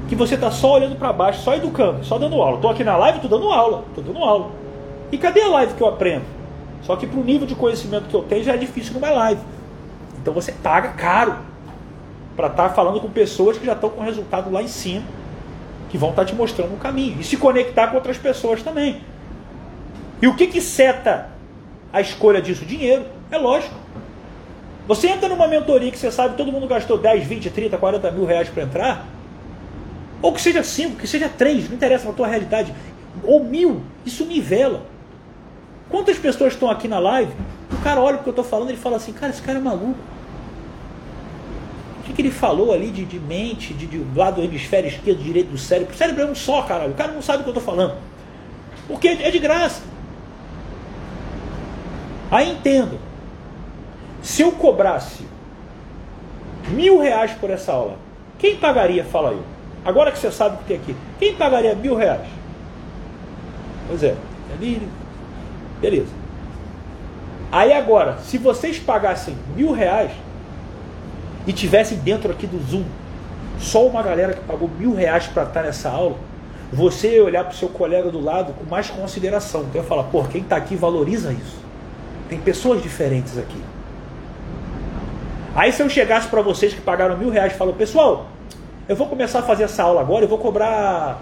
que você está só olhando para baixo, só educando, só dando aula. Estou aqui na live, estou dando aula, estou dando aula. E cadê a live que eu aprendo? Só que para o nível de conhecimento que eu tenho já é difícil numa live. Então você paga caro para estar tá falando com pessoas que já estão com resultado lá em cima, que vão estar tá te mostrando um caminho. E se conectar com outras pessoas também. E o que, que seta a escolha disso? Dinheiro. É lógico. Você entra numa mentoria que você sabe todo mundo gastou 10, 20, 30, 40 mil reais para entrar, ou que seja 5, que seja 3, não interessa na tua realidade, ou mil, isso nivela. Quantas pessoas estão aqui na live? O cara olha o que eu estou falando e fala assim, cara, esse cara é maluco. O que, que ele falou ali de, de mente, de, de lado do hemisfério esquerdo, direito do cérebro? O cérebro é um só, caralho. O cara não sabe o que eu estou falando. Porque é de graça. Aí entendo. Se eu cobrasse mil reais por essa aula, quem pagaria? Fala aí. Agora que você sabe o que tem aqui, quem pagaria mil reais? Pois é, ali, beleza. Aí agora, se vocês pagassem mil reais e tivessem dentro aqui do Zoom só uma galera que pagou mil reais para estar nessa aula, você ia olhar para o seu colega do lado com mais consideração. Então ia falar, pô, quem está aqui valoriza isso. Tem pessoas diferentes aqui. Aí se eu chegasse para vocês que pagaram mil reais e falo, pessoal, eu vou começar a fazer essa aula agora, eu vou cobrar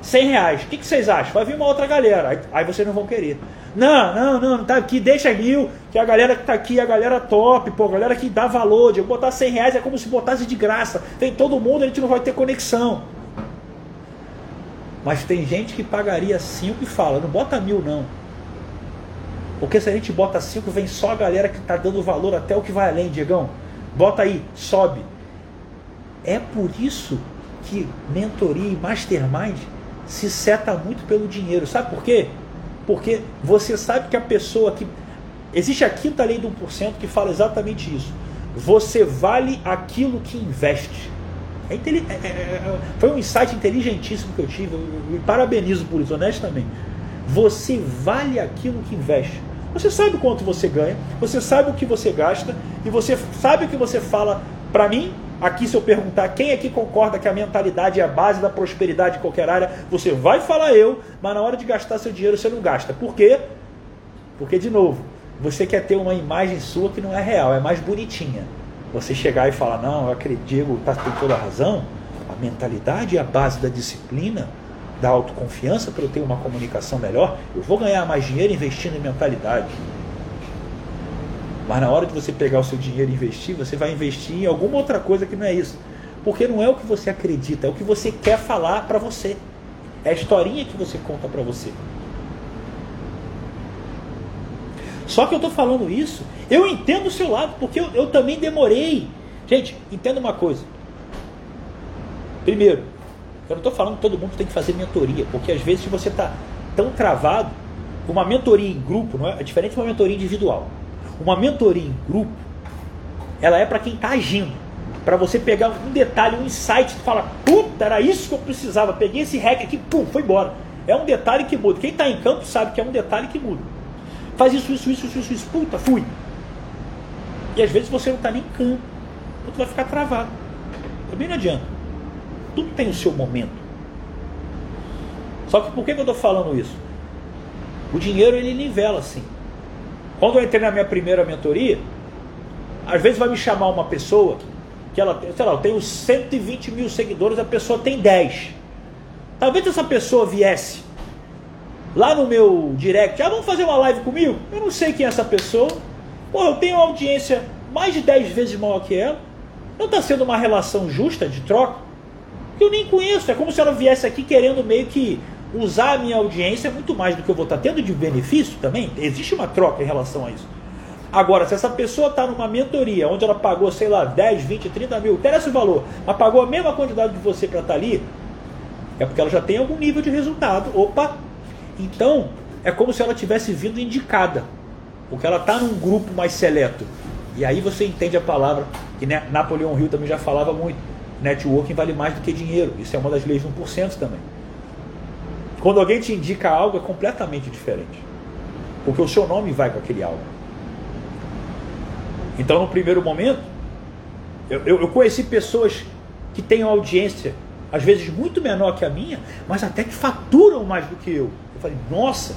100 reais. O que, que vocês acham? Vai vir uma outra galera. Aí, aí vocês não vão querer. Não, não, não, tá aqui, deixa mil, que a galera que tá aqui é a galera top, pô, a galera que dá valor. De eu botar 100 reais é como se botasse de graça. Tem todo mundo, a gente não vai ter conexão. Mas tem gente que pagaria 5 e fala, não bota mil não. Porque se a gente bota 5, vem só a galera que está dando valor até o que vai além, Diegão. Bota aí, sobe. É por isso que mentoria e mastermind se seta muito pelo dinheiro. Sabe por quê? Porque você sabe que a pessoa que. Existe a quinta lei do 1% que fala exatamente isso. Você vale aquilo que investe. É inteli... É, é, é, foi um insight inteligentíssimo que eu tive. Eu me parabenizo por isso, honestamente. Você vale aquilo que investe. Você sabe quanto você ganha, você sabe o que você gasta e você sabe o que você fala para mim. Aqui, se eu perguntar quem aqui concorda que a mentalidade é a base da prosperidade em qualquer área, você vai falar eu, mas na hora de gastar seu dinheiro você não gasta. Por quê? Porque, de novo, você quer ter uma imagem sua que não é real, é mais bonitinha. Você chegar e falar, não, eu acredito, tá, tem toda a razão. A mentalidade é a base da disciplina da autoconfiança para eu ter uma comunicação melhor, eu vou ganhar mais dinheiro investindo em mentalidade. Mas na hora de você pegar o seu dinheiro e investir, você vai investir em alguma outra coisa que não é isso. Porque não é o que você acredita, é o que você quer falar para você. É a historinha que você conta para você. Só que eu estou falando isso, eu entendo o seu lado, porque eu, eu também demorei. Gente, entenda uma coisa. Primeiro, eu não estou falando que todo mundo tem que fazer mentoria, porque às vezes você está tão travado, uma mentoria em grupo não é, é diferente de uma mentoria individual. Uma mentoria em grupo, ela é para quem está agindo. Para você pegar um detalhe, um insight, e fala, puta, era isso que eu precisava. Peguei esse hack aqui, pum, foi embora. É um detalhe que muda. Quem está em campo sabe que é um detalhe que muda. Faz isso, isso, isso, isso, isso, puta, fui. E às vezes você não está nem em campo. Então tu vai ficar travado. Também não adianta. Tudo tem o seu momento. Só que por que, eu estou falando isso? O dinheiro ele nivela assim. Quando eu entrei na minha primeira mentoria, às vezes vai me chamar uma pessoa que ela, sei lá, eu tenho 120 mil seguidores, a pessoa tem 10. Talvez essa pessoa viesse lá no meu direct, ah, vamos fazer uma live comigo? Eu não sei quem é essa pessoa. Pô, eu tenho uma audiência mais de 10 vezes maior que ela. Não está sendo uma relação justa de troca? Que eu nem conheço. É como se ela viesse aqui querendo meio que usar a minha audiência muito mais do que eu vou estar tendo de benefício também. Existe uma troca em relação a isso. Agora, se essa pessoa está numa mentoria onde ela pagou, sei lá, 10, 20, 30 mil, interessa o valor, mas pagou a mesma quantidade de você para estar tá ali, é porque ela já tem algum nível de resultado. Opa! Então, é como se ela tivesse vindo indicada, porque ela está num grupo mais seleto. E aí você entende a palavra, que né, Napoleão Hill também já falava muito networking vale mais do que dinheiro. Isso é uma das leis do 1% também. Quando alguém te indica algo, é completamente diferente. Porque o seu nome vai com aquele algo. Então, no primeiro momento, eu, eu, eu conheci pessoas que têm audiência, às vezes muito menor que a minha, mas até que faturam mais do que eu. Eu falei, nossa.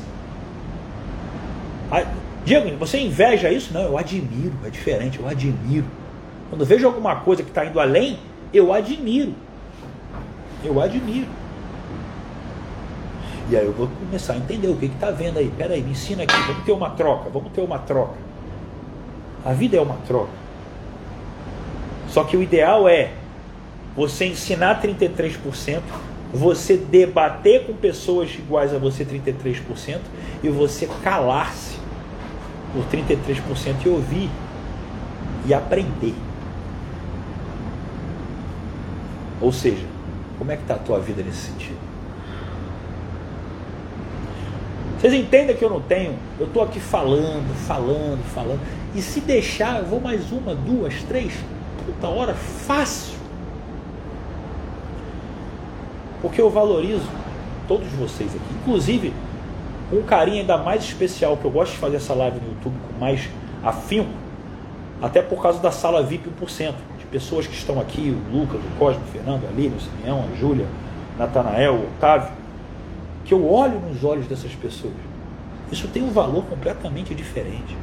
Diego, você inveja isso? Não, eu admiro, é diferente, eu admiro. Quando eu vejo alguma coisa que está indo além, eu admiro. Eu admiro. E aí eu vou começar a entender o que está vendo aí. Pera aí, me ensina aqui, vamos ter uma troca, vamos ter uma troca. A vida é uma troca. Só que o ideal é você ensinar 33%, você debater com pessoas iguais a você 33% e você calar-se por 33% e ouvir e aprender. Ou seja, como é que está a tua vida nesse sentido? Vocês entendem que eu não tenho? Eu estou aqui falando, falando, falando. E se deixar, eu vou mais uma, duas, três, puta hora, fácil. Porque eu valorizo todos vocês aqui. Inclusive, um carinho ainda mais especial, que eu gosto de fazer essa live no YouTube com mais afinco, até por causa da sala VIP 1%, de pessoas que estão aqui, o Lucas, o Cosme, o Fernando, a Lírio, o Simeão, a Júlia, Natanael, o Otávio, que eu olho nos olhos dessas pessoas. Isso tem um valor completamente diferente.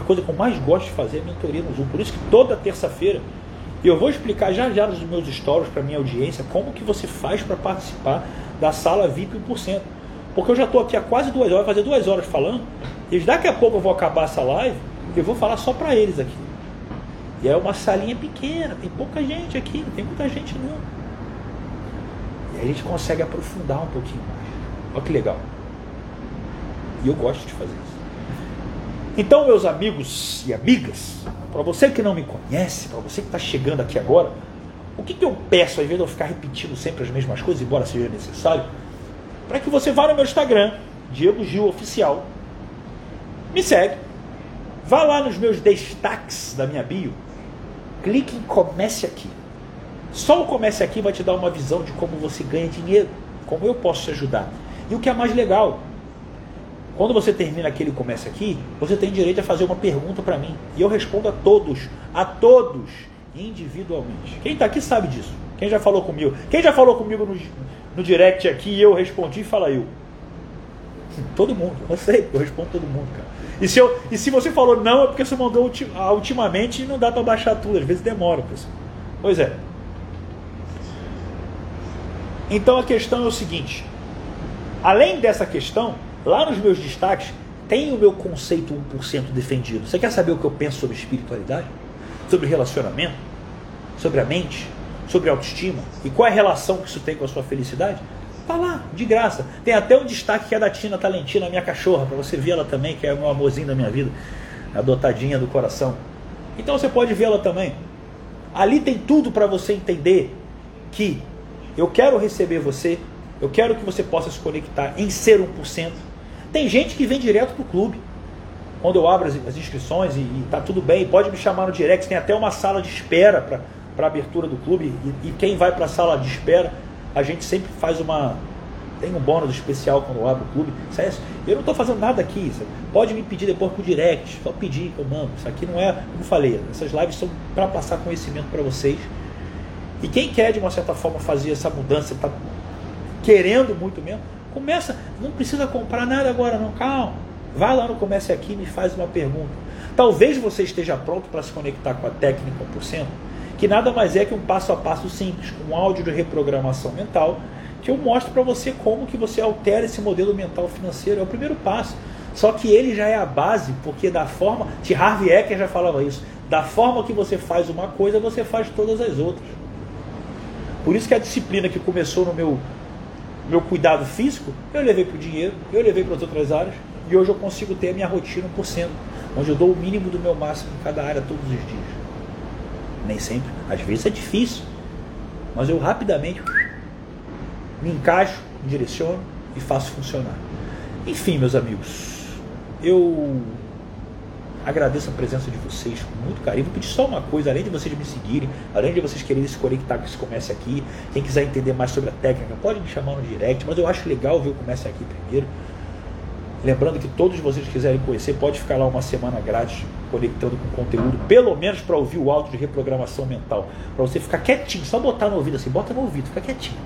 A coisa que eu mais gosto de fazer é mentoria no Zoom. Por isso que toda terça-feira eu vou explicar já já nos meus stories para minha audiência como que você faz para participar da sala VIP 1%. Porque eu já estou aqui há quase duas horas, fazer duas horas falando, e daqui a pouco eu vou acabar essa live e eu vou falar só para eles aqui. E é uma salinha pequena, tem pouca gente aqui, não tem muita gente não. E aí a gente consegue aprofundar um pouquinho mais. Olha que legal. E eu gosto de fazer isso. Então, meus amigos e amigas, para você que não me conhece, para você que está chegando aqui agora, o que, que eu peço, ao invés de eu ficar repetindo sempre as mesmas coisas, embora seja necessário, para que você vá no meu Instagram, Diego Gil Oficial, me segue, vá lá nos meus destaques da minha bio, clique em Comece Aqui. Só o Comece Aqui vai te dar uma visão de como você ganha dinheiro, como eu posso te ajudar. E o que é mais legal, quando você termina aquele comece aqui, você tem direito a fazer uma pergunta para mim. E eu respondo a todos, a todos, individualmente. Quem está aqui sabe disso. Quem já falou comigo? Quem já falou comigo no, no direct aqui e eu respondi, fala eu. *laughs* Todo mundo, eu sei, eu respondo todo mundo, cara. E se, eu, e se você falou não, é porque você mandou ultimamente e não dá para baixar tudo, às vezes demora, pessoal. Pois é. Então a questão é o seguinte: além dessa questão, Lá nos meus destaques tem o meu conceito 1% defendido. Você quer saber o que eu penso sobre espiritualidade? Sobre relacionamento? Sobre a mente? Sobre autoestima? E qual é a relação que isso tem com a sua felicidade? Tá lá, de graça. Tem até um destaque que é da Tina Talentina, minha cachorra, para você ver ela também, que é meu amorzinho da minha vida, adotadinha do coração. Então você pode vê-la também. Ali tem tudo para você entender que eu quero receber você, eu quero que você possa se conectar em ser 1%. Tem gente que vem direto para o clube. Quando eu abro as, as inscrições e, e tá tudo bem, pode me chamar no direct, tem até uma sala de espera para a abertura do clube. E, e quem vai para a sala de espera, a gente sempre faz uma. Tem um bônus especial quando eu abro o clube. Eu não estou fazendo nada aqui. Pode me pedir depois por direct. Só pedir que eu mando. Isso aqui não é, como falei, essas lives são para passar conhecimento para vocês. E quem quer, de uma certa forma, fazer essa mudança, está querendo muito mesmo, Começa, não precisa comprar nada agora, não, calma. Vai lá no Comece Aqui e me faz uma pergunta. Talvez você esteja pronto para se conectar com a técnica 1%, que nada mais é que um passo a passo simples, com um áudio de reprogramação mental, que eu mostro para você como que você altera esse modelo mental financeiro. É o primeiro passo. Só que ele já é a base, porque da forma, T. Harvey Eker já falava isso, da forma que você faz uma coisa, você faz todas as outras. Por isso que a disciplina que começou no meu meu cuidado físico, eu levei para o dinheiro, eu levei para as outras áreas, e hoje eu consigo ter a minha rotina 1%, onde eu dou o mínimo do meu máximo em cada área todos os dias. Nem sempre, às vezes é difícil, mas eu rapidamente me encaixo, me direciono e faço funcionar. Enfim, meus amigos, eu Agradeço a presença de vocês com muito carinho. Vou pedir só uma coisa, além de vocês me seguirem, além de vocês quererem se conectar com esse comece aqui, quem quiser entender mais sobre a técnica, pode me chamar no direct, mas eu acho legal ver o comece aqui primeiro. Lembrando que todos vocês que quiserem conhecer, pode ficar lá uma semana grátis conectando com conteúdo, pelo menos para ouvir o áudio de reprogramação mental. Para você ficar quietinho, só botar no ouvido assim, bota no ouvido, fica quietinho.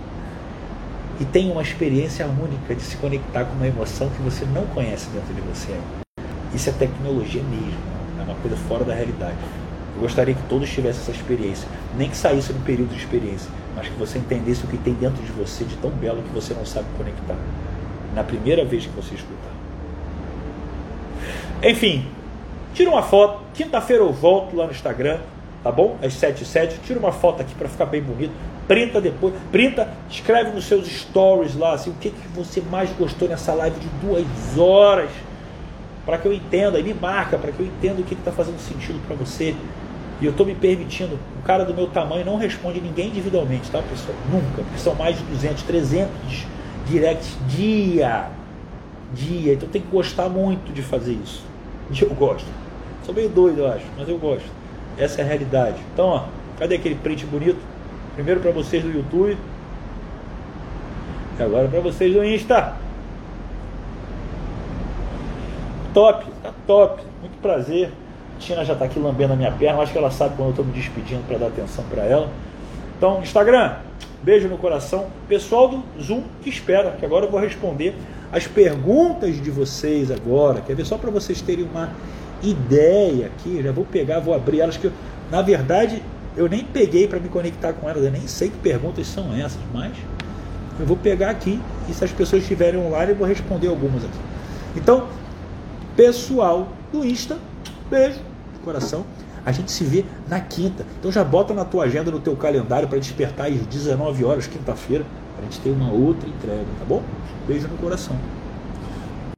E tem uma experiência única de se conectar com uma emoção que você não conhece dentro de você. Isso é tecnologia mesmo, é uma coisa fora da realidade. Eu gostaria que todos tivessem essa experiência, nem que saísse no período de experiência, mas que você entendesse o que tem dentro de você de tão belo que você não sabe conectar. Na primeira vez que você escutar. Enfim, tira uma foto. Quinta-feira eu volto lá no Instagram, tá bom? Às 7 e 7. Tira uma foto aqui para ficar bem bonito. Printa depois. Printa, escreve nos seus stories lá assim, o que, que você mais gostou nessa live de duas horas. Para que eu entenda, e me marca, para que eu entenda o que está fazendo sentido para você. E eu estou me permitindo, um cara do meu tamanho não responde ninguém individualmente, tá pessoal? Nunca, porque são mais de 200, 300 directs dia. Dia. Então tem que gostar muito de fazer isso. E eu gosto. Sou meio doido, eu acho, mas eu gosto. Essa é a realidade. Então, ó, cadê aquele print bonito? Primeiro para vocês do YouTube. E agora para vocês do Insta. Top, tá top. Muito prazer. Tina já está aqui lambendo a minha perna, acho que ela sabe quando eu estou me despedindo para dar atenção para ela. Então, Instagram, beijo no coração. Pessoal do Zoom que espera, que agora eu vou responder as perguntas de vocês agora. Quer ver? Só para vocês terem uma ideia aqui. Já vou pegar, vou abrir elas que eu, na verdade eu nem peguei para me conectar com elas. Eu nem sei que perguntas são essas, mas eu vou pegar aqui e se as pessoas estiverem online eu vou responder algumas aqui. Então, pessoal do Insta, Beijo coração. A gente se vê na quinta. Então já bota na tua agenda, no teu calendário para despertar às 19 horas, quinta-feira, a gente ter uma outra entrega, tá bom? Beijo no coração.